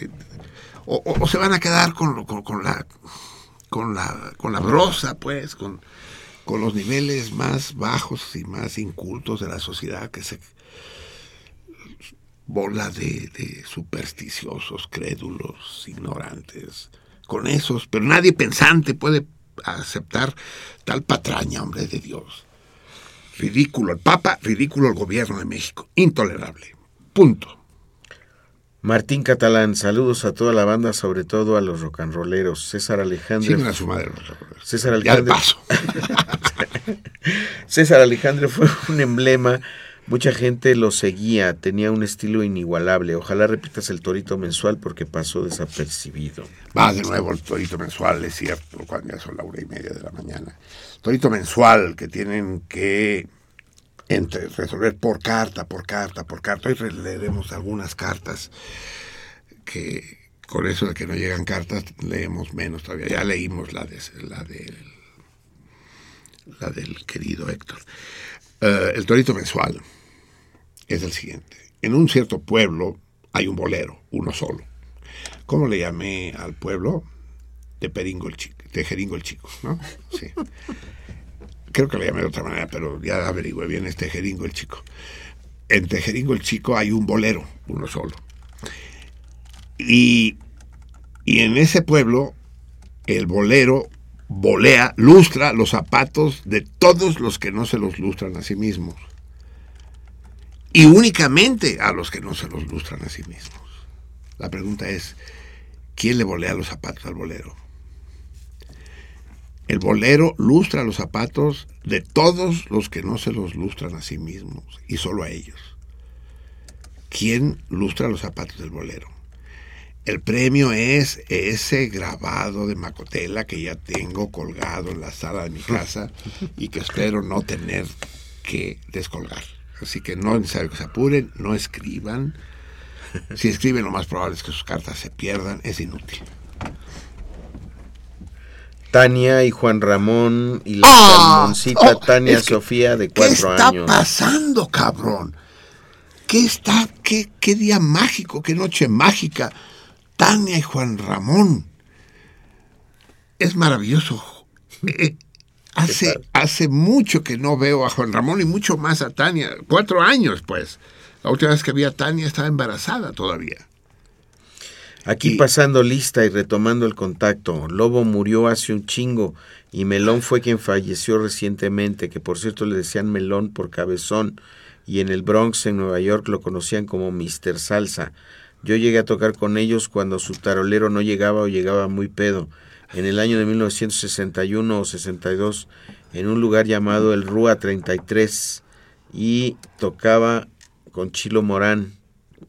O, se van a quedar con, con, con la con la con la brosa, pues, con, con los niveles más bajos y más incultos de la sociedad que se bola de, de supersticiosos, crédulos, ignorantes, con esos, pero nadie pensante puede aceptar tal patraña, hombre de Dios. Ridículo el Papa, ridículo el gobierno de México, intolerable. Punto. Martín Catalán, saludos a toda la banda, sobre todo a los rock and rolleros. César Alejandro. Chinguen a su madre los. César Alejandro. paso. César Alejandro fue un emblema. Mucha gente lo seguía, tenía un estilo inigualable. Ojalá repitas el torito mensual porque pasó desapercibido. Va de nuevo el torito mensual, es cierto, cuando ya son la una y media de la mañana. Torito mensual que tienen que entre, resolver por carta, por carta, por carta. Hoy re- leeremos algunas cartas que con eso de que no llegan cartas leemos menos todavía. Ya leímos la, de, la, del, la del querido Héctor. Eh, el torito mensual es el siguiente. En un cierto pueblo hay un bolero, uno solo. ¿Cómo le llamé al pueblo? De Peringo el Chico, de Jeringo el Chico, ¿no? Sí. Creo que le llamé de otra manera, pero ya averigüé bien, es Tejeringo el Chico. En Tejeringo el Chico hay un bolero, uno solo. Y, y en ese pueblo, el bolero bolea, lustra los zapatos de todos los que no se los lustran a sí mismos. Y únicamente a los que no se los lustran a sí mismos. La pregunta es, ¿quién le bolea los zapatos al bolero? El bolero lustra los zapatos de todos los que no se los lustran a sí mismos y solo a ellos. ¿Quién lustra los zapatos del bolero? El premio es ese grabado de Macotela que ya tengo colgado en la sala de mi casa y que espero no tener que descolgar. Así que no es necesario que se apuren, no escriban. Si escriben, lo más probable es que sus cartas se pierdan, es inútil. Tania y Juan Ramón y la Ah, oh, Tania es que, Sofía de ¿Qué cuatro está años. pasando, cabrón? ¿Qué está, qué, qué día mágico, qué noche mágica? Tania y Juan Ramón. Es maravilloso. Eh, hace, hace mucho que no veo a Juan Ramón y mucho más a Tania. Cuatro años, pues. La última vez que vi a Tania estaba embarazada todavía. Aquí pasando lista y retomando el contacto, Lobo murió hace un chingo y Melón fue quien falleció recientemente, que por cierto le decían Melón por cabezón y en el Bronx, en Nueva York, lo conocían como Mr. Salsa. Yo llegué a tocar con ellos cuando su tarolero no llegaba o llegaba muy pedo, en el año de 1961 o 62, en un lugar llamado el Rúa 33 y tocaba con Chilo Morán.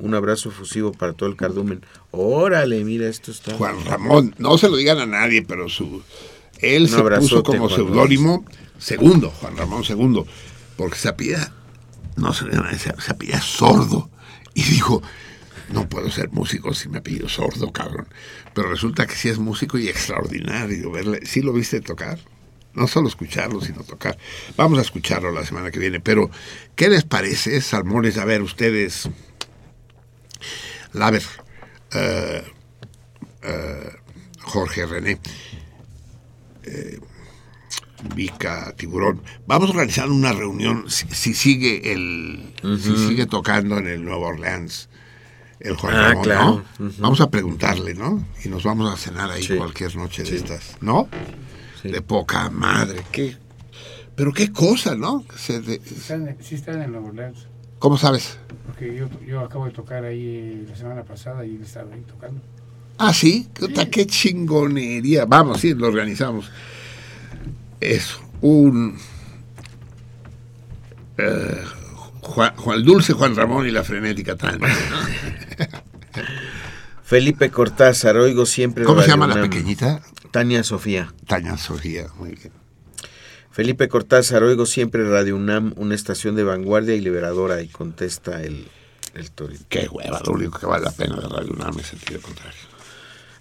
Un abrazo efusivo para todo el cardumen. Órale, mira, esto está. Juan Ramón, no se lo digan a nadie, pero su él se puso como seudónimo segundo, Juan Ramón segundo, porque se apellida, no se, se, se apellida sordo. Y dijo, no puedo ser músico si me apellido sordo, cabrón. Pero resulta que sí es músico y extraordinario verle. ¿Sí lo viste tocar? No solo escucharlo, sino tocar. Vamos a escucharlo la semana que viene. Pero, ¿qué les parece, Salmones? A ver, ustedes, Laver, eh, eh, Jorge René, eh, Vica Tiburón. Vamos a organizar una reunión si, si sigue el si sigue tocando en el Nuevo Orleans el Juan Ah, Ramón, claro. ¿no? Vamos a preguntarle, ¿no? Y nos vamos a cenar ahí Sí. cualquier noche de Sí. estas, ¿no? De poca madre, qué pero qué cosa, ¿no? Se de- Están- sí están en Nueva Orleans. ¿Cómo sabes? Porque yo, yo acabo de tocar ahí la semana pasada y estaba ahí tocando. Ah, sí, Puta, qué chingonería. Vamos, sí, lo organizamos. Eso, un eh, Juan, Juan Dulce, Juan Ramón y la frenética Tania. Felipe Cortázar, oigo siempre. ¿Cómo se llama la pequeñita? Tania Sofía. Tania Sofía, muy bien. Felipe Cortázar, oigo siempre Radio UNAM, una estación de vanguardia y liberadora, y contesta el, el torito. Qué hueva, lo único que vale la pena de Radio UNAM es sentido contrario.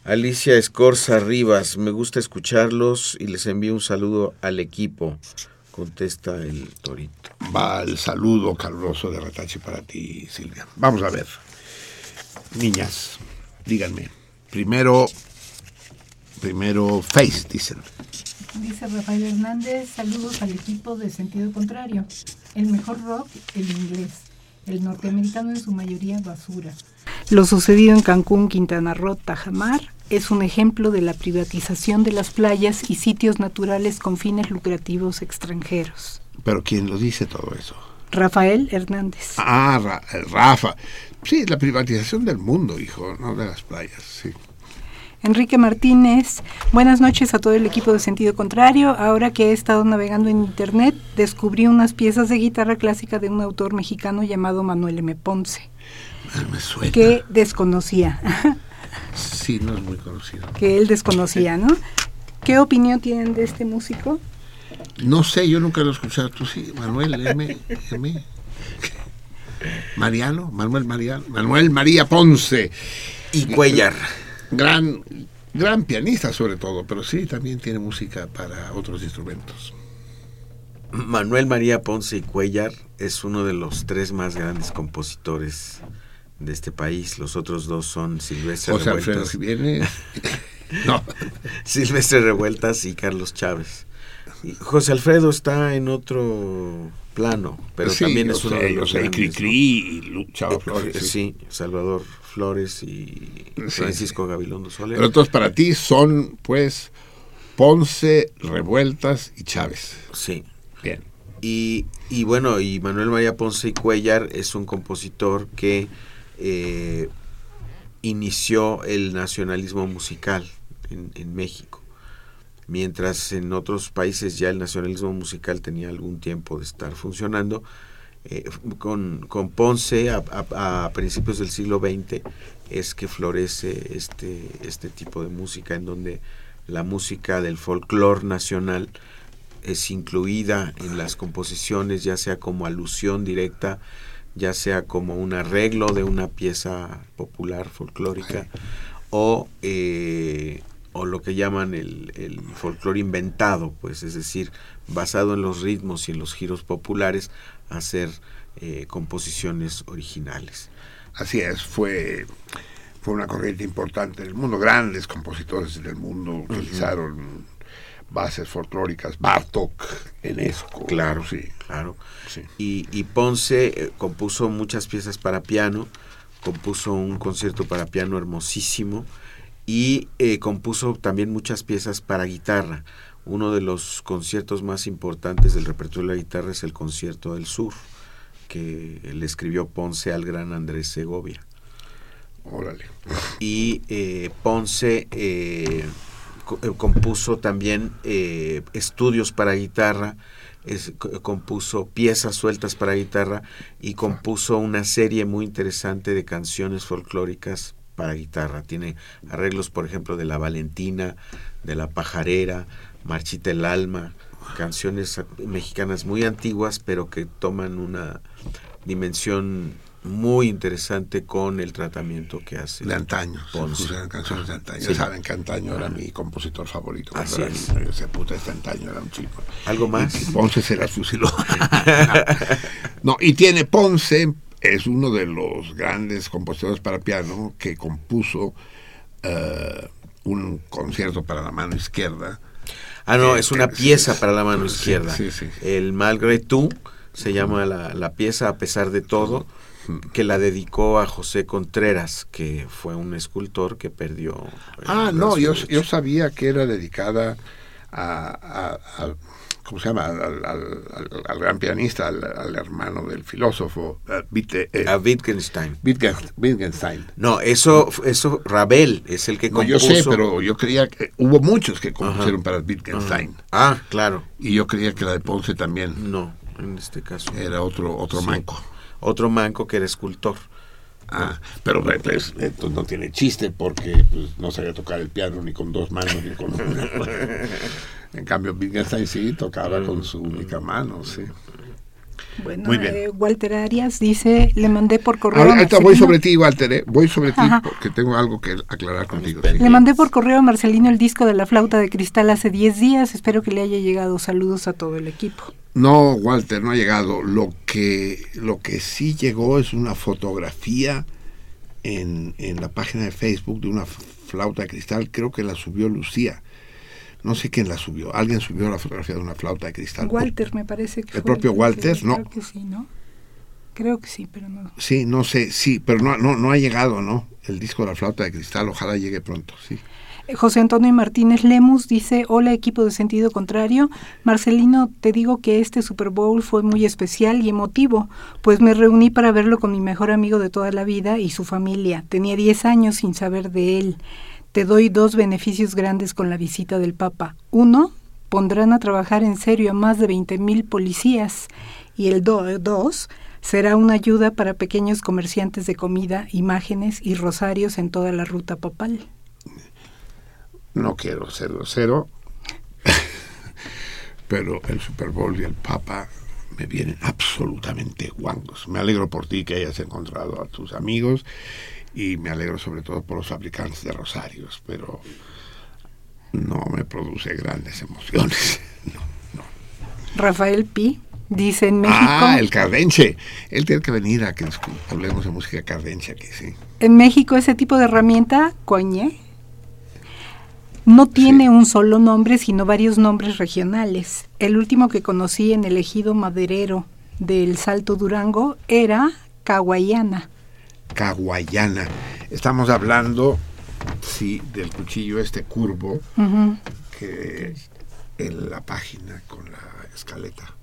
Alicia Escorza Rivas, me gusta escucharlos y les envío un saludo al equipo, contesta el torito. Va el saludo caluroso de Retache para ti, Silvia. Vamos a ver. Niñas, díganme. Primero, primero Face, dicen. Dice Rafael Hernández, saludos al equipo de sentido contrario. El mejor rock, el inglés. El norteamericano en su mayoría basura. Lo sucedido en Cancún, Quintana Roo, Tajamar es un ejemplo de la privatización de las playas y sitios naturales con fines lucrativos extranjeros. Pero ¿quién lo dice todo eso? Rafael Hernández. Ah, Ra- Rafa. Sí, la privatización del mundo, hijo, no de las playas, sí. Enrique Martínez, buenas noches a todo el equipo de Sentido Contrario. Ahora que he estado navegando en internet, descubrí unas piezas de guitarra clásica de un autor mexicano llamado Manuel M. Ponce, Me suena. que desconocía, Sí, no es muy conocido. que él desconocía, ¿no? ¿Qué opinión tienen de este músico? No sé, yo nunca lo he escuchado. Tú sí, Manuel M. M. Mariano, Manuel Mariano, Manuel María Ponce. Y Cuellar. Gran, gran pianista sobre todo, pero sí también tiene música para otros instrumentos. Manuel María Ponce y Cuellar es uno de los tres más grandes compositores de este país. Los otros dos son Silvestre José Revueltas. Jiménez. No. Silvestre Revueltas y Carlos Chávez. José Alfredo está en otro plano, pero Sí, también yo es uno sé, de yo los sé, y grandes, Cricri y Flores, eh. Sí, Salvador Flores y Sí, Francisco Gabilondo Soler. Pero entonces para ti son, pues, Ponce, Revueltas y Chávez. Sí. Bien. Y, y bueno, y Manuel María Ponce y Cuellar es un compositor que eh, inició el nacionalismo musical en, en México. Mientras en otros países ya el nacionalismo musical tenía algún tiempo de estar funcionando, eh, con, con Ponce a, principios del siglo XX es que florece este, este tipo de música en donde la música del folclore nacional es incluida en las composiciones, ya sea como alusión directa, ya sea como un arreglo de una pieza popular folclórica, o, eh, o lo que llaman el, el folclore inventado, pues es decir, basado en los ritmos y en los giros populares, hacer eh, composiciones originales. Así es, fue, fue una corriente importante en el mundo. Grandes compositores del mundo utilizaron bases folclóricas. Bartok, Enesco. Claro, sí. Claro. Y, y Ponce eh, compuso muchas piezas para piano, compuso un concierto para piano hermosísimo y eh, compuso también muchas piezas para guitarra. Uno de los conciertos más importantes del repertorio de la guitarra es el Concierto del Sur, que le escribió Ponce al gran Andrés Segovia. Órale. Y eh, Ponce eh, eh, compuso también eh, estudios para guitarra, es- compuso piezas sueltas para guitarra y compuso una serie muy interesante de canciones folclóricas para guitarra. Tiene arreglos, por ejemplo, de La Valentina, de La Pajarera, Marchita el Alma, canciones mexicanas muy antiguas, pero que toman una dimensión muy interesante con el tratamiento que hace. De antaño. Ponce. canciones de antaño. Sí. Saben que antaño era mi compositor favorito. Así era es. niño. Decía, puta, este antaño era un chico. ¿Algo más? Y Ponce se las fusiló. no, y tiene Ponce, es uno de los grandes compositores para piano que compuso eh, un concierto para la mano izquierda. Ah, no, es una pieza para la mano izquierda. sí, sí. El Malgré tú se llama la, la pieza a pesar de todo, que la dedicó a José Contreras, que fue un escultor que perdió. el Ah, no, yo, yo sabía que era dedicada a, a- a- ¿cómo se llama? Al, al- al- al gran pianista, al, hermano del filósofo, eh, Witte- eh, A Wittgenstein. Wittgen- Wittgenstein. No, eso, eso Ravel es el que No, compuso. yo sé, pero yo creía que hubo muchos que compusieron Ajá. para Wittgenstein. Ah, claro. Y yo creía que la de Ponce también. No, en este caso. Era otro, otro Sí. manco. Otro manco que era escultor. Ah, pero pues, entonces no tiene chiste porque pues, no sabía tocar el piano ni con dos manos ni con una. en cambio, Wittgenstein sí tocaba con su única mano, sí. Bueno, Muy bien. eh, Walter Arias dice, le mandé por correo. Ahora, ahorita voy Marcelino- sobre ti, Walter, ¿eh? voy sobre ti porque tengo algo que aclarar contigo. sí. Le mandé por correo a Marcelino el disco de la flauta de cristal hace 10 días. Espero que le haya llegado. Saludos a todo el equipo. No, Walter, no ha llegado. Lo que, lo que sí llegó es una fotografía en, en la página de Facebook de una flauta de cristal. Creo que la subió Lucía. No sé quién la subió. Alguien subió la fotografía de una flauta de cristal. Walter, me parece que ¿El fue propio Walter? No. Creo que sí, ¿no? Creo que sí, pero no. Sí, no sé, sí, pero no, no, no ha llegado, ¿no? El disco de la flauta de cristal, ojalá llegue pronto, sí. Eh, José Antonio Martínez Lemus dice, hola equipo de sentido contrario, Marcelino, te digo que este Super Bowl fue muy especial y emotivo, pues me reuní para verlo con mi mejor amigo de toda la vida y su familia. Tenía 10 años sin saber de él. Te doy dos beneficios grandes con la visita del Papa. Uno, pondrán a trabajar en serio a más de 20 mil policías. Y el do- dos, será una ayuda para pequeños comerciantes de comida, imágenes y rosarios en toda la ruta papal. No quiero ser grosero, pero el Super Bowl y el Papa me vienen absolutamente guangos. Me alegro por ti que hayas encontrado a tus amigos y me alegro sobre todo por los fabricantes de rosarios, pero no me produce grandes emociones. Rafael Pi dice en México, Ah, el cardenche. Él tiene que venir a que hablemos de música cardenche aquí, sí. en México ese tipo de herramienta, coñe, no tiene un solo nombre, sino varios nombres regionales. El último que conocí en el ejido maderero del Salto Durango era Caguayana. Caguayana. Estamos hablando, sí, del cuchillo este curvo que en la página con la escaleta.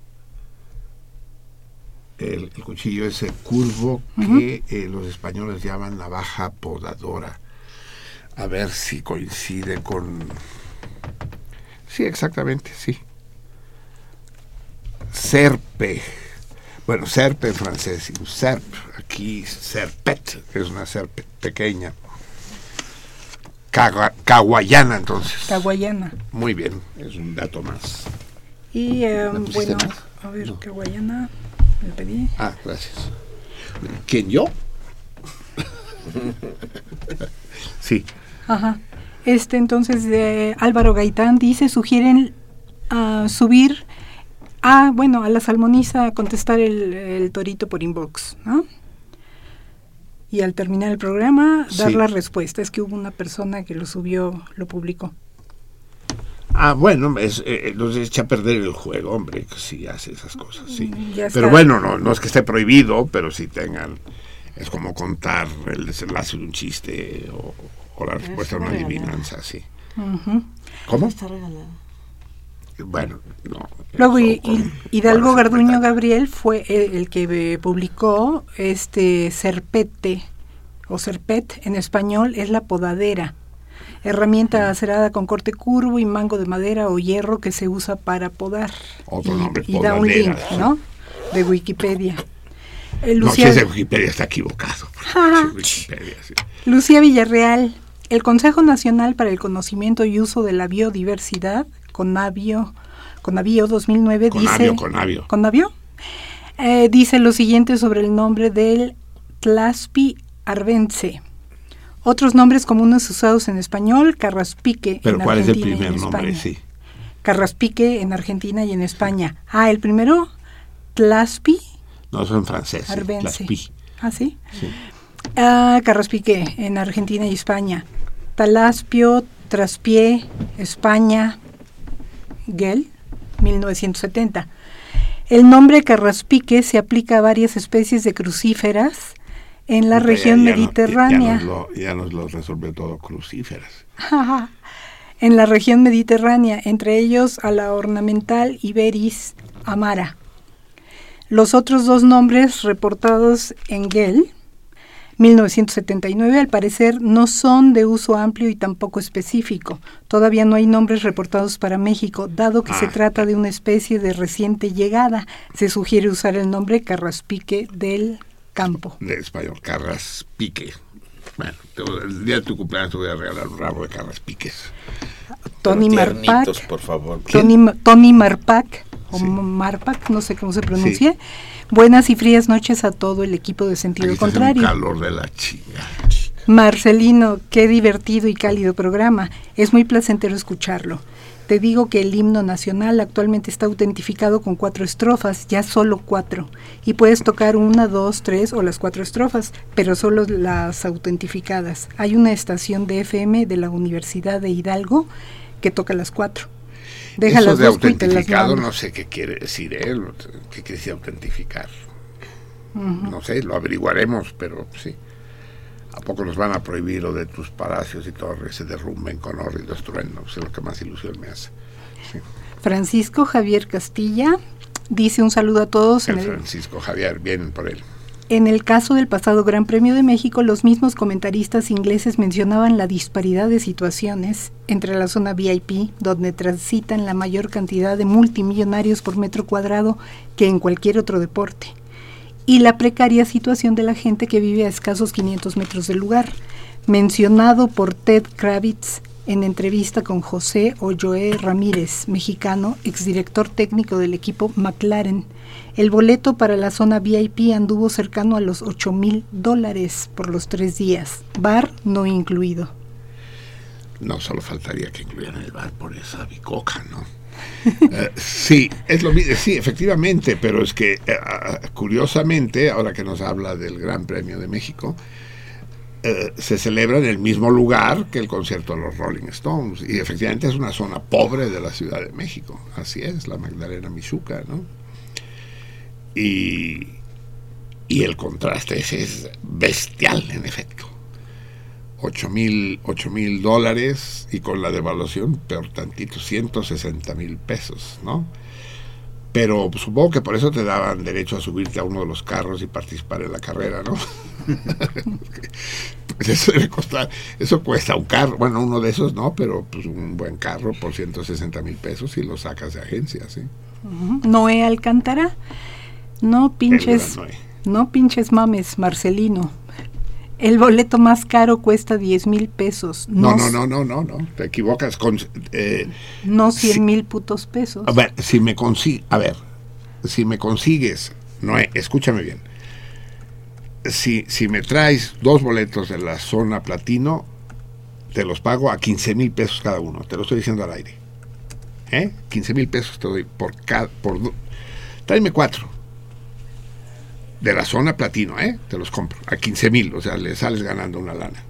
El, el cuchillo ese curvo que eh, los españoles llaman navaja podadora. A ver si coincide con... Sí, exactamente, sí. Serpe. Bueno, serpe en francés, y un serp, aquí serpet, que es una serpe pequeña. Cagua- Caguayana, entonces. Caguayana. Muy bien, es un dato más. Y eh, ¿Me pusiste bueno, más? a ver, Caguayana, me pedí. Ah, gracias. ¿Quién yo? sí. Ajá. Este entonces Álvaro Gaitán dice sugieren ah, subir a bueno a la salmoniza a contestar el, el torito por inbox, ¿no? Y al terminar el programa dar Sí. la respuesta. Es que hubo una persona que lo subió, lo publicó. Ah, bueno, es, eh, nos echa a perder el juego, hombre, que sí hace esas cosas, sí. Mm, ya Pero bueno, no, no es que esté prohibido, pero sí tengan. Es como contar el desenlace de un chiste o, o la respuesta a una adivinanza, sí. ¿Cómo? Está regalada. Bueno, no. Luego Hidalgo Garduño Gabriel fue el, que eh, publicó este serpete o serpet en español es la podadera, herramienta acerada con corte curvo y mango de madera o hierro que se usa para podar. Otro y, nombre, y da un link, podadera. ¿no? De Wikipedia. Eh, No, si Lucía, es de Wikipedia está equivocado. Ajá. Wikipedia, sí. Lucía Villarreal, el Consejo Nacional para el Conocimiento y Uso de la Biodiversidad, CONABIO, CONABIO 2009, Conavio, dice... Conavio. ¿Conavio? Eh, dice lo siguiente sobre el nombre del Tlaspi arvense. Otros nombres comunes usados en español, carraspique Pero en ¿cuál es el primer nombre? Sí. Carraspique en Argentina y en España. Ah, el primero, Tlaspi No, francés. sí, arvense. las pi. ¿Ah, sí? Ah, Carraspique, en Argentina y España. Talaspio, Traspié, España, Gel, 1970. El nombre carraspique se aplica a varias especies de crucíferas en la región ya no- ya- mediterránea. Ya, nos lo, ya nos lo resolvió todo crucíferas. en la región mediterránea, entre ellos a la ornamental Iberis amara. Los otros dos nombres reportados en Gel, 1979, al parecer no son de uso amplio y tampoco específico. Todavía no hay nombres reportados para México, dado que se Ah. trata de una especie de reciente llegada. Se sugiere usar el nombre carraspique del campo. De español, carraspique. Bueno, el día de tu cumpleaños te voy a regalar un rabo de carraspiques. Tony Marpac. por favor. Tony Marpac, o Marpac, no sé cómo se pronuncia. Buenas y frías noches a todo el equipo de sentido contrario. un calor de la chinga. Marcelino, qué divertido y cálido programa. Es muy placentero escucharlo. Te digo que el himno nacional actualmente está autentificado con cuatro estrofas, ya solo cuatro. Y puedes tocar una, dos, tres o las cuatro estrofas, pero solo las autentificadas. Hay una estación de FM de la Universidad de Hidalgo que toca las cuatro. Deja Eso las de dos las autentificado no sé qué quiere decir él, qué quiere decir autentificar. No sé, lo averiguaremos, pero sí. ¿A poco nos van a prohibir lo de tus palacios y torres se derrumben con horridos truenos? Es lo que más ilusión me hace. Sí. Francisco Javier Castilla dice un saludo a todos. El en el- Francisco Javier, vienen por él. En el caso del pasado Gran Premio de México, los mismos comentaristas ingleses mencionaban la disparidad de situaciones entre la zona VIP, donde transitan la mayor cantidad de multimillonarios por metro cuadrado que en cualquier otro deporte, y la precaria situación de la gente que vive a escasos 500 metros del lugar, mencionado por Ted Kravitz en entrevista con José Olloé Ramírez, mexicano, exdirector técnico del equipo McLaren. El boleto para la zona VIP anduvo cercano a los 8 mil dólares por los tres días, bar no incluido. No, solo faltaría que incluyeran el bar por esa bicoca, ¿no? Eh, sí, es lo mismo, sí, efectivamente, pero es que eh, ah, curiosamente, ahora que nos habla del Gran Premio de México, eh, se celebra en el mismo lugar que el concierto de los Rolling Stones y efectivamente es una zona pobre de la Ciudad de México, así es, la Magdalena Michuca, ¿no? Y, y el contraste ese es bestial, en efecto. 8 mil ocho mil dólares y con la devaluación, peor tantito, 160 mil pesos, ¿no? Pero supongo que por eso te daban derecho a subirte a uno de los carros y participar en la carrera, ¿no? Pues eso debe costar, eso cuesta un carro, bueno, uno de esos no, pero pues un buen carro por 160 mil pesos y lo sacas de agencia, ¿sí? Noé Alcántara, no pinches, Noé. no pinches mames, Marcelino. El boleto más caro cuesta 10 mil pesos, No, no, no, no, no, no, te equivocas con... eh, no 100 mil putos pesos. A ver, si me consi a ver, si me consigues, no, escúchame bien. Si, si me traes dos boletos de la zona platino, te los pago a 15 mil pesos cada uno. Te lo estoy diciendo al aire. ¿Eh? 15 mil pesos te doy por cada. Por, tráeme cuatro. De la zona platino, ¿eh? Te los compro. A 15 mil, o sea, le sales ganando una lana.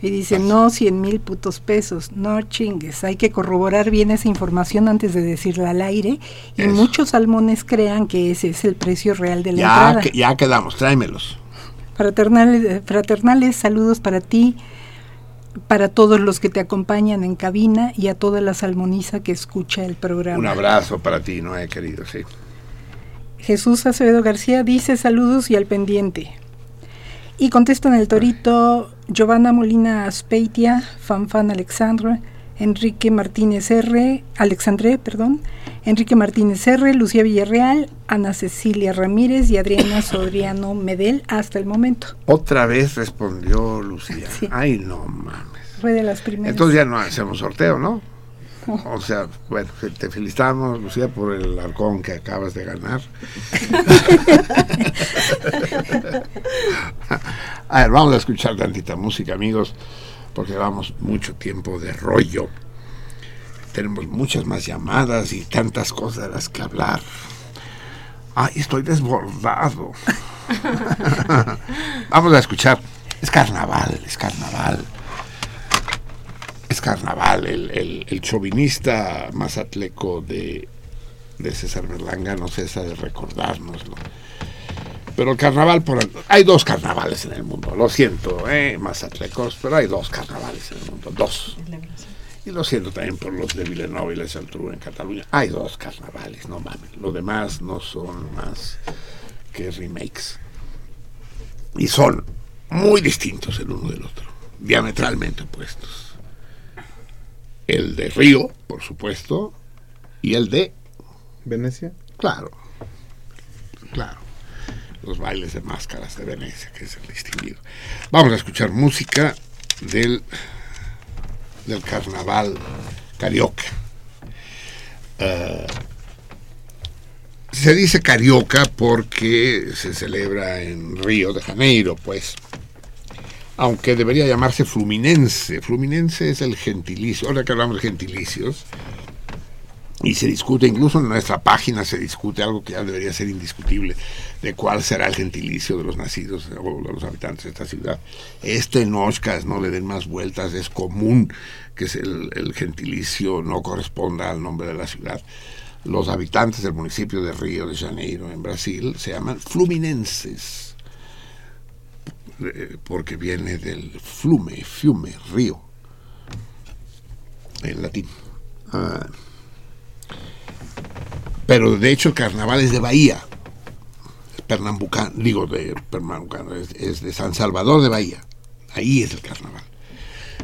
Y dice, no 100 mil putos pesos, no chingues, hay que corroborar bien esa información antes de decirla al aire y Eso. muchos salmones crean que ese es el precio real de la Ya, entrada. que- ya quedamos, tráemelos. Fraternales, fraternales saludos para ti, para todos los que te acompañan en cabina y a toda la salmoniza que escucha el programa. Un abrazo para ti, Noé, querido, sí. Jesús Acevedo García dice saludos y al pendiente. Y contestan el torito Giovanna Molina Aspeitia, Fanfan Alexandra, Enrique Martínez R, Alexandre, perdón, Enrique Martínez R, Lucía Villarreal, Ana Cecilia Ramírez y Adriana Soriano Medel hasta el momento. Otra vez respondió Lucía. Ay, no mames. Fue de las primeras. Entonces ya no hacemos sorteo, ¿no? O sea, bueno, te felicitamos, Lucía, por el halcón que acabas de ganar. a ver, vamos a escuchar tantita música, amigos, porque vamos mucho tiempo de rollo. Tenemos muchas más llamadas y tantas cosas de las que hablar. Ay, estoy desbordado. Vamos a escuchar. Es carnaval, es carnaval. Es carnaval. El, el, el chauvinista mazatleco de, de César Berlanga no cesa de recordárnoslo. Pero el carnaval, por hay dos carnavales en el mundo. Lo siento, eh, mazatlecos, pero hay dos carnavales en el mundo. Dos. Y lo siento también por los de Villeneuve y la Geltrú en Cataluña. Hay dos carnavales, no mames. Lo demás no son más que remakes. Y son muy distintos el uno del otro, diametralmente opuestos. El de Río, por supuesto, y el de Venecia. Claro, claro. Los bailes de máscaras de Venecia, que es el distinguido. Vamos a escuchar música del, del carnaval carioca. Eh, se dice carioca porque se celebra en Río de Janeiro, pues. Aunque debería llamarse fluminense. Fluminense es el gentilicio. Ahora que hablamos de gentilicios, y se discute, incluso en nuestra página se discute algo que ya debería ser indiscutible, de cuál será el gentilicio de los nacidos o de los habitantes de esta ciudad. Este en Oscas, no le den más vueltas, es común que el, el gentilicio no corresponda al nombre de la ciudad. Los habitantes del municipio de Río de Janeiro, en Brasil, se llaman fluminenses, porque viene del flume, fiume, río, en latín. Ah, pero de hecho el carnaval es de Bahía, es Pernambucano, digo de Pernambucano, es, de San Salvador de Bahía, ahí es el carnaval.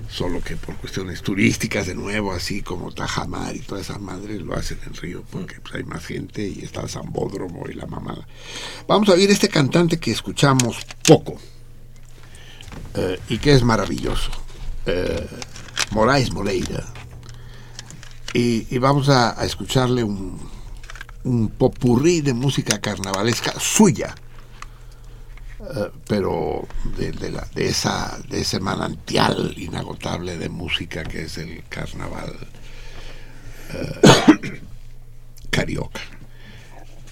Solo que por cuestiones turísticas, de nuevo, así como Tajamar y toda esa madre, lo hacen en Río, porque pues, hay más gente y está el Zambódromo y la mamada. Vamos a oír este cantante que escuchamos poco eh, y que es maravilloso, eh, Moraes Moreira. Y, vamos a, escucharle un, popurrí de música carnavalesca suya, uh, pero de, esa, de ese manantial inagotable de música que es el carnaval uh, carioca.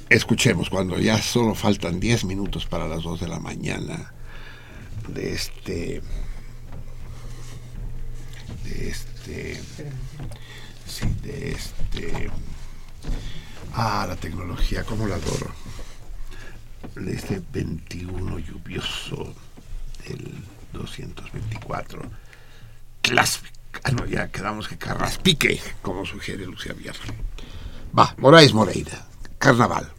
Escuchemos cuando ya solo faltan 10 minutos para las 2 de la mañana de este de este sí, de este Ah, la tecnología, cómo la adoro. De este 21 lluvioso del 224. Clásico. Ah, no, ya quedamos que carraspique, como sugiere Lucía Villar. Va, Moraes Moreira, carnaval.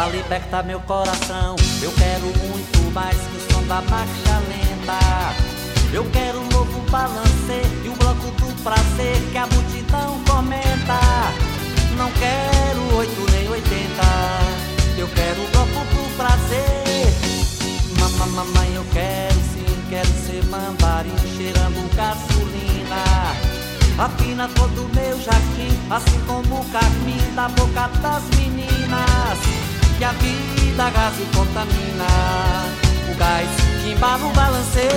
Pra libertar meu coração, eu quero muito mais que o som da marcha lenta. Eu quero um novo balancê e o bloco do prazer que a multidão comenta. Não quero oito nem oitenta, eu quero o bloco do prazer. Mamãe, mamãe, eu quero sim, quero ser mandarim cheirando gasolina. Afina todo meu jardim, assim como o carmim da boca das meninas que a vida gás e contamina. O gás que embala o balancê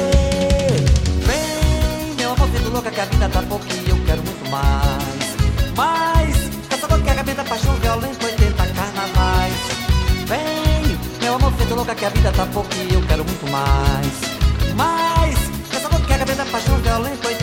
Vem, meu amor, vendo louca que a vida tá pouco e eu quero muito mais. Mais, caçador que agamenta paixão violenta 80 carnavais. Vem, meu amor, vendo louca que a vida tá pouco e eu quero muito mais. Mais, caçador que agamenta paixão violenta 80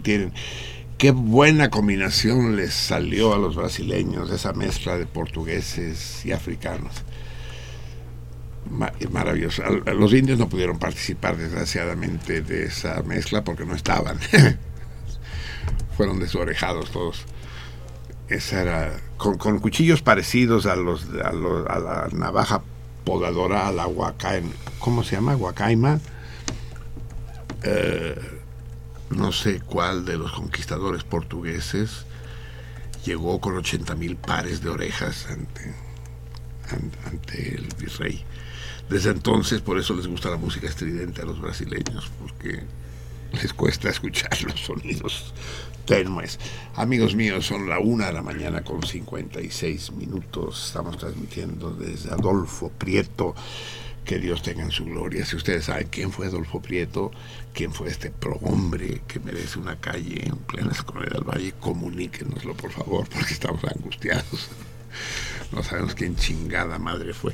tienen. Qué buena combinación les salió a los brasileños esa mezcla de portugueses y africanos. Ma- maravilloso. Los indios no pudieron participar, desgraciadamente, de esa mezcla porque no estaban. Fueron desorejados todos. Esa era con, con cuchillos parecidos a los, a los- a la navaja podadora, a la huacaima. ¿Cómo se llama? Huacaima. Eh, no sé cuál de los conquistadores portugueses llegó con 80 mil pares de orejas ante, an- ante el virrey. Desde entonces, por eso les gusta la música estridente a los brasileños, porque les cuesta escuchar los sonidos tenues. Amigos míos, son la una de la mañana con 56 minutos. Estamos transmitiendo desde Adolfo Prieto. Que Dios tenga en su gloria. Si ustedes saben quién fue Adolfo Prieto, quién fue este prohombre que merece una calle en plena Colonia del Valle, comuníquenoslo, por favor, porque estamos angustiados. No sabemos quién chingada madre fue.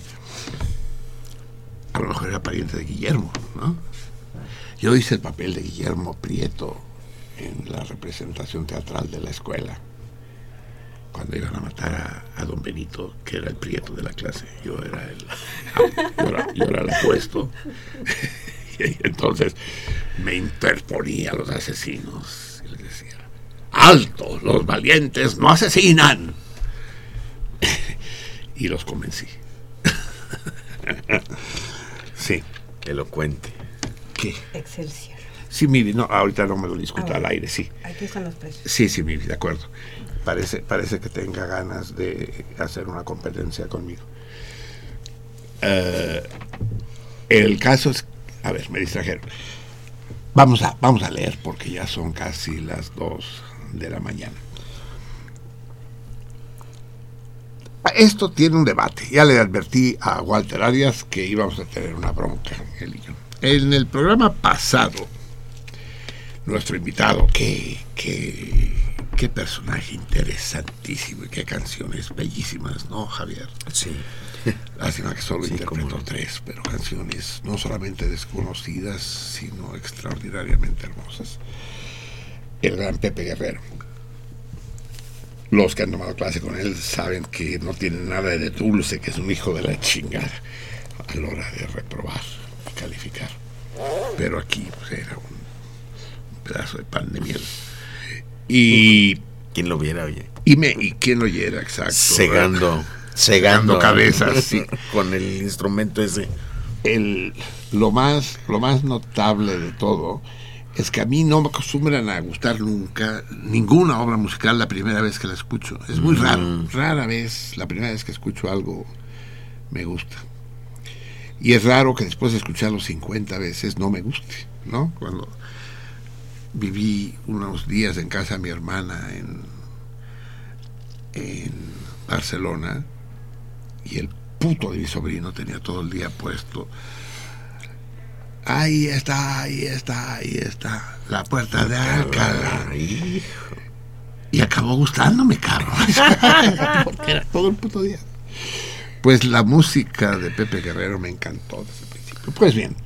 A lo mejor era pariente de Guillermo, ¿no? Yo hice el papel de Guillermo Prieto en la representación teatral de la escuela. Cuando iban a matar a, a don Benito, que era el Prieto de la clase. Yo era el, yo era, yo era el apuesto. y entonces me interponía a los asesinos y les decía, ¡Alto! Los valientes no asesinan. y los convencí. sí. Elocuente. ¿Qué? Excelsior. Sí, Miri, no, ahorita no me lo discuto Ah, al aire, sí. Aquí están los precios. Sí, sí, Miri, de acuerdo. Parece, parece que tenga ganas de hacer una competencia conmigo. Eh, el caso es, a ver, me distrajeron. Vamos a, vamos a leer porque ya son casi las 2 de la mañana. Esto tiene un debate. Ya le advertí a Walter Arias que íbamos a tener una bronca, él y yo. En el programa pasado, nuestro invitado, qué, qué, qué personaje interesantísimo y qué canciones bellísimas, ¿no, Javier? Sí. Lástima que solo interpretó tres, pero canciones no solamente desconocidas, sino extraordinariamente hermosas. El gran Pepe Guerrero. Los que han tomado clase con él saben que no tiene nada de dulce, que es un hijo de la chingada a la hora de reprobar y calificar. Pero aquí pues, era un pedazo de pan de miel. Y. ¿Quién lo viera, oye? Y, me, y quién lo oyera, exacto. Cegando Cegando cabezas, sí. con el instrumento ese. El, lo, más, lo más notable de todo es que a mí no me acostumbran a gustar nunca ninguna obra musical la primera vez que la escucho. Es muy Mm. raro, rara vez la primera vez que escucho algo me gusta. Y es raro que después de escucharlo 50 veces no me guste, ¿no? Cuando viví unos días en casa de mi hermana en, en Barcelona y el puto de mi sobrino tenía todo el día puesto. Ahí está, ahí está, ahí está. La puerta de Alcalá. Y acabó gustándome, cabrón. Porque era todo el puto día. Pues la música de Pepe Guerrero me encantó desde el principio. Pues bien,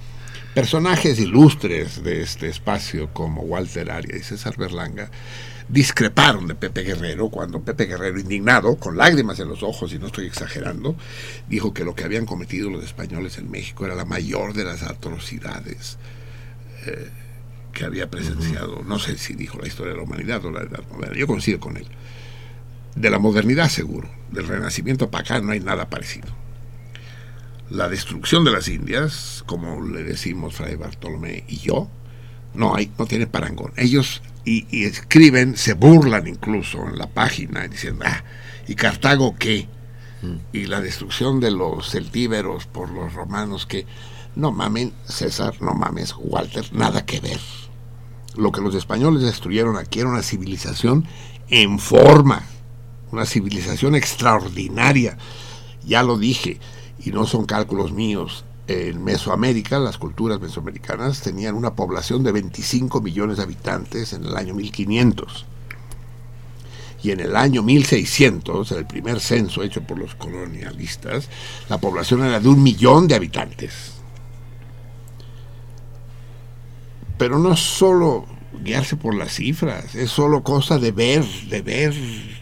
personajes ilustres de este espacio como Walter Aria y César Berlanga discreparon de Pepe Guerrero cuando Pepe Guerrero, indignado, con lágrimas en los ojos, y no estoy exagerando, dijo que lo que habían cometido los españoles en México era la mayor de las atrocidades eh, que había presenciado, no sé si dijo la historia de la humanidad o la edad moderna, yo coincido con él. De la modernidad seguro, del renacimiento para acá no hay nada parecido. La destrucción de las Indias, como le decimos Fray Bartolomé y yo, no hay, no tiene parangón. Ellos y, y escriben, se burlan incluso en la página, diciendo, ah, ¿y Cartago qué? Y la destrucción de los celtíberos por los romanos, que no mamen, César, no mames, Walter, nada que ver. Lo que los españoles destruyeron aquí era una civilización en forma, una civilización extraordinaria. Ya lo dije, y no son cálculos míos. En Mesoamérica, las culturas mesoamericanas tenían una población de 25 millones de habitantes en el año 1500. Y en el año 1600, el primer censo hecho por los colonialistas, la población era de un millón de habitantes. Pero no es solo guiarse por las cifras, es solo cosa de ver, de ver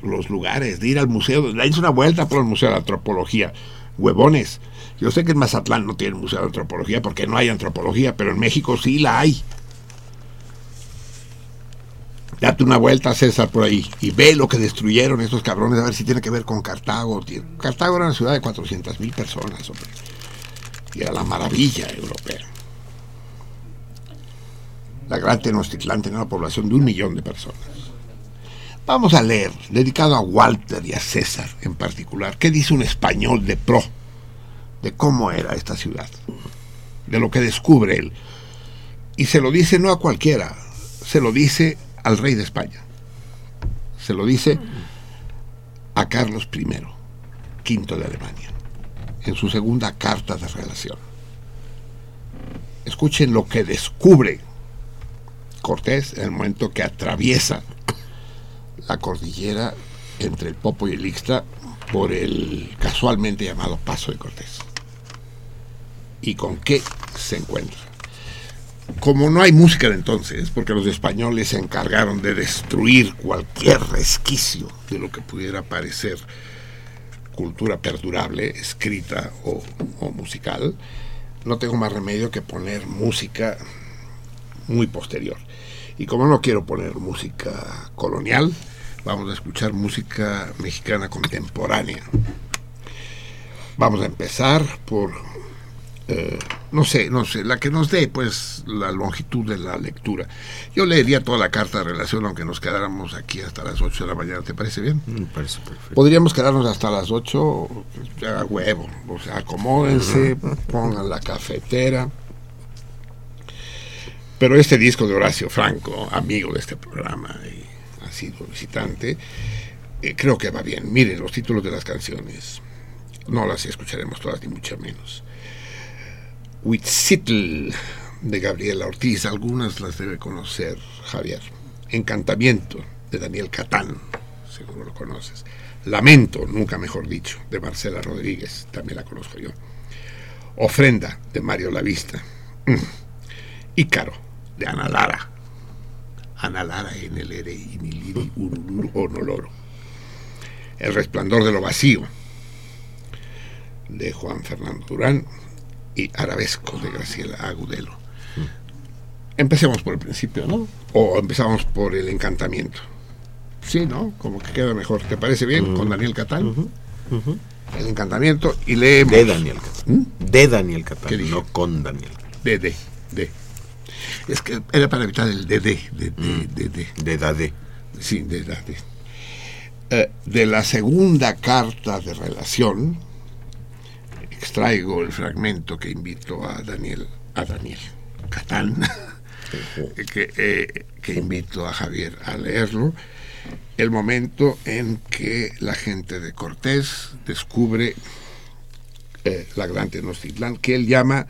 los lugares, de ir al museo, de darse una vuelta por el Museo de Antropología. Huevones. Yo sé que en Mazatlán no tiene museo de antropología porque no hay antropología, pero en México sí la hay. Date una vuelta, César, por ahí y ve lo que destruyeron estos cabrones, a ver si tiene que ver con Cartago. Cartago era una ciudad de 400 mil personas, hombre. Y era la maravilla europea. La gran Tenochtitlán tenía una población de un millón de personas. Vamos a leer, dedicado a Walter y a César en particular, qué dice un español de pro de cómo era esta ciudad, de lo que descubre él. Y se lo dice no a cualquiera, se lo dice al rey de España, se lo dice a Carlos I, quinto de Alemania, en su segunda carta de relación. Escuchen lo que descubre Cortés en el momento que atraviesa la cordillera entre el Popo y el Ixta por el casualmente llamado Paso de Cortés. ¿Y con qué se encuentra? Como no hay música de entonces, porque los españoles se encargaron de destruir cualquier resquicio de lo que pudiera parecer cultura perdurable, escrita o, o musical, no tengo más remedio que poner música muy posterior. Y como no quiero poner música colonial, vamos a escuchar música mexicana contemporánea. Vamos a empezar por, eh, no sé, no sé, la que nos dé pues la longitud de la lectura. Yo leería toda la carta de relación, aunque nos quedáramos aquí hasta las 8 de la mañana. ¿Te parece bien? Me parece perfecto. Podríamos quedarnos hasta las 8 a huevo. O sea, acomódense, pongan la cafetera. Pero este disco de Horacio Franco, amigo de este programa y sido visitante, eh, creo que va bien. Miren los títulos de las canciones. No las escucharemos todas, ni mucho menos. Huitzitl de Gabriela Ortiz, algunas las debe conocer Javier. Encantamiento de Daniel Catán, seguro lo conoces. Lamento, nunca mejor dicho, de Marcela Rodríguez, también la conozco yo. Ofrenda de Mario Lavista. Mm. Ícaro de Ana Lara. Ana Lara en el ere iniliri urulur onoloro. El resplandor de lo vacío de Juan Fernando Durán y Arabesco de Graciela Agudelo. Empecemos por el principio, ¿no? O empezamos por el encantamiento. Sí, ¿no? Como que queda mejor. ¿Te parece bien? Con Daniel Catán. el encantamiento y leemos. De Daniel Catán. ¿Mm? De Daniel Catán, no con Daniel. De, de, de. Es que era para evitar el de, de, de, de, de, de. De Dade. Sí, de, de, de. Eh, de la segunda carta de relación, extraigo el fragmento que invito a Daniel, a Daniel Catán, que, eh, que invito a Javier a leerlo, el momento en que la gente de Cortés descubre eh, la gran Tenochtitlán, que él llama,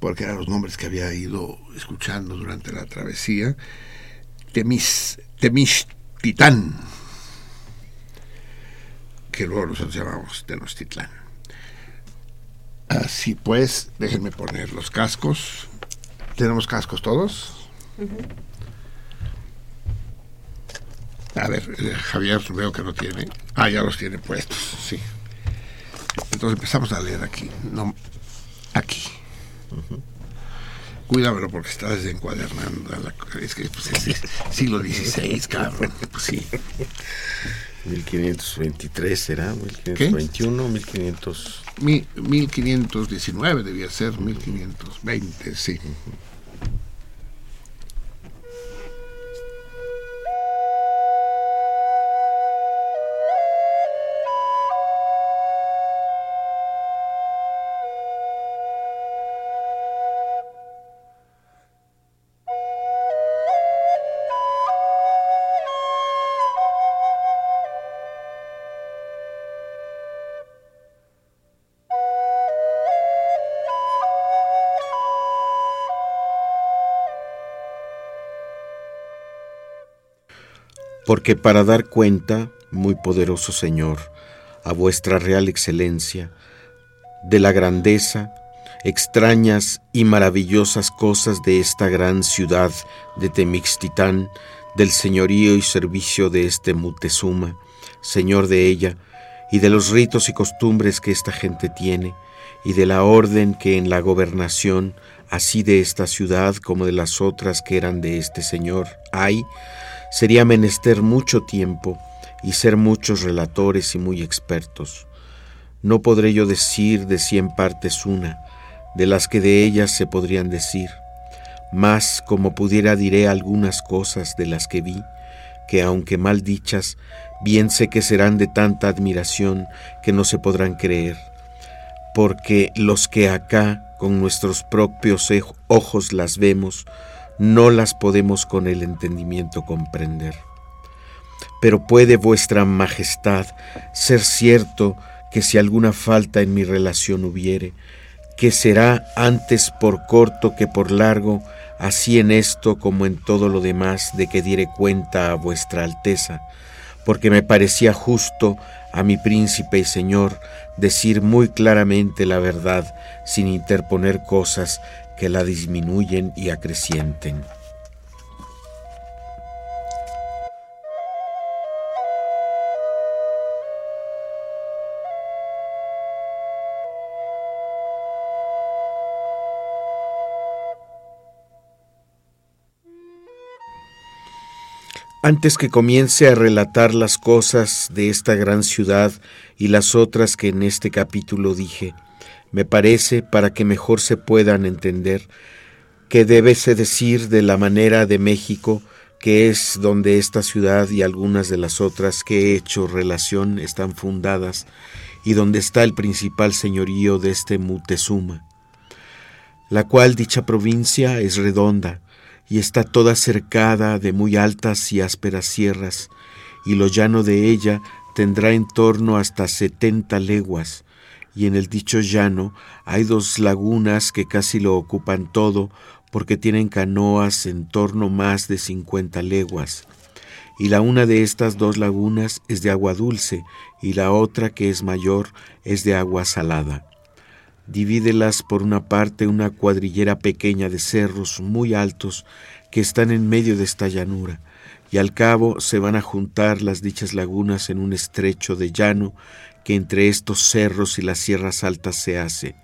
porque eran los nombres que había ido escuchando durante la travesía, Temis, Temixtitán, que luego nosotros llamamos Tenochtitlán. Así pues, déjenme poner los cascos. ¿Tenemos cascos todos? A ver, eh, Javier veo que no tiene. Ah, ya los tiene puestos, sí. Entonces empezamos a leer aquí. No, aquí. Cuídamelo porque está desencuadernando. la- es que pues, es, es siglo XVI, cabrón. Pues sí. 1523 será, 1521, 1500. Mi- 1519 debía ser, 1520, sí. Porque para dar cuenta, muy poderoso Señor, a vuestra real excelencia, de la grandeza, extrañas y maravillosas cosas de esta gran ciudad de Temixtitán, del señorío y servicio de este Mutezuma, señor de ella, y de los ritos y costumbres que esta gente tiene, y de la orden que en la gobernación, así de esta ciudad como de las otras que eran de este señor, hay, sería menester mucho tiempo y ser muchos relatores y muy expertos. No podré yo decir de cien partes una, de las que de ellas se podrían decir, mas como pudiera diré algunas cosas de las que vi, que aunque mal dichas, bien sé que serán de tanta admiración que no se podrán creer, porque los que acá con nuestros propios ej- ojos las vemos, no las podemos con el entendimiento comprender. Pero puede vuestra majestad ser cierto que si alguna falta en mi relación hubiere, que será antes por corto que por largo, así en esto como en todo lo demás de que diere cuenta a vuestra alteza, porque me parecía justo a mi príncipe y señor decir muy claramente la verdad sin interponer cosas que la disminuyen y acrecienten. Antes que comience a relatar las cosas de esta gran ciudad y las otras que en este capítulo dije, me parece, para que mejor se puedan entender, que débese decir de la manera de México, que es donde esta ciudad y algunas de las otras que he hecho relación están fundadas, y donde está el principal señorío de este Mutezuma, la cual dicha provincia es redonda, y está toda cercada de muy altas y ásperas sierras, y lo llano de ella tendrá en torno hasta setenta leguas, y en el dicho llano hay dos lagunas que casi lo ocupan todo, porque tienen canoas en torno más de cincuenta leguas. Y la una de estas dos lagunas es de agua dulce, y la otra, que es mayor, es de agua salada. Divídelas por una parte una cuadrillera pequeña de cerros muy altos que están en medio de esta llanura, y al cabo se van a juntar las dichas lagunas en un estrecho de llano que entre estos cerros y las sierras altas se hace,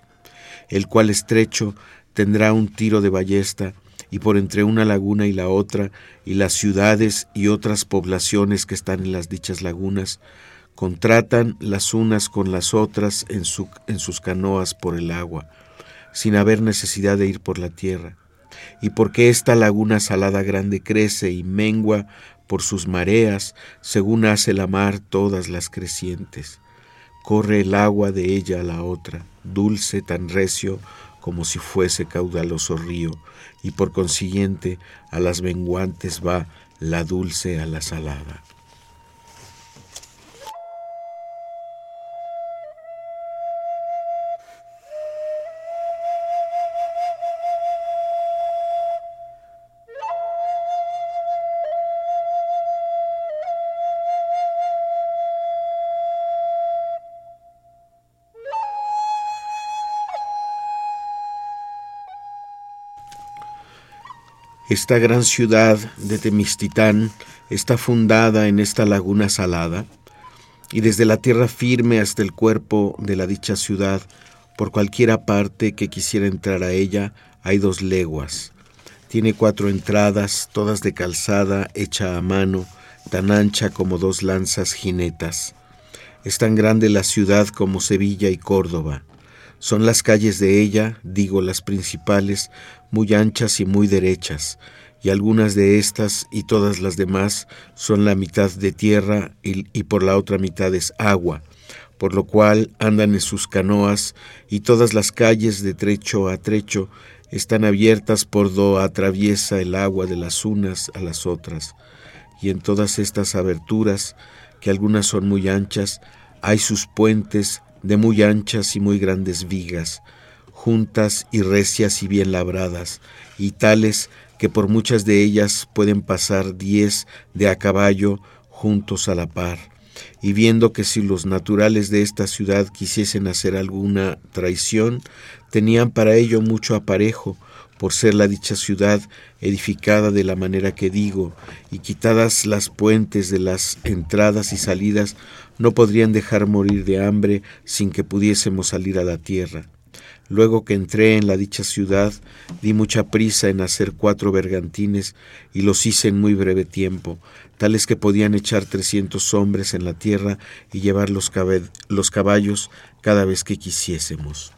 el cual estrecho tendrá un tiro de ballesta, y por entre una laguna y la otra, y las ciudades y otras poblaciones que están en las dichas lagunas, contratan las unas con las otras en, en sus canoas por el agua, sin haber necesidad de ir por la tierra. Y porque esta laguna salada grande crece y mengua por sus mareas, según hace la mar todas las crecientes. Corre el agua de ella a la otra, dulce tan recio como si fuese caudaloso río, y por consiguiente a las menguantes va la dulce a la salada. Esta gran ciudad de Temistitán está fundada en esta laguna salada, y desde la tierra firme hasta el cuerpo de la dicha ciudad, por cualquiera parte que quisiera entrar a ella, hay dos leguas. Tiene cuatro entradas, todas de calzada hecha a mano, tan ancha como dos lanzas jinetas. Es tan grande la ciudad como Sevilla y Córdoba. Son las calles de ella, digo las principales, muy anchas y muy derechas, y algunas de estas y todas las demás son la mitad de tierra y, por la otra mitad es agua, por lo cual andan en sus canoas y todas las calles de trecho a trecho están abiertas por do atraviesa el agua de las unas a las otras, y en todas estas aberturas, que algunas son muy anchas, hay sus puentes de muy anchas y muy grandes vigas, juntas y recias y bien labradas, y tales que por muchas de ellas pueden pasar diez de a caballo juntos a la par. Y viendo que si los naturales de esta ciudad quisiesen hacer alguna traición, tenían para ello mucho aparejo, por ser la dicha ciudad edificada de la manera que digo, y quitadas las puentes de las entradas y salidas, no podrían dejar morir de hambre sin que pudiésemos salir a la tierra. Luego que entré en la dicha ciudad, di mucha prisa en hacer cuatro bergantines y los hice en muy breve tiempo, tales que podían echar trescientos hombres en la tierra y llevar los, los caballos cada vez que quisiésemos.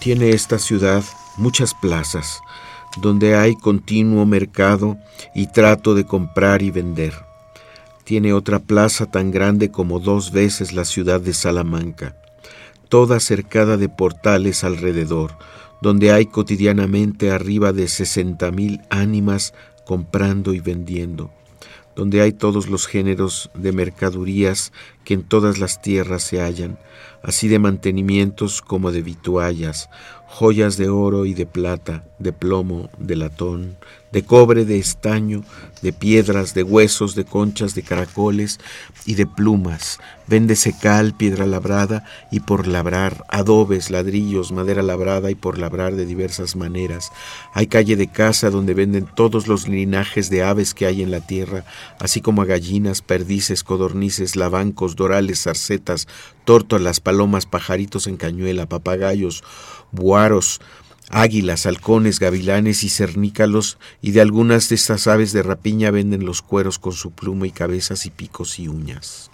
Tiene esta ciudad muchas plazas, donde hay continuo mercado y trato de comprar y vender. Tiene otra plaza tan grande como dos veces la ciudad de Salamanca, toda cercada de portales alrededor, donde hay cotidianamente arriba de sesenta mil ánimas comprando y vendiendo, donde hay todos los géneros de mercadurías que en todas las tierras se hallan, así de mantenimientos como de vituallas, joyas de oro y de plata, de plomo, de latón, de cobre, de estaño, de piedras, de huesos, de conchas, de caracoles y de plumas. Véndese cal, piedra labrada y por labrar, adobes, ladrillos, madera labrada y por labrar de diversas maneras. Hay calle de casa donde venden todos los linajes de aves que hay en la tierra, así como a gallinas, perdices, codornices, lavancos, dorales, zarcetas, tórtolas, palomas, pajaritos en cañuela, papagayos, buaros, águilas, halcones, gavilanes y cernícalos, y de algunas de estas aves de rapiña venden los cueros con su pluma y cabezas y picos y uñas.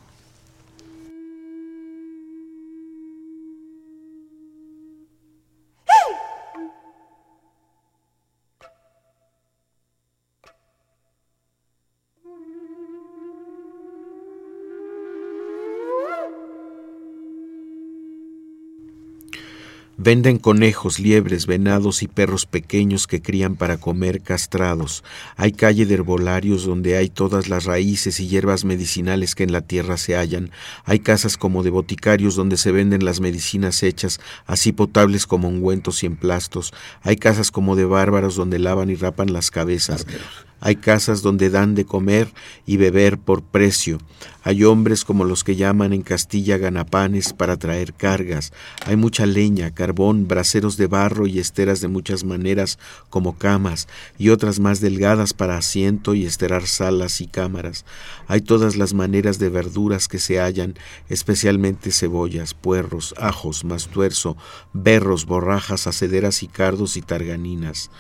Venden conejos, liebres, venados y perros pequeños que crían para comer castrados. Hay calle de herbolarios donde hay todas las raíces y hierbas medicinales que en la tierra se hallan. Hay casas como de boticarios donde se venden las medicinas hechas, así potables como ungüentos y emplastos. Hay casas como de bárbaros donde lavan y rapan las cabezas. Hay casas donde dan de comer y beber por precio. Hay hombres como los que llaman en Castilla ganapanes para traer cargas. Hay mucha leña, carbón, braseros de barro y esteras de muchas maneras como camas y otras más delgadas para asiento y esterar salas y cámaras. Hay todas las maneras de verduras que se hallan, especialmente cebollas, puerros, ajos, mastuerzo, berros, borrajas, acederas y cardos y targaninas.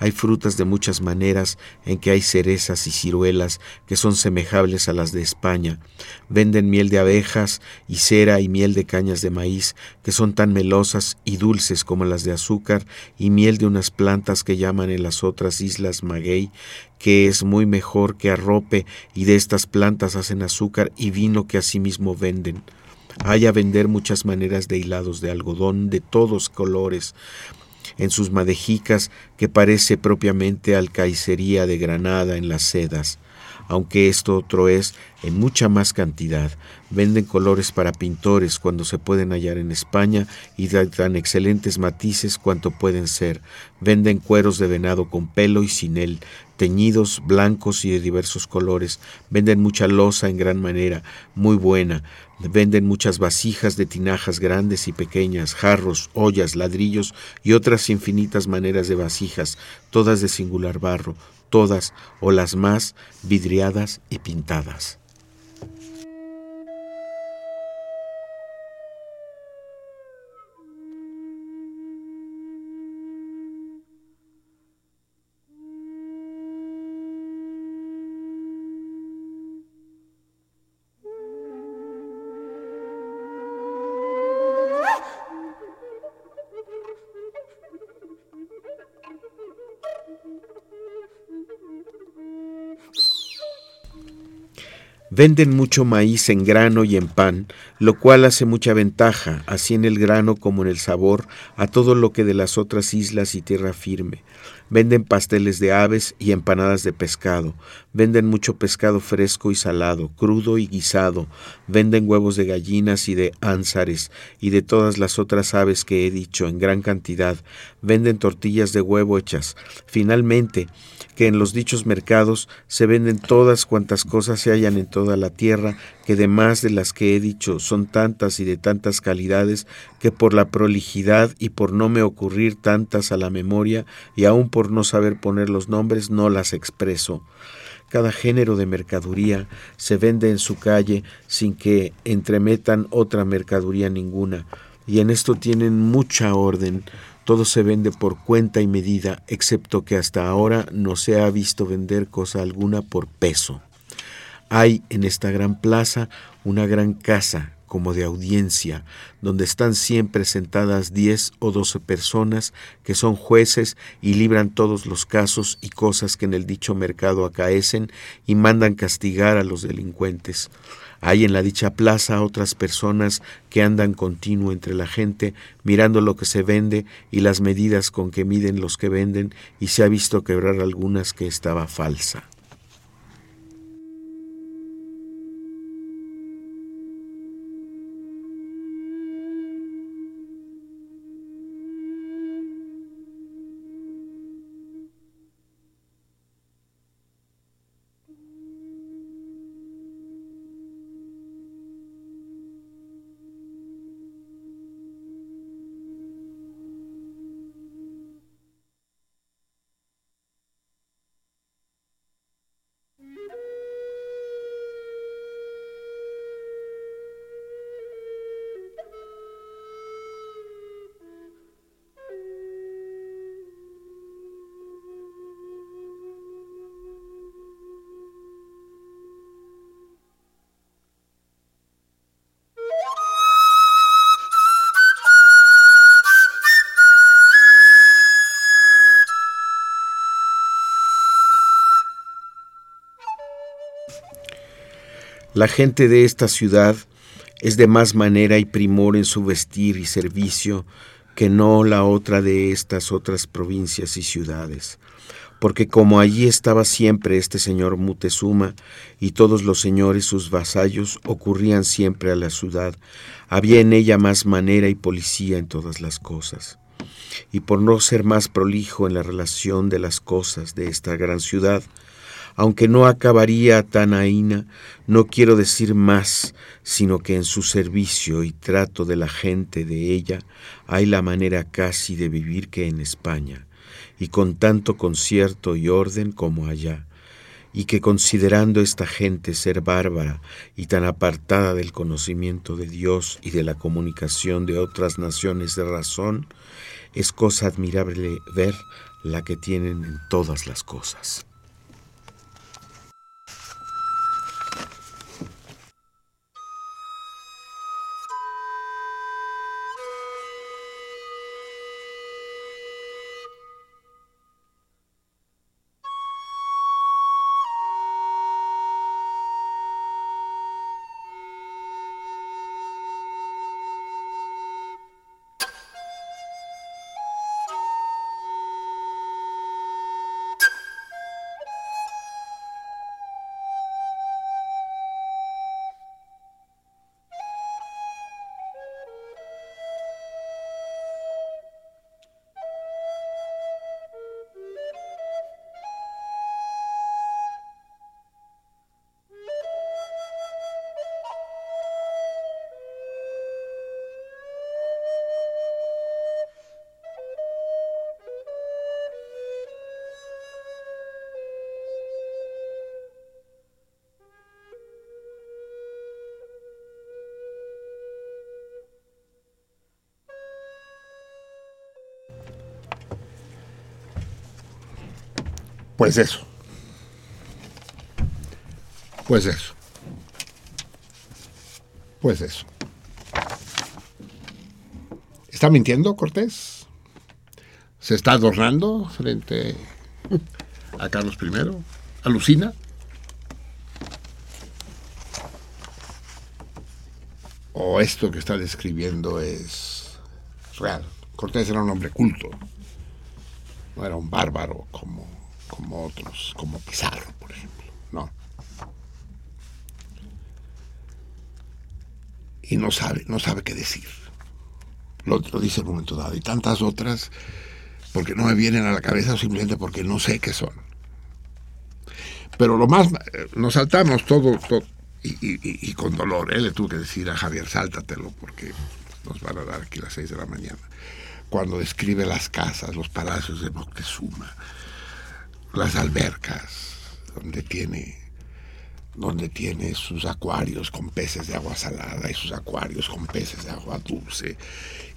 Hay frutas de muchas maneras en que hay cerezas y ciruelas que son semejables a las de España. Venden miel de abejas y cera y miel de cañas de maíz que son tan melosas y dulces como las de azúcar y miel de unas plantas que llaman en las otras islas maguey que es muy mejor que arrope y de estas plantas hacen azúcar y vino que asimismo venden. Hay a vender muchas maneras de hilados de algodón de todos colores, en sus madejicas que parece propiamente alcaicería de Granada en las sedas, aunque esto otro es en mucha más cantidad. Venden colores para pintores cuando se pueden hallar en España y dan tan excelentes matices cuanto pueden ser. Venden cueros de venado con pelo y sin él, teñidos, blancos y de diversos colores. Venden mucha loza en gran manera, muy buena. Venden muchas vasijas de tinajas grandes y pequeñas, jarros, ollas, ladrillos y otras infinitas maneras de vasijas, todas de singular barro, todas o las más vidriadas y pintadas. Venden mucho maíz en grano y en pan, lo cual hace mucha ventaja, así en el grano como en el sabor, a todo lo que de las otras islas y tierra firme. Venden pasteles de aves y empanadas de pescado. Venden mucho pescado fresco y salado, crudo y guisado. Venden huevos de gallinas y de ánsares y de todas las otras aves que he dicho en gran cantidad. Venden tortillas de huevo hechas. Finalmente, que en los dichos mercados se venden todas cuantas cosas se hallan en toda la tierra, que demás de las que he dicho son tantas y de tantas calidades, que por la prolijidad y por no me ocurrir tantas a la memoria, y aun por no saber poner los nombres, no las expreso. Cada género de mercaduría se vende en su calle sin que entremetan otra mercaduría ninguna, y en esto tienen mucha orden, todo se vende por cuenta y medida, excepto que hasta ahora no se ha visto vender cosa alguna por peso. Hay en esta gran plaza una gran casa como de audiencia, donde están siempre sentadas diez o doce personas que son jueces y libran todos los casos y cosas que en el dicho mercado acaecen y mandan castigar a los delincuentes. Hay en la dicha plaza otras personas que andan continuo entre la gente, mirando lo que se vende y las medidas con que miden los que venden, y se ha visto quebrar algunas que estaba falsa. La gente de esta ciudad es de más manera y primor en su vestir y servicio que no la otra de estas otras provincias y ciudades. Porque como allí estaba siempre este señor Mutezuma y todos los señores sus vasallos ocurrían siempre a la ciudad, había en ella más manera y policía en todas las cosas. Y por no ser más prolijo en la relación de las cosas de esta gran ciudad, Aunque no acabaría tan aína, no quiero decir más, sino que en su servicio y trato de la gente de ella hay la manera casi de vivir que en España, y con tanto concierto y orden como allá y que considerando esta gente ser bárbara y tan apartada del conocimiento de Dios y de la comunicación de otras naciones de razón, es cosa admirable ver la que tienen en todas las cosas. Pues eso. Pues eso. Pues eso. ¿Está mintiendo Cortés? ¿Se está adornando frente a Carlos I? ¿Alucina? ¿O esto que está describiendo es real? Cortés era un hombre culto. No era un bárbaro como como otros, como Pizarro, por ejemplo. No. Y no sabe, no sabe qué decir. Lo, lo dice en un momento dado. Y tantas otras, porque no me vienen a la cabeza o simplemente porque no sé qué son. Pero lo más, nos saltamos todo, y, con dolor. ¿eh? Le tuve que decir a Javier, sáltatelo, porque nos van a dar aquí las seis de la mañana. Cuando describe las casas, los palacios de Moctezuma, las albercas, donde tiene, donde tiene sus acuarios con peces de agua salada y sus acuarios con peces de agua dulce,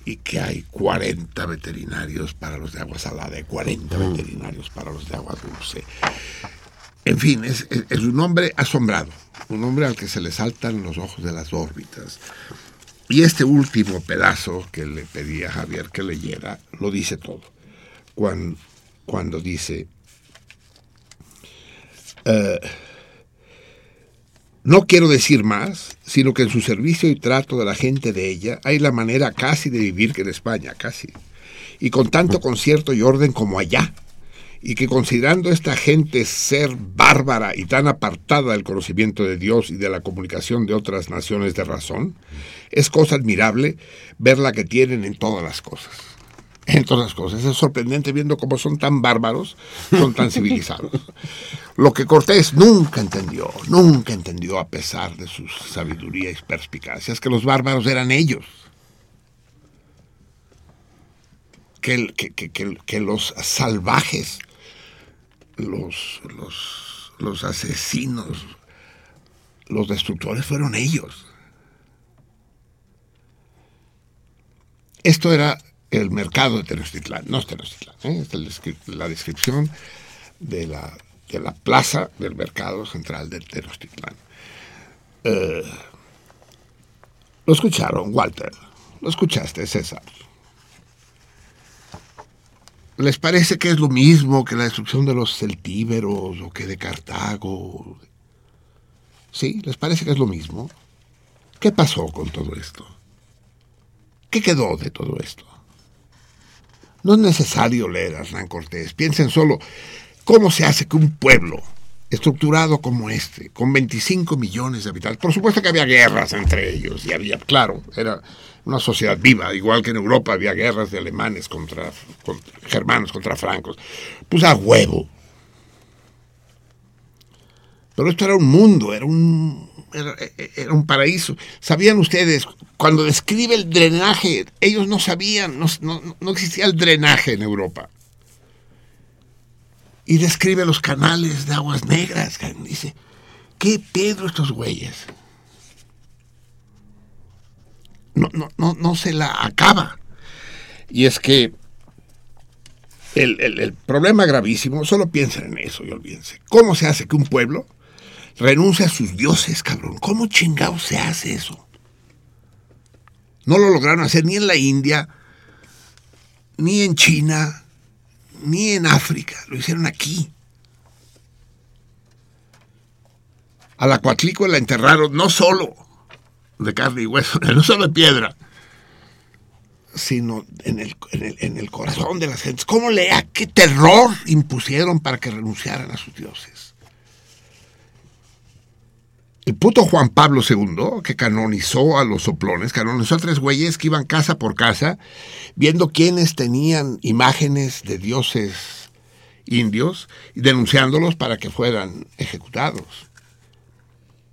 y que hay 40 veterinarios para los de agua salada y 40 veterinarios para los de agua dulce. En fin, es, es, es un hombre asombrado, un hombre al que se le saltan los ojos de las órbitas. Y este último pedazo que le pedí a Javier que leyera, lo dice todo. Cuando, cuando dice, Uh, no quiero decir más, sino que en su servicio y trato de la gente de ella hay la manera casi de vivir que en España, casi, y con tanto concierto y orden como allá, y que considerando esta gente ser bárbara y tan apartada del conocimiento de Dios y de la comunicación de otras naciones de razón, es cosa admirable ver la que tienen en todas las cosas. En todas las cosas. Es sorprendente viendo cómo son tan bárbaros, son tan civilizados. Lo que Cortés nunca entendió, nunca entendió a pesar de su sabiduría y perspicacia, es que los bárbaros eran ellos. Que, que, que, que los salvajes, los, los, los asesinos, los destructores fueron ellos. Esto era el mercado de Tenochtitlán, no es Tenochtitlán, ¿eh? es la descripción de la, de la plaza del mercado central de Tenochtitlán. Eh, lo escucharon, Walter, lo escuchaste, César. ¿Les parece que es lo mismo que la destrucción de los celtíberos o que de Cartago? ¿Sí? ¿Les parece que es lo mismo? ¿Qué pasó con todo esto? ¿Qué quedó de todo esto? No es necesario leer a Hernán Cortés. Piensen solo cómo se hace que un pueblo estructurado como este, con 25 millones de habitantes, por supuesto que había guerras entre ellos, y había, claro, era una sociedad viva, igual que en Europa había guerras de alemanes contra, contra germanos contra francos, pues a huevo. Pero esto era un mundo, era un, era, era un paraíso. ¿Sabían ustedes? Cuando describe el drenaje, ellos no sabían, no, existía el drenaje en Europa. Y describe los canales de aguas negras. Dice, ¿qué pedo estos güeyes? No, no, no, no se la acaba. Y es que el, el- el problema gravísimo, solo piensen en eso y olvídense. ¿Cómo se hace que un pueblo renuncie a sus dioses, cabrón? ¿Cómo chingado se hace eso? No lo lograron hacer ni en la India, ni en China, ni en África. Lo hicieron aquí. A la Coatlicue la enterraron no solo de carne y hueso, no solo de piedra, sino en el, en el, en el corazón de las gentes. ¿Cómo lea qué terror impusieron para que renunciaran a sus dioses? El puto Juan Pablo II, que canonizó a los soplones, canonizó a tres güeyes que iban casa por casa viendo quiénes tenían imágenes de dioses indios y denunciándolos para que fueran ejecutados.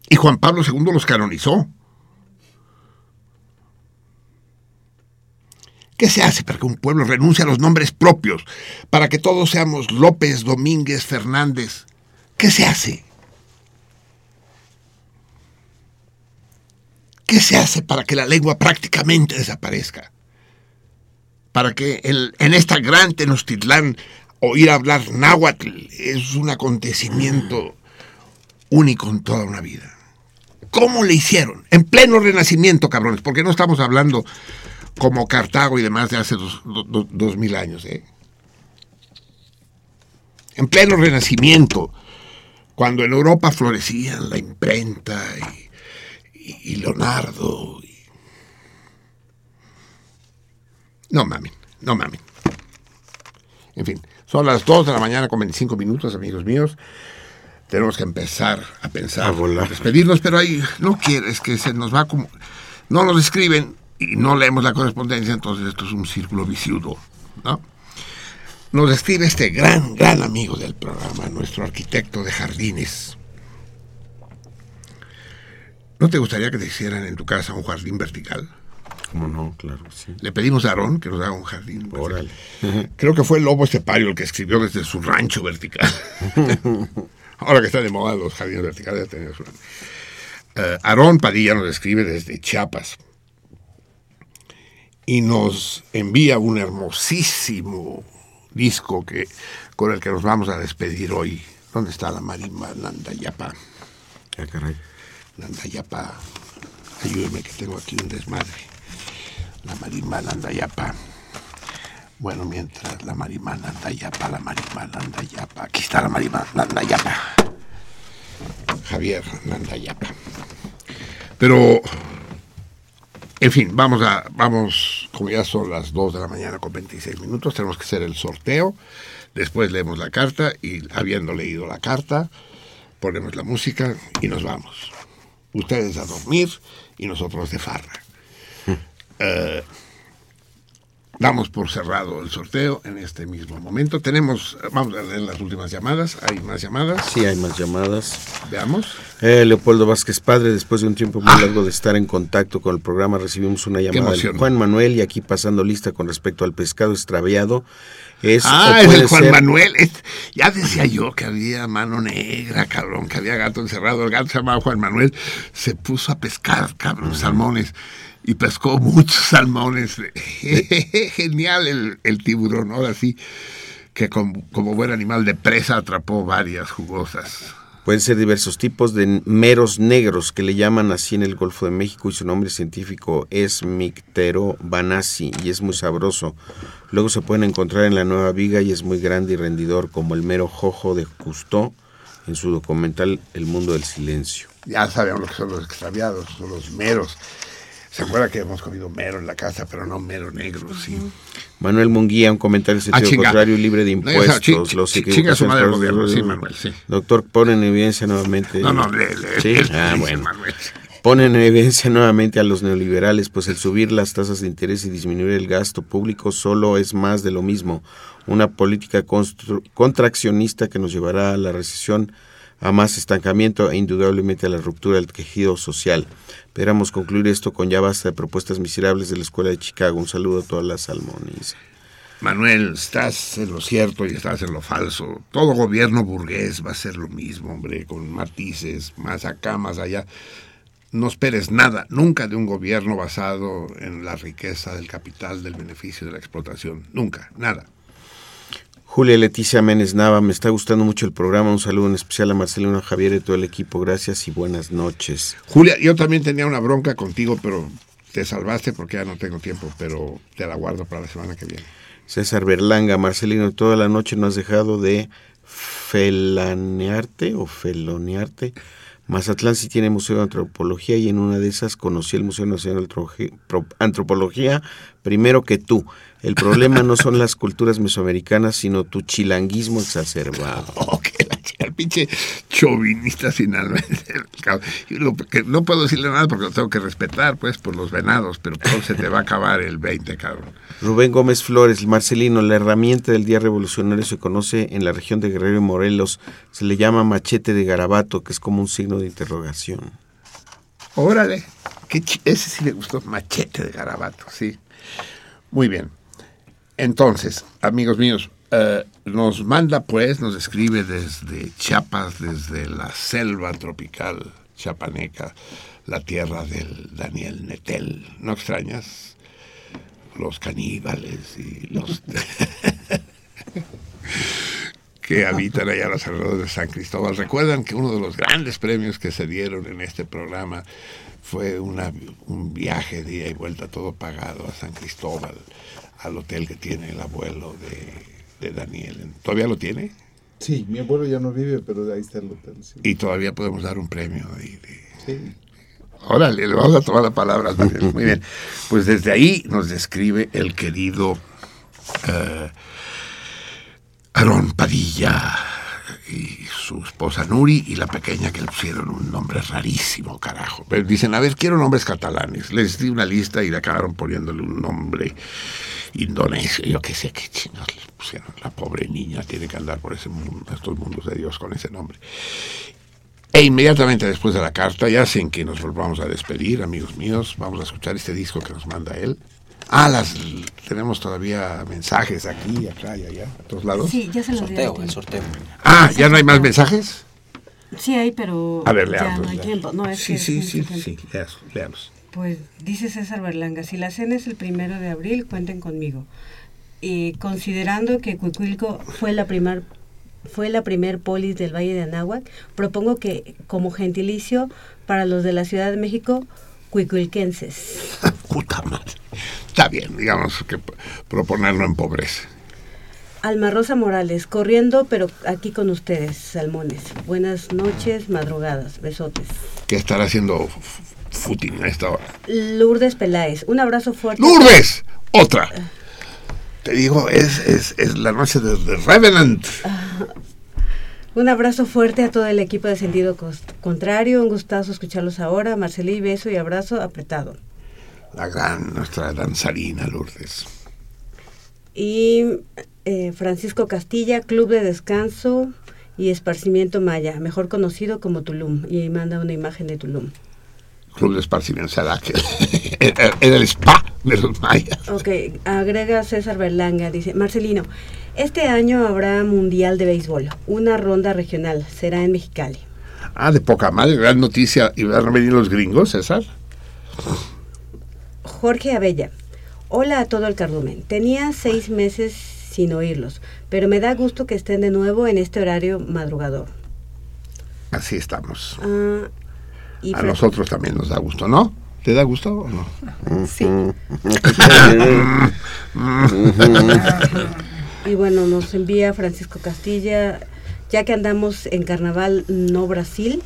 Y Juan Pablo II los canonizó. ¿Qué se hace para que un pueblo renuncie a los nombres propios? Para que todos seamos López, Domínguez, Fernández. ¿Qué se hace? ¿Qué se hace para que la lengua prácticamente desaparezca? Para que en, en esta gran Tenochtitlán oír hablar náhuatl es un acontecimiento único en toda una vida. ¿Cómo le hicieron? En pleno renacimiento, cabrones, porque no estamos hablando como Cartago y demás de hace dos, do- do- dos mil años. ¿eh? En pleno renacimiento, cuando en Europa florecían la imprenta y, y- y Leonardo. y- No mamen, no mamen. En fin, son las 2 de la mañana con 25 minutos, amigos míos. Tenemos que empezar a pensar, A volar. despedirnos, pero ahí no quieres que se nos va como... No nos escriben y no leemos la correspondencia, entonces esto es un círculo vicioso, ¿no? Nos escribe este gran, gran amigo del programa, nuestro arquitecto de jardines. ¿No te gustaría que te hicieran en tu casa un jardín vertical? ¿Cómo no? Claro, sí. Le pedimos a Aarón que nos haga un jardín. vertical. Órale. Creo que fue el lobo estepario el que escribió desde su rancho vertical. Ahora que está de moda los jardines verticales, ya Eh, Aarón Padilla nos escribe desde Chiapas y nos envía un hermosísimo disco que, con el que nos vamos a despedir hoy. ¿Dónde está la marimba Nandayapa? Ah, caray. Nandayapa, ayúdeme que tengo aquí un desmadre. La marimba Nandayapa. Bueno, mientras la marimba Nandayapa, la marimba Nandayapa. Aquí está la marimba Nandayapa. Javier Nandayapa. Pero, en fin, vamos a, vamos, como ya son las 2 de la mañana con 26 minutos, tenemos que hacer el sorteo. Después leemos la carta y habiendo leído la carta, ponemos la música y nos vamos. Ustedes a dormir y nosotros de farra. Eh, damos por cerrado el sorteo en este mismo momento. Tenemos, vamos a leer las últimas llamadas. Hay más llamadas. Sí, hay más llamadas. Veamos. Eh, Leopoldo Vázquez Padre, después de un tiempo muy largo de estar en contacto con el programa, recibimos una llamada de. Juan Manuel y aquí pasando lista con respecto al pescado extraviado. Es, ah, es el Juan ser- Manuel. Es- ya decía yo que había mano negra, cabrón, que había gato encerrado. El gato se llamaba Juan Manuel. Se puso a pescar, cabrón, salmones. Y pescó muchos salmones. Genial el, el tiburón. Ahora sí, que como, como buen animal de presa atrapó varias jugosas. Pueden ser diversos tipos de meros negros que le llaman así en el Golfo de México y su nombre científico es Micterobanasi y es muy sabroso. Luego se pueden encontrar en la Nueva Viga y es muy grande y rendidor como el mero jojo de Cousteau en su documental El Mundo del Silencio. Ya sabemos que son los extraviados, son los meros. ¿Se acuerda que hemos comido mero en la casa, pero no mero negro? Sí. Manuel Munguía, un comentario en sentido Ah, chinga. contrario y libre de No, impuestos. chi- los chi- chinga su madre el gobierno. Sí, Manuel, sí. Doctor, pone en evidencia nuevamente. No, no, le- le- Sí, ah, bueno. Manuel. Ponen en evidencia nuevamente a los neoliberales, pues el subir las tasas de interés y disminuir el gasto público solo es más de lo mismo, una política contraccionista que nos llevará a la recesión a más estancamiento e indudablemente a la ruptura del tejido social. Esperamos concluir esto con ya basta de propuestas miserables de la Escuela de Chicago. Un saludo a todas las salmones. Manuel, estás en lo cierto y estás en lo falso. Todo gobierno burgués va a ser lo mismo, hombre, con matices, más acá, más allá. No esperes nada, nunca de un gobierno basado en la riqueza del capital, del beneficio de la explotación. Nunca, nada. Julia Leticia Méndez Nava, me está gustando mucho el programa. Un saludo en especial a Marcelino Javier y todo el equipo. Gracias y buenas noches. Julia, yo también tenía una bronca contigo, pero te salvaste porque ya no tengo tiempo, pero te la guardo para la semana que viene. César Berlanga, Marcelino, toda la noche no has dejado de felanearte o felonearte. Mazatlán sí tiene Museo de Antropología y en una de esas conocí el Museo Nacional de Antropología primero que tú. El problema no son las culturas mesoamericanas, sino tu chilanguismo exacerbado. Oh, el pinche chauvinista sin alma. No puedo decirle nada porque lo tengo que respetar, pues, por los venados, pero todo se te va a acabar el 20, cabrón. Rubén Gómez Flores, Marcelino, la herramienta del Día Revolucionario se conoce en la región de Guerrero y Morelos. Se le llama machete de garabato, que es como un signo de interrogación. Órale, qué ese sí me gustó, machete de garabato, sí. Muy bien. Entonces, amigos míos, eh, nos manda pues, nos escribe desde Chiapas, desde la selva tropical chapaneca, la tierra del Daniel Netel. ¿No extrañas? Los caníbales y los que habitan allá a los alrededores de San Cristóbal. Recuerdan que uno de los grandes premios que se dieron en este programa fue una, un viaje de y vuelta todo pagado a San Cristóbal al hotel que tiene el abuelo de, Daniel. ¿Todavía lo tiene? Sí, mi abuelo ya no vive, pero ahí está el hotel. Y todavía podemos dar un premio. De, Sí. Órale, le vamos a tomar la palabra. Muy bien. Pues desde ahí nos describe el querido uh, Aarón Padilla y su esposa Nuri y la pequeña que le pusieron un nombre rarísimo, carajo. dicen, a ver, quiero nombres catalanes. Les di una lista y le acabaron poniéndole un nombre indonesio, yo qué sé qué chinos le pusieron. La pobre niña tiene que andar por ese mundo, estos mundos de Dios con ese nombre. E inmediatamente después de la carta, ya sin que nos volvamos a despedir, amigos míos, vamos a escuchar este disco que nos manda él. Ah, las, tenemos todavía mensajes aquí, acá y allá, a todos lados. Sí, ya se los sorteo, el sorteo. Ah, ¿ya no hay más mensajes? Sí hay, pero a ver, ya no hay tiempo. No, es sí, que sí, sí, sí, leamos, leamos. Pues dice César Berlanga, si la cena es el primero de abril, cuenten conmigo. Y considerando que Cuicuilco fue la primer fue la primer polis del Valle de Anáhuac, propongo que como gentilicio para los de la Ciudad de México, cuicuilquenses. Puta madre. Está bien, digamos que proponerlo empobrece. Alma Rosa Morales, corriendo, pero aquí con ustedes, salmones. Buenas noches, madrugadas, besotes. ¿Qué estará haciendo f- f- footing a esta hora? Lourdes Peláez, un abrazo fuerte. ¡Lourdes! Otra. Te digo, es, es, es la noche de Revenant. Un abrazo fuerte a todo el equipo de Sentido Contrario. Un gustazo escucharlos ahora. Marcelí, beso y abrazo apretado. La gran, nuestra danzarina Lourdes. Y eh, Francisco Castilla, Club de Descanso y Esparcimiento Maya, mejor conocido como Tulum. Y manda una imagen de Tulum. Club de Esparcimiento será que era era el spa de los mayas. Ok, agrega César Berlanga, dice, Marcelino, este año habrá Mundial de Béisbol, una ronda regional, será en Mexicali. Ah, de poca madre, gran noticia. ¿Y van a venir los gringos, César? Jorge Abella, hola a todo el cardumen. Tenía seis meses sin oírlos, pero me da gusto que estén de nuevo en este horario madrugador. Así estamos. Ah, y A nosotros también nos da gusto, ¿no? ¿Te da gusto o no? Sí. Y bueno, nos envía Francisco Castilla, ya que andamos en Carnaval No Brasil,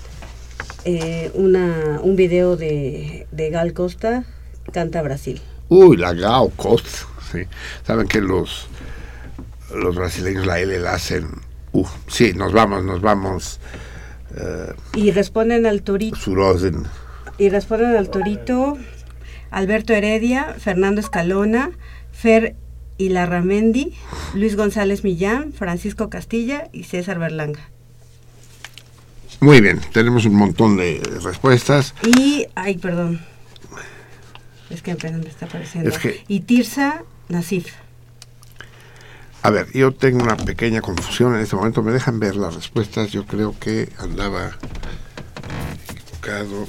eh, una, un video de, de Gal Costa, Canta Brasil. Uy, la Gao Cost. Sí. Saben que los, los brasileños la L la hacen. Uh, sí, nos vamos, nos vamos. Eh, Y responden al Torito, Surosen. y responden al Torito Alberto Heredia, Fernando Escalona, Fer Ilarramendi, Luis González Millán, Francisco Castilla y César Berlanga. Muy bien, tenemos un montón de respuestas. Y, ay, perdón. Es que apenas me está apareciendo. Es que- Y Tirsa Nasif. A ver, yo tengo una pequeña confusión en este momento. ¿Me dejan ver las respuestas? Yo creo que andaba equivocado.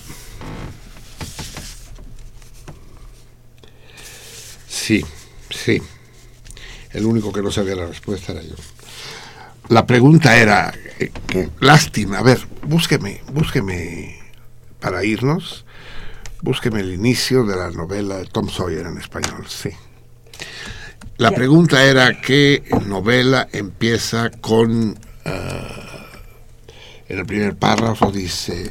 Sí, sí. El único que no sabía la respuesta era yo. La pregunta era, eh, que, lástima, a ver, búsqueme, búsqueme para irnos, búsqueme el inicio de la novela de Tom Sawyer en español, sí. La pregunta era qué novela empieza con, ah, en el primer párrafo dice,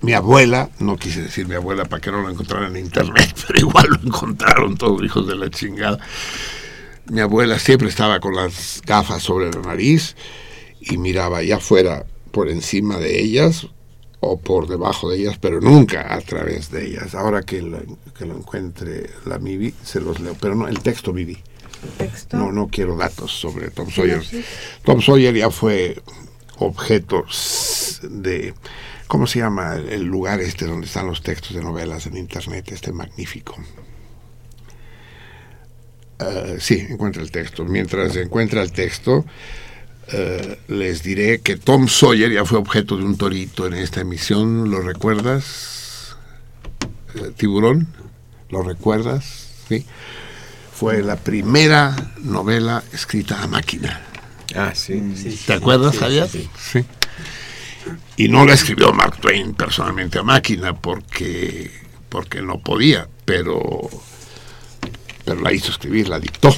mi abuela, no quise decir mi abuela para que no lo encontraran en internet, pero igual lo encontraron todos hijos de la chingada. Mi abuela siempre estaba con las gafas sobre la nariz y miraba allá afuera por encima de ellas o por debajo de ellas, pero nunca a través de ellas. Ahora que lo, que lo encuentre la Mivi, se los leo, pero no, el texto No, no quiero datos sobre Tom Sawyer. Tom Sawyer ya fue objeto de, ¿cómo se llama el- el lugar este donde están los textos de novelas en Internet? Este magnífico. Eh, sí, encuentra el texto. Mientras encuentra el texto, eh, les diré que Tom Sawyer ya fue objeto de un torito en esta emisión. ¿Lo recuerdas? Eh, Tiburón, ¿lo recuerdas? Sí. Fue la primera novela escrita a máquina. Ah, sí. ¿Te acuerdas, Sí, Javier? sí, Sí. Y no la escribió Mark Twain personalmente a máquina porque, porque no podía, pero, pero la hizo escribir, la dictó.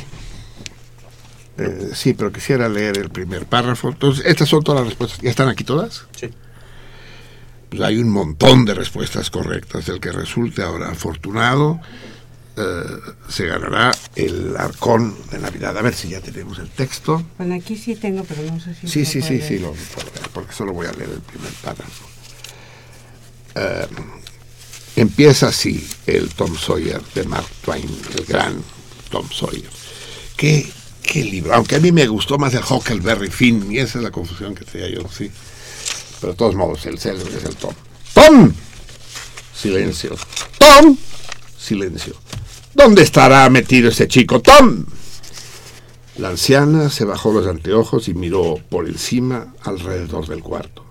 Eh, sí, pero quisiera leer el primer párrafo. Entonces, estas son todas las respuestas. ¿Ya están aquí todas? Sí. Pues hay un montón de respuestas correctas. El que resulte ahora afortunado eh, se ganará el arcón de Navidad. A ver si ya tenemos el texto. Bueno, aquí sí tengo, pero no sé si. Sí, sí, sí, sí, lo, porque solo voy a leer el primer párrafo. Eh, empieza así el Tom Sawyer de Mark Twain, el gran Tom Sawyer. ¿Qué, qué libro? Aunque a mí me gustó más el Huckleberry Finn, y esa es la confusión que tenía yo, sí. Pero de todos modos, el célebre es el Tom. ¡Tom! Silencio. ¡Tom! Silencio. ¿Dónde estará metido ese chico? ¡Tom! La anciana se bajó los anteojos y miró por encima alrededor del cuarto.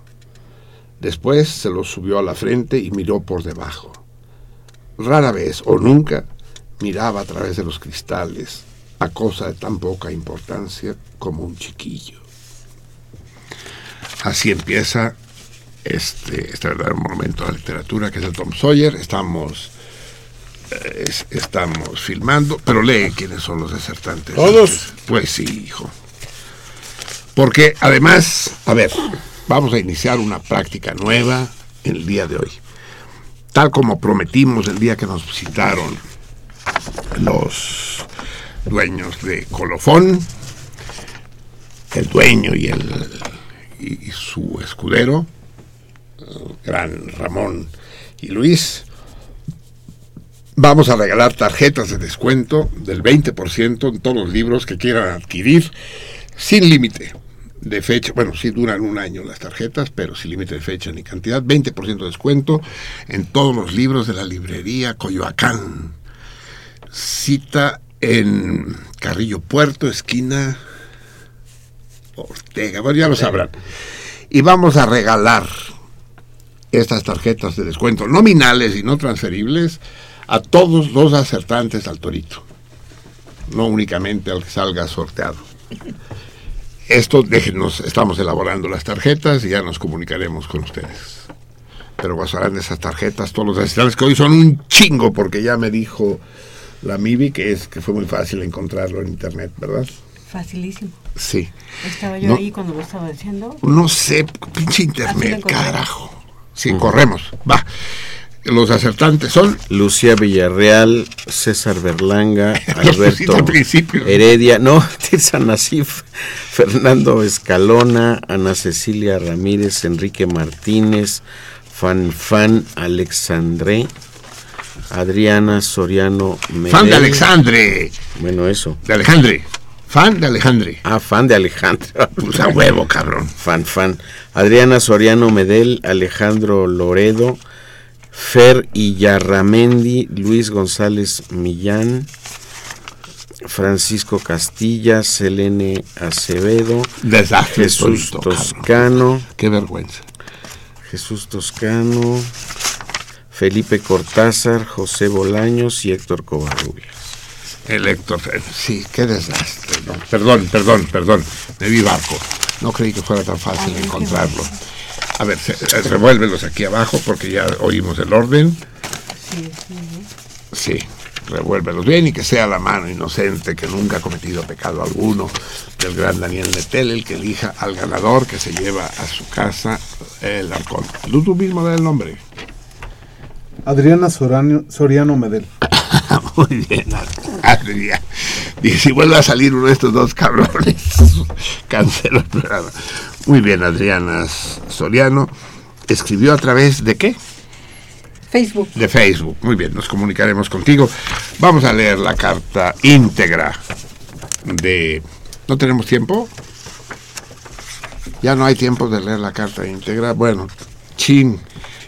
Después se los subió a la frente y miró por debajo. Rara vez o nunca miraba a través de los cristales a cosa de tan poca importancia como un chiquillo. Así empieza este, este verdadero monumento a la literatura que es el Tom Sawyer. Estamos, es- estamos filmando, pero lee quiénes son los desertantes. ¿Todos? Pues sí, hijo. Porque además, a ver, vamos a iniciar una práctica nueva el día de hoy. Tal como prometimos el día que nos visitaron los dueños de Colofón, el dueño y, el, y, y su escudero, el gran Ramón y Luis, vamos a regalar tarjetas de descuento del 20% en todos los libros que quieran adquirir sin límite de fecha. Bueno, sí duran un año las tarjetas, pero sin límite de fecha ni cantidad. 20% de descuento en todos los libros de la librería Coyoacán. Cita en Carrillo Puerto, esquina Ortega. Bueno, ya lo sabrán. Y vamos a regalar estas tarjetas de descuento nominales y no transferibles a todos los acertantes al torito. No únicamente al que salga sorteado. Esto, déjenos, estamos elaborando las tarjetas y ya nos comunicaremos con ustedes. Pero de esas tarjetas todos los asistentes que hoy son un chingo, porque ya me dijo la Mibi que es que fue muy fácil encontrarlo en internet, ¿verdad? Facilísimo. Sí. Estaba yo No. ahí cuando lo estaba diciendo. No sé, pinche internet, carajo. Sí, corremos. Va. Los acertantes son Lucía Villarreal, César Berlanga, Alberto. Heredia, no, Tirsa Nasif, Fernando Escalona, Ana Cecilia Ramírez, Enrique Martínez, Fan Fan Alexandre, Adriana Soriano Medel. Fan de Alexandre. Bueno, eso. De Alejandre. Fan de Alejandre. Ah, fan de Alejandro. Pues a huevo, cabrón. Fan, fan. Adriana Soriano Medel, Alejandro Loredo, Fer Iyarramendi, Luis González Millán, Francisco Castilla, Selene Acevedo, Desastre Jesús solito, cabrón. Toscano, Qué vergüenza. Jesús Toscano, Felipe Cortázar, José Bolaños y Héctor Covarrubias. El Héctor, sí, qué desastre. ¿no? Perdón, perdón, perdón. Me vi barco. No creí que fuera tan fácil encontrarlo. A ver, se- eh, revuélvelos aquí abajo porque ya oímos el orden. Sí, revuélvelos bien y que sea la mano inocente que nunca ha cometido pecado alguno del gran Daniel Netel el que elija al ganador que se lleva a su casa el alcohol. Tú, tú mismo da el nombre. Adriana Sorano- Soriano Medel. Muy bien, Adrián. Dije, si vuelve a salir uno de estos dos cabrones, cancelo el programa. Muy bien, Adriana Soriano. ¿Escribió a través de qué? Facebook. De Facebook. Muy bien, nos comunicaremos contigo. Vamos a leer la carta íntegra de... ¿No tenemos tiempo? Ya no hay tiempo de leer la carta íntegra. Bueno, chin,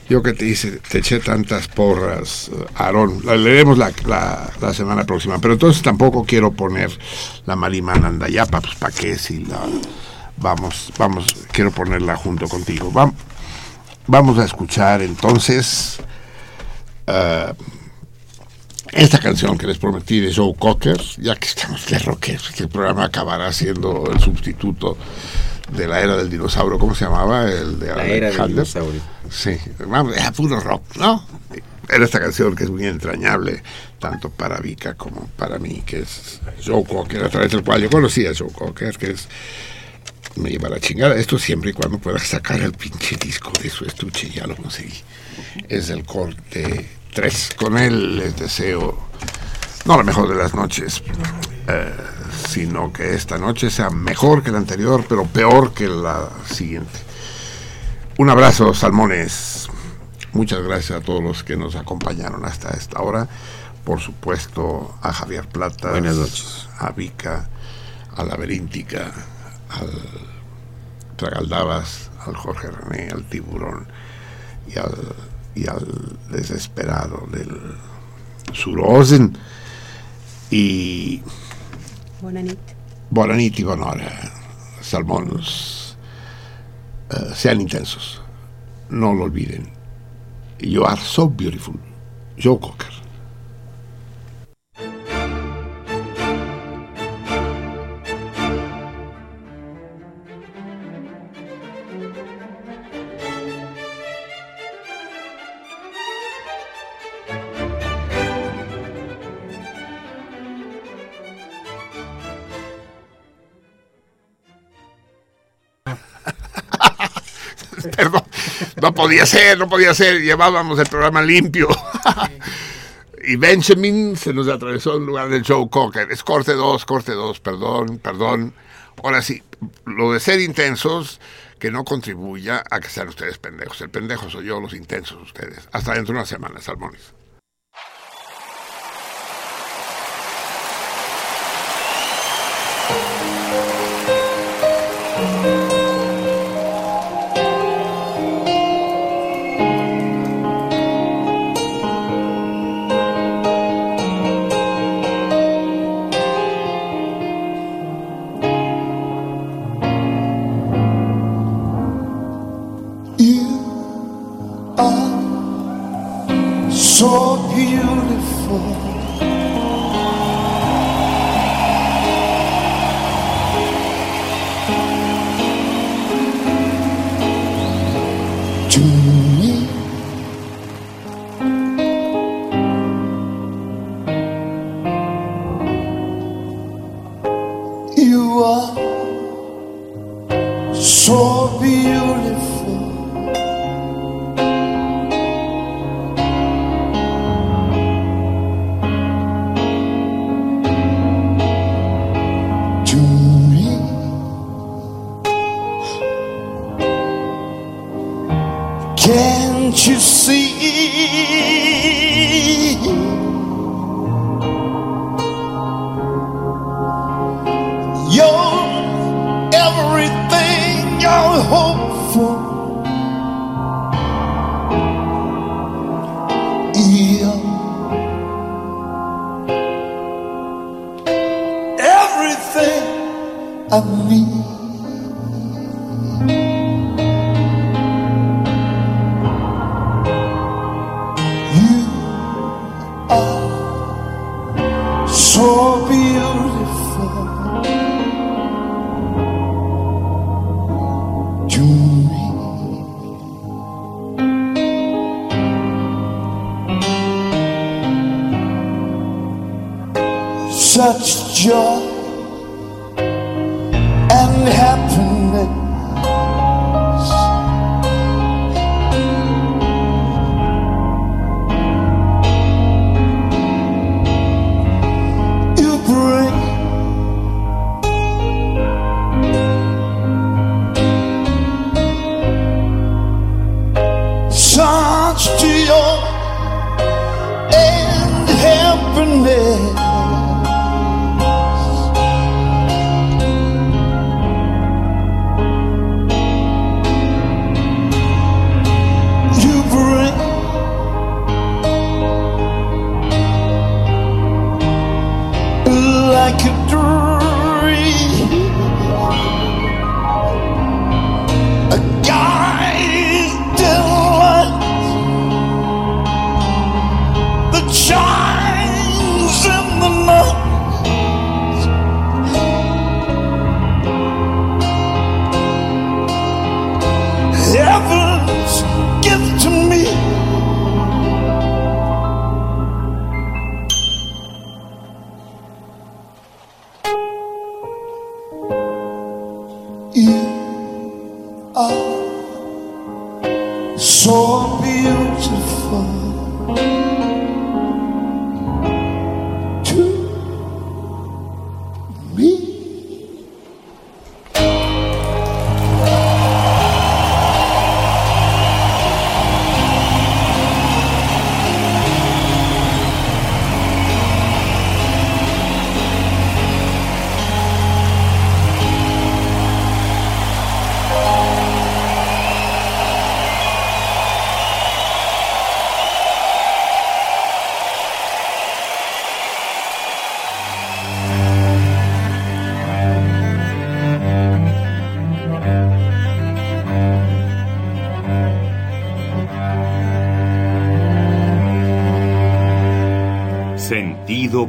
yo que te hice, te eché tantas porras, Aarón. La leeremos la, la- la semana próxima. Pero entonces tampoco quiero poner la Marimana Andayapa, pues para qué si la... Vamos, vamos, quiero ponerla junto contigo. Vam- vamos a escuchar entonces eh, esta canción que les prometí de Joe Cocker, ya que estamos de rockeros, que el programa acabará siendo el sustituto de la era del dinosaurio, ¿cómo se llamaba? El de La era del dinosaurio. Sí, era puro rock, ¿no? Era esta canción que es muy entrañable, tanto para Vika como para mí, que es Joe Cocker, a través del cual yo conocí a Joe Cocker, que es me lleva la chingada. Esto siempre y cuando pueda sacar el pinche disco de su estuche, ya lo conseguí. Es el corte 3. Con él les deseo, no la mejor de las noches, eh, sino que esta noche sea mejor que la anterior, pero peor que la siguiente. Un abrazo, salmones. Muchas gracias a todos los que nos acompañaron hasta esta hora. Por supuesto, a Javier Plata. Buenas noches. A Vika, a Laberíntica, al Tragaldabas, al Jorge René, al Tiburón y al, y al desesperado del Surosen. Y Bona nit. Bona nit i bona hora, salmons. Eh, sean intensos. No lo olviden. You are so beautiful. Joe Cocker. No podía ser, no podía ser. Llevábamos el programa limpio. y Benjamin se nos atravesó en lugar del Joe Cocker. Es corte 2, corte 2, perdón, perdón. Ahora sí, lo de ser intensos, que no contribuya a que sean ustedes pendejos. El pendejo soy yo, los intensos ustedes. Hasta dentro de una semana, salmones.